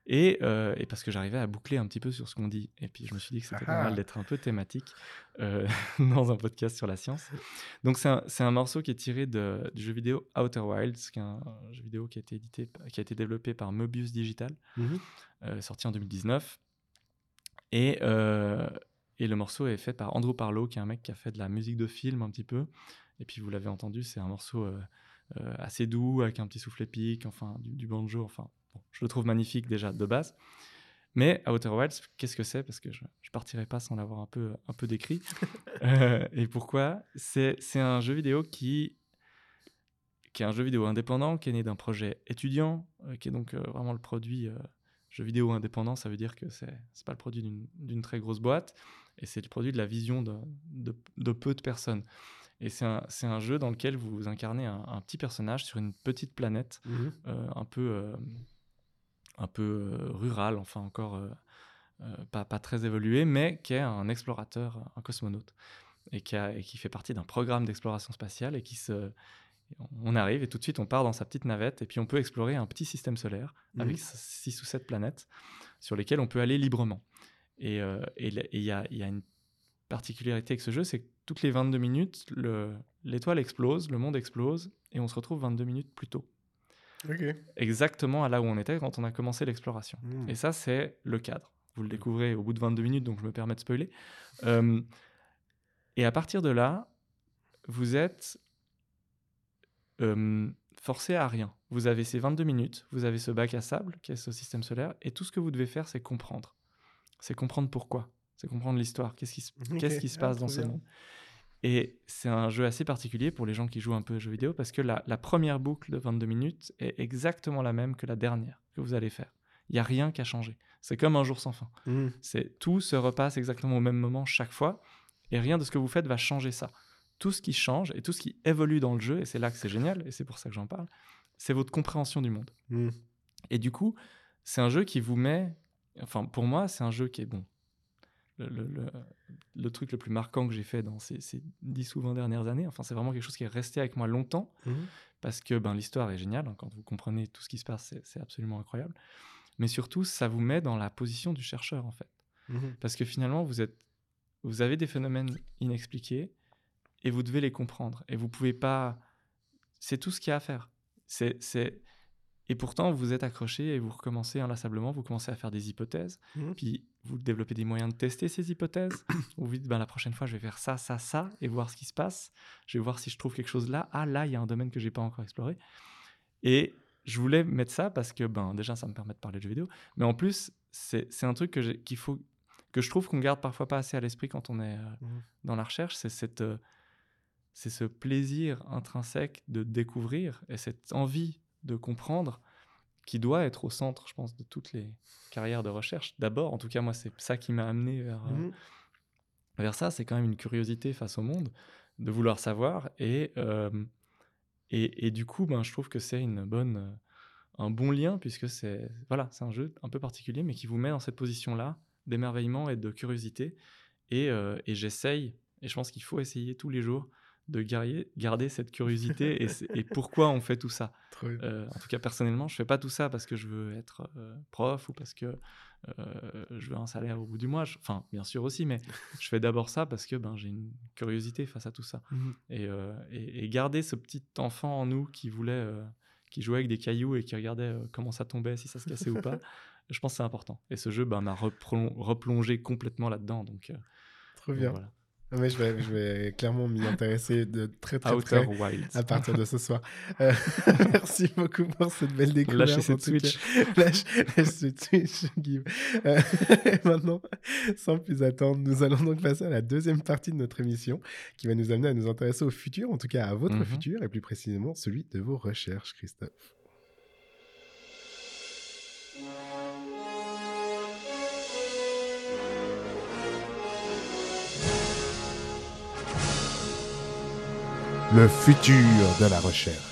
Et, euh, et parce que j'arrivais à boucler un petit peu sur ce qu'on dit. Et puis je me suis dit que c'était pas Ah. mal d'être un peu thématique euh, dans un podcast sur la science. Donc c'est un, morceau qui est tiré de, du jeu vidéo Outer Wilds, qui est un, un jeu vidéo qui a été, édité, qui a été développé par Möbius Digital, Mhm. euh, sorti en 2019. Et, et le morceau est fait par Andrew Parlow, qui est un mec qui a fait de la musique de film un petit peu. Et puis vous l'avez entendu, c'est un morceau assez doux, avec un petit souffle épique, enfin du, du banjo. Enfin, bon, je le trouve magnifique déjà de base. Mais Outer Wilds, qu'est-ce que c'est? Parce que je ne partirai pas sans l'avoir un peu, un peu décrit. Euh, et pourquoi? C'est c'est un jeu vidéo qui, qui est un jeu vidéo indépendant, qui est né d'un projet étudiant, euh, qui est donc euh, vraiment le produit jeu vidéo indépendant. Ça veut dire que c'est n'est pas le produit d'une- d'une très grosse boîte, et c'est le produit de la vision de, de, de peu de personnes. Et c'est un, c'est un jeu dans lequel vous incarnez un, un petit personnage sur une petite planète Mhm. un peu, un peu euh, rural, enfin encore euh, euh, pas, pas très évolué, mais qui est un explorateur, un cosmonaute, et qui, a, et qui fait partie d'un programme d'exploration spatiale et qui se... On arrive et tout de suite on part dans sa petite navette et puis on peut explorer un petit système solaire avec six ou sept planètes sur lesquelles on peut aller librement. Et euh, il y, a, il y a une particularité avec ce jeu, c'est que toutes les 22 minutes, le- l'étoile explose, le monde explose et on se retrouve 22 minutes plus tôt Exactement à là où on était quand on a commencé l'exploration. Mhm. Et ça, c'est le cadre. Vous le découvrez au bout de 22 minutes, donc je me permets de spoiler. Euh, et à partir de là, vous êtes euh, forcé à rien. Vous avez ces 22 minutes, vous avez ce bac à sable qui est ce système solaire, et tout ce que vous devez faire, c'est comprendre. C'est comprendre pourquoi. C'est comprendre l'histoire. Qu'est-ce qui, se- qui Ah, passe dans ce monde Et c'est un jeu assez particulier pour les gens qui jouent un peu aux jeux vidéo parce que la, la première boucle de 22 minutes est exactement la même que la dernière que vous allez faire. Il n'y a rien qui a changé. C'est comme un jour sans fin. Mhm. C'est tout se repasse exactement au même moment chaque fois et rien de ce que vous faites va changer ça. Tout ce qui change et tout ce qui évolue dans le jeu, et c'est là que c'est génial, et c'est pour ça que j'en parle, c'est votre compréhension du monde. Mhm. Et du coup, c'est un jeu qui vous met. Enfin, pour moi, c'est un jeu qui est bon. Le, le- le- le truc le plus marquant que j'ai fait dans ces, ces 10 ou 20 dernières années, enfin, c'est vraiment quelque chose qui est resté avec moi longtemps Mhm. parce que ben, l'histoire est géniale. hein, quand vous comprenez tout ce qui se passe, c'est- absolument incroyable. Mais surtout, ça vous met dans la position du chercheur, en fait. Mhm. Parce que finalement, vous, êtes, vous avez des phénomènes inexpliqués et vous devez les comprendre. Et vous pouvez pas. C'est tout ce qu'il y a à faire. C'est... Et pourtant, vous êtes accroché et vous recommencez inlassablement. Vous commencez à faire des hypothèses. Mhm. Puis vous développez des moyens de tester ces hypothèses. vous dites, ben, la prochaine fois, je vais faire ça, ça, ça et voir ce qui se passe. Je vais voir si je trouve quelque chose là. Ah, là, il y a un domaine que j'ai pas encore exploré. Et je voulais mettre ça parce que, ben, déjà, ça me permet de parler de jeux vidéo. Mais en plus, c'est, un truc qu'il faut, que je trouve qu'on garde parfois pas assez à l'esprit quand on est euh, Mhm. dans la recherche. C'est, cette, euh, c'est ce plaisir intrinsèque de découvrir et cette envie de comprendre qui doit être au centre, je pense, de toutes les carrières de recherche. D'abord, en tout cas, moi, c'est ça qui m'a amené vers, euh, Mhm. vers ça. C'est quand même une curiosité face au monde, de vouloir savoir. Et, euh, et, et du coup, ben, je trouve que c'est une bonne, euh, un bon lien, puisque c'est voilà, c'est un jeu un peu particulier, mais qui vous met dans cette position-là d'émerveillement et de curiosité. Et, euh, et j'essaye, et je pense qu'il faut essayer tous les jours, de garder, garder cette curiosité et, pourquoi on fait tout ça? Euh, en tout cas, personnellement, je fais pas tout ça parce que je veux être euh, prof ou parce que euh, je veux un salaire au bout du mois. Je- Enfin, bien sûr aussi, mais je fais d'abord ça parce que ben, j'ai une curiosité face à tout ça. Mhm. Et, et- et garder ce petit enfant en nous qui voulait, qui jouait avec des cailloux et qui regardait comment ça tombait, si ça se cassait ou pas, je pense que c'est important. Et ce jeu ben, m'a replon- replongé complètement là-dedans. Donc, donc bien. voilà. Ah, mais je vais, je vais clairement m'y intéresser de très très Outer près à partir de ce soir. Euh, merci beaucoup pour cette belle découverte. Lâchez cette. Lâche, lâche Switch, Guillaume. Euh, et maintenant, sans plus attendre, nous allons donc passer à la deuxième partie de notre émission qui va nous amener à nous intéresser au futur, en tout cas à votre Mhm. futur, et plus précisément celui de vos recherches, Christophe. Le futur de la recherche.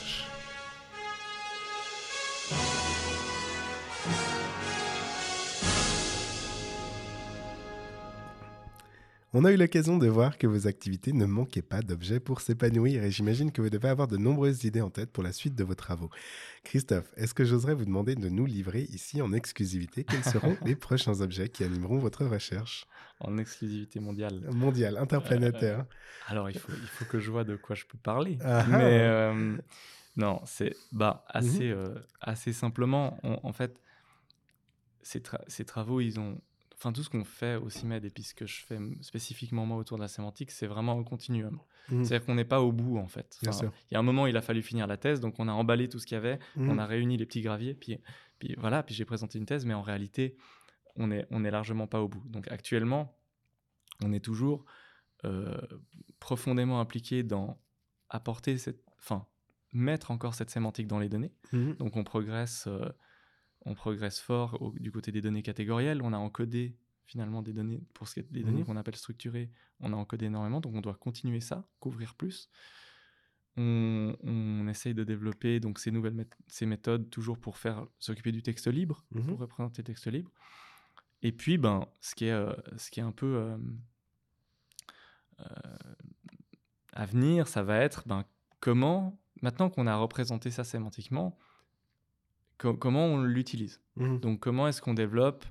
On a eu l'occasion de voir que vos activités ne manquaient pas d'objets pour s'épanouir et j'imagine que vous devez avoir de nombreuses idées en tête pour la suite de vos travaux. Christophe, est-ce que j'oserais vous demander de nous livrer ici en exclusivité quels seront les prochains objets qui animeront votre recherche? En exclusivité mondiale. mondiale, interplanétaire Alors, il faut, il faut que je vois de quoi je peux parler. Ah ah. Mais euh, non, c'est bah, assez, euh, assez simplement. on- en fait, ces, tra- ces travaux, ils ont. Enfin, tout ce qu'on fait au CIMED et puis ce que je fais spécifiquement moi autour de la sémantique, c'est vraiment un continuum. Mhm. C'est-à-dire qu'on n'est pas au bout, en fait. Enfin. Il y a un moment, il a fallu finir la thèse, donc on a emballé tout ce qu'il y avait, Mhm. on a réuni les petits graviers, puis, puis voilà, puis j'ai présenté une thèse, mais en réalité, on est, on est largement pas au bout. Donc actuellement, on est toujours euh, profondément impliqué dans apporter cette, enfin, mettre encore cette sémantique dans les données. Mhm. Donc on progresse, euh, on progresse fort au- du côté des données catégorielles. On a encodé finalement des données pour ce qui est des données Mhm. qu'on appelle structurées. On a encodé énormément, donc on doit continuer ça, couvrir plus. On, on essaye de développer donc ces nouvelles ces méthodes toujours pour faire s'occuper du texte libre, Mhm. pour représenter le texte libre. Et puis ben ce qui est euh, ce qui est un peu euh, euh, à venir, ça va être ben, comment, maintenant qu'on a représenté ça sémantiquement, co- comment on l'utilise. Mhm. Donc comment est-ce qu'on développe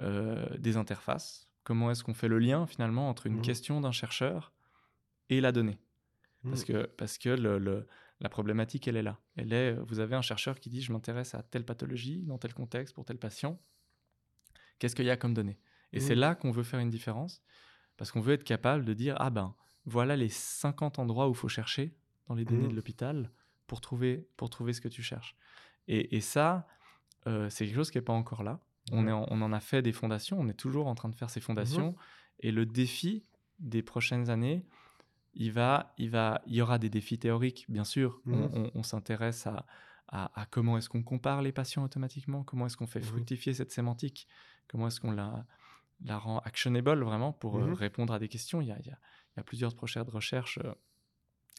euh, des interfaces? Comment est-ce qu'on fait le lien finalement entre une Mhm. question d'un chercheur et la donnée? Mhm. Parce que, parce que le- le- la problématique, elle est là. Elle est, vous avez un chercheur qui dit, je m'intéresse à telle pathologie, dans tel contexte, pour tel patient. Qu'est-ce qu'il y a comme données Et c'est là qu'on veut faire une différence, parce qu'on veut être capable de dire, ah ben, voilà les 50 endroits où il faut chercher dans les données de l'hôpital pour trouver, pour trouver ce que tu cherches. Et, et ça, euh, c'est quelque chose qui n'est pas encore là. On, est en- on en a fait des fondations, on est toujours en train de faire ces fondations. Et le défi des prochaines années, il, va, il, va, il y aura des défis théoriques, bien sûr. On- Mhm. On, on s'intéresse à, à- à comment est-ce qu'on compare les patients automatiquement, comment est-ce qu'on fait Mhm. fructifier cette sémantique, comment est-ce qu'on la, la rend actionable vraiment pour euh, Mhm. répondre à des questions. Il y a, il y a- il y a plusieurs projets de recherche euh,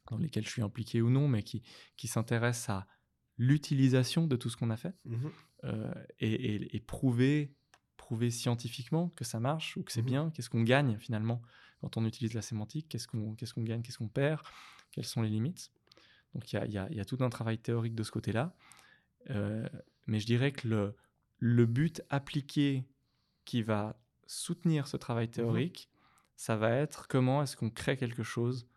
dans lesquels je suis impliqué ou non, mais qui, qui s'intéressent à l'utilisation de tout ce qu'on a fait Mhm. euh, et, et- et prouver, prouver scientifiquement que ça marche ou que c'est Mhm. bien, qu'est-ce qu'on gagne finalement quand on utilise la sémantique, qu'est-ce qu'on qu'est-ce qu'on gagne, qu'est-ce qu'on perd, quelles sont les limites. Donc il y y y a tout un travail théorique de ce côté-là. Euh, mais je dirais que le, le but appliqué qui va soutenir ce travail théorique, ça va être comment est-ce qu'on crée quelque chose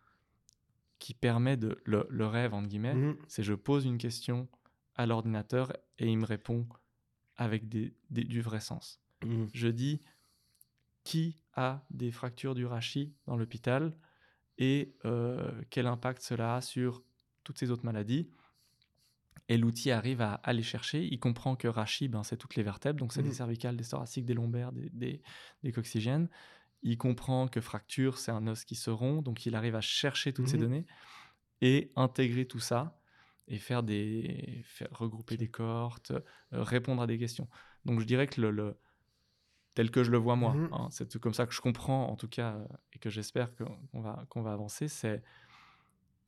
qui permet de... Le, le rêve, entre guillemets, Mhm. c'est je pose une question à l'ordinateur et il me répond avec des, des- du vrai sens. Mhm. Je dis qui a des fractures du rachis dans l'hôpital et euh, quel impact cela a sur toutes ces autres maladies? Et l'outil arrive à aller chercher. Il comprend que rachis, ben, c'est toutes les vertèbres, donc c'est Mhm. des cervicales, des thoraciques, des lombaires, des, des, des coccygènes. Il comprend que fracture, c'est un os qui se rompt, donc il arrive à chercher toutes ces Mhm. données et intégrer tout ça et faire des faire regrouper des cohortes, euh, répondre à des questions. Donc je dirais que le, le- tel que je le vois moi, Mhm. hein, c'est comme ça que je comprends en tout cas et que j'espère qu'on va qu'on va avancer, c'est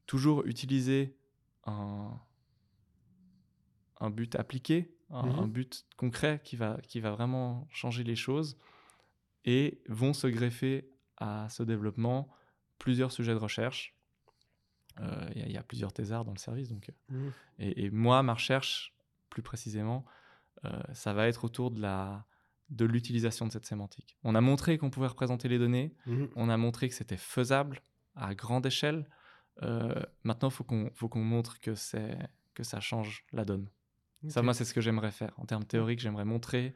toujours utiliser un un but appliqué, un, Mhm. un but concret qui va qui va vraiment changer les choses et vont se greffer à ce développement plusieurs sujets de recherche Euh, Il y, a- il y a plusieurs thésards dans le service. Donc, euh, Mhm. et, et moi, ma recherche, plus précisément, euh, ça va être autour de la de l'utilisation de cette sémantique. On a montré qu'on pouvait représenter les données, Mhm. on a montré que c'était faisable à grande échelle. Euh, maintenant, il faut qu'on montre que, que ça change la donne. Ça, moi, c'est ce que j'aimerais faire. En termes théoriques, j'aimerais montrer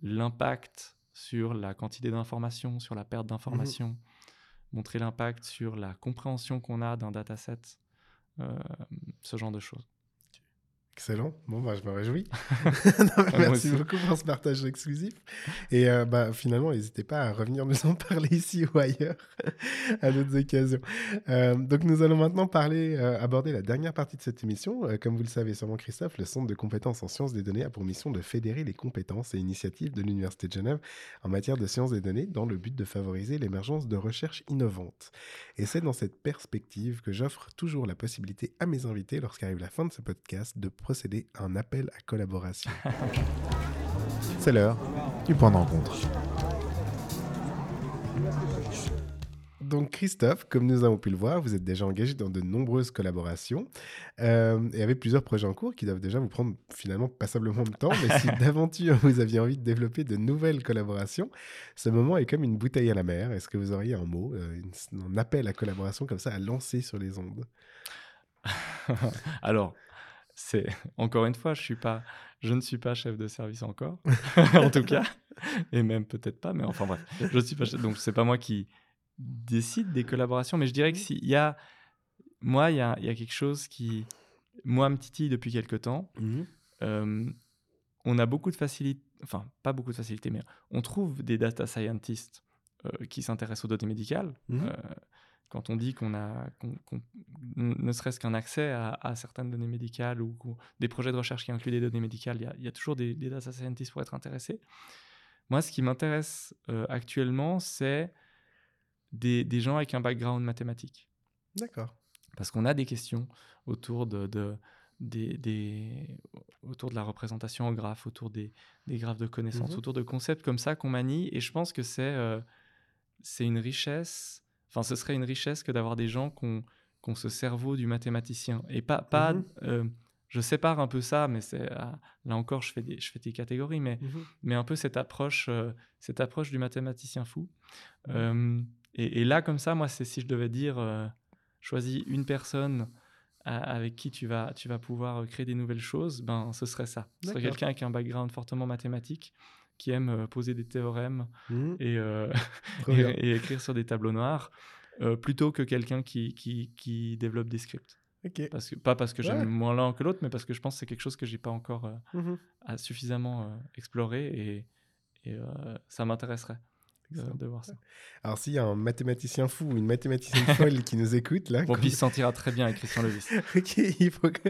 l'impact sur la quantité d'informations, sur la perte d'informations, montrer l'impact sur la compréhension qu'on a d'un dataset, euh, ce genre de choses. Excellent. Bon, bah, je me réjouis. Non, Ah, merci beaucoup pour ce partage exclusif. Et euh, bah, finalement, n'hésitez pas à revenir nous en parler ici ou ailleurs à d'autres occasions. Euh, donc, nous allons maintenant parler, euh, aborder la dernière partie de cette émission. Comme vous le savez sûrement, Christophe, le Centre de compétences en sciences des données a pour mission de fédérer les compétences et initiatives de l'Université de Genève en matière de sciences des données dans le but de favoriser l'émergence de recherches innovantes. Et c'est dans cette perspective que j'offre toujours la possibilité à mes invités, lorsqu'arrive la fin de ce podcast, de procéder à un appel à collaboration. C'est l'heure du point de rencontre. Donc Christophe, comme nous avons pu le voir, vous êtes déjà engagé dans de nombreuses collaborations euh, et avec plusieurs projets en cours qui doivent déjà vous prendre finalement passablement de temps. Mais si d'aventure vous aviez envie de développer de nouvelles collaborations, ce moment est comme une bouteille à la mer. Est-ce que vous auriez un mot, euh, une- un appel à collaboration comme ça à lancer sur les ondes? Alors, c'est encore une fois, je suis pas, je ne suis pas chef de service encore, en tout cas, et même peut-être pas, mais enfin bref, je suis pas chef- donc c'est pas moi qui décide des collaborations, mais je dirais que s'il y a, moi, il y a, il y a quelque chose qui, moi, me titille depuis quelque temps. Euh, on a beaucoup de facilité, enfin pas beaucoup de facilité, mais on trouve des data scientists euh, qui s'intéressent aux données médicales. Mhm. Euh, quand on dit qu'on a, ne serait-ce qu'un accès à, à certaines données médicales ou des projets de recherche qui incluent des données médicales, il y a, il y a toujours des, des data scientists pour être intéressés. Moi, ce qui m'intéresse euh, actuellement, c'est des, des gens avec un background mathématique D'accord. parce qu'on a des questions autour de, de- des, des- autour de la représentation en graphe, autour des, graphes de connaissances, Mhm. autour de concepts comme ça qu'on manie. Et je pense que c'est euh, c'est une richesse. Enfin, ce serait une richesse que d'avoir des gens qui ont, ce cerveau du mathématicien. Et pas, pas Mhm. euh, je sépare un peu ça, mais c'est ah, là encore, je fais des, je fais des catégories, mais mais un peu cette approche, euh, cette approche du mathématicien fou. Mhm. Euh, et, et là, comme ça, moi, c'est si je devais dire, choisis une personne avec qui tu vas, tu vas pouvoir créer des nouvelles choses, ben, ce serait ça. Ce serait quelqu'un avec un background fortement mathématique, qui aime euh, poser des théorèmes et, euh, et, écrire sur des tableaux noirs, euh, plutôt que quelqu'un qui, qui, qui développe des scripts. Parce que, pas parce que j'aime Ouais. moins l'un que l'autre, mais parce que je pense que c'est quelque chose que j'ai pas encore euh, a suffisamment euh, exploré et, et, euh, ça m'intéresserait Excellent. de voir ça. Alors s'il y a un mathématicien fou ou une mathématicienne folle qui nous écoute là, Bon, puis il se sentira très bien avec Christian Levis. ok, il faut que...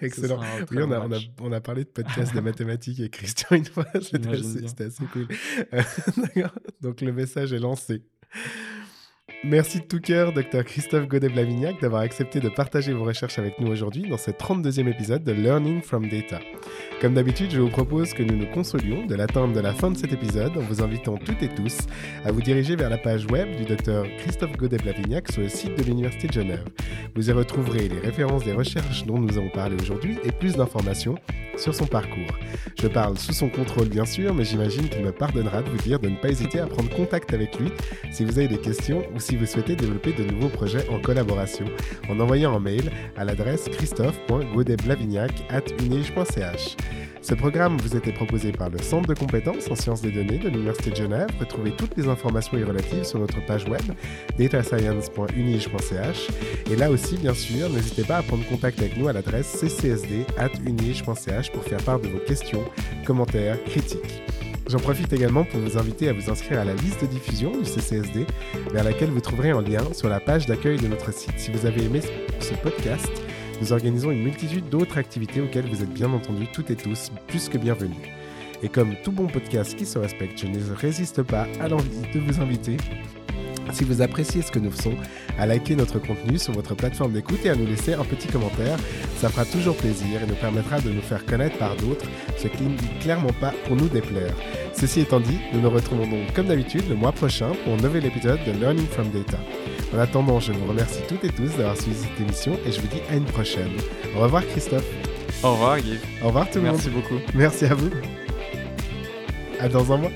Excellent. Oui, on a, on, a, on a parlé de podcast de mathématiques avec Christian une fois, c'était assez, assez cool. Euh, d'accord. Donc le message est lancé. Merci de tout cœur, Dr Christophe Godet-Blavignac, d'avoir accepté de partager vos recherches avec nous aujourd'hui dans ce 32e épisode de Learning from Data. Comme d'habitude, je vous propose que nous nous consolions de l'attente de la fin de cet épisode en vous invitant toutes et tous à vous diriger vers la page web du Dr Christophe Godet-Blavignac sur le site de l'Université de Genève. Vous y retrouverez les références des recherches dont nous avons parlé aujourd'hui et plus d'informations sur son parcours. Je parle sous son contrôle bien sûr, mais j'imagine qu'il me pardonnera de vous dire de ne pas hésiter à prendre contact avec lui si vous avez des questions ou si vous souhaitez développer de nouveaux projets en collaboration en envoyant un mail à l'adresse christophe.godetblavignac.unige.ch. Ce programme vous était proposé par le Centre de compétences en sciences des données de l'Université de Genève. Retrouvez toutes les informations y relatives sur notre page web datascience.unige.ch. Et là aussi, bien sûr, n'hésitez pas à prendre contact avec nous à l'adresse ccsd.unige.ch pour faire part de vos questions, commentaires, critiques. J'en profite également pour vous inviter à vous inscrire à la liste de diffusion du CCSD, vers laquelle vous trouverez un lien sur la page d'accueil de notre site. Si vous avez aimé ce podcast, nous organisons une multitude d'autres activités auxquelles vous êtes bien entendu toutes et tous plus que bienvenus. Et comme tout bon podcast qui se respecte, je ne résiste pas à l'envie de vous inviter, si vous appréciez ce que nous faisons, à liker notre contenu sur votre plateforme d'écoute et à nous laisser un petit commentaire. Ça fera toujours plaisir et nous permettra de nous faire connaître par d'autres, ce qui n'est clairement pas pour nous déplaire. Ceci étant dit, nous nous retrouvons donc comme d'habitude le mois prochain pour un nouvel épisode de Learning from Data. En attendant, je vous remercie toutes et tous d'avoir suivi cette émission et je vous dis à une prochaine. Au revoir Christophe. Au revoir, Guy. Au revoir tout le monde. Merci beaucoup. Merci à vous. À dans un mois.